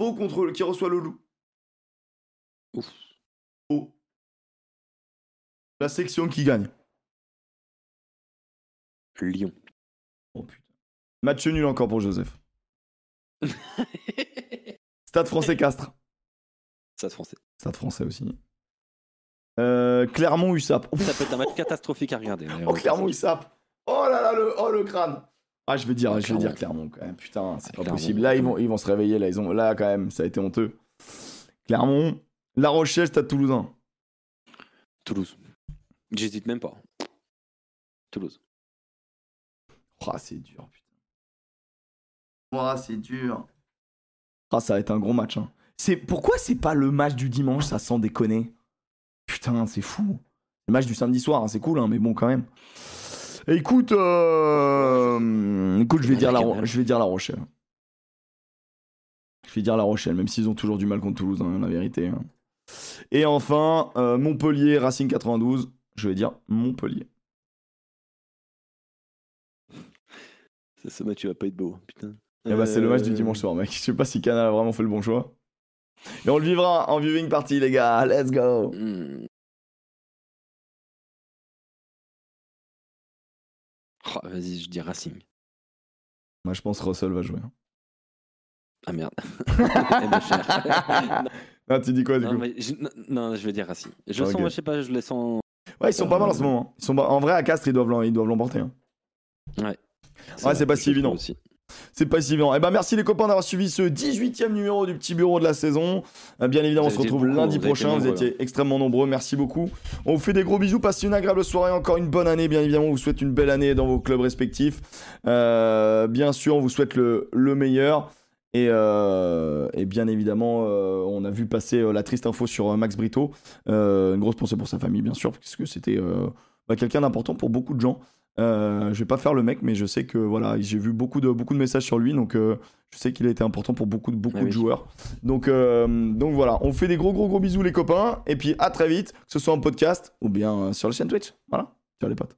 Oh contre qui reçoit le loup. Ouf. Oh. La section qui gagne. Lyon. Oh putain. Match nul encore pour Joseph. (laughs) Stade français Castres. Se français. Stade français aussi. Euh, Clermont USAP. Ouf. Ça peut être un match catastrophique à regarder. Oh Clermont USAP. Oh là là le oh le crâne. Ah je vais dire je vais dire Clermont. Clermont quand même. Putain c'est Ah, pas Clermont. possible. Là ils vont ils vont se réveiller là ils ont là quand même ça a été honteux. Clermont, La Rochelle, Stade Toulousain. Toulouse. J'hésite même pas. Toulouse. Oh c'est dur putain. Oh c'est dur. Ah ça va être un gros match. Hein. C'est pourquoi c'est pas le match du dimanche ça sans déconner? Putain c'est fou. Le match du samedi soir hein, c'est cool hein, mais bon quand même. Écoute, euh... écoute, je vais dire la, Ro- je vais dire la Rochelle. Je vais dire la Rochelle, même s'ils ont toujours du mal contre Toulouse, hein, la vérité. Et enfin, euh, Montpellier, Racing 92. Je vais dire Montpellier. Ce- Ce match il va pas être beau. Putain. Et bah c'est le match du Euh, dimanche soir, mec. Je sais pas si Canal a vraiment fait le bon choix. Et on le vivra en viewing party, les gars. Let's go. hmm. Oh, Vas-y, je dis Racing. Moi, je pense que Russell va jouer. Ah merde. (laughs) Eh ben, cher. Ah, tu dis quoi du non, coup mais je, non, non, je vais dire Racing. Je Ok. sens, je sais pas, je les sens. Ouais, ils sont pas mal en ce moment. Ils sont En vrai, à Castres, ils doivent l'em- ils doivent l'emporter. hein. Ouais, Ouais, c'est pas si évident. Aussi. C'est pas si évident. Eh ben, merci les copains d'avoir suivi ce 18e numéro du petit bureau de la saison. Euh, Bien évidemment, on se retrouve beaucoup, lundi vous prochain. Vous étiez extrêmement nombreux. Merci beaucoup. On vous fait des gros bisous. Passez une agréable soirée. Encore une bonne année. Bien évidemment, on vous souhaite une belle année dans vos clubs respectifs. Euh, bien sûr, on vous souhaite le, le meilleur. Et, euh, et bien évidemment, euh, on a vu passer euh, la triste info sur Max Brito. Une grosse pensée pour sa famille, bien sûr, parce que c'était bah, quelqu'un d'important pour beaucoup de gens. Je vais pas faire le mec, mais je sais que voilà, j'ai vu beaucoup de, beaucoup de messages sur lui, donc je sais qu'il a été important pour beaucoup de, beaucoup Ah de joueurs. Donc, donc voilà, on fait des gros gros gros bisous les copains, et puis à très vite, que ce soit en podcast ou bien sur la chaîne Twitch. Voilà, ciao les potes.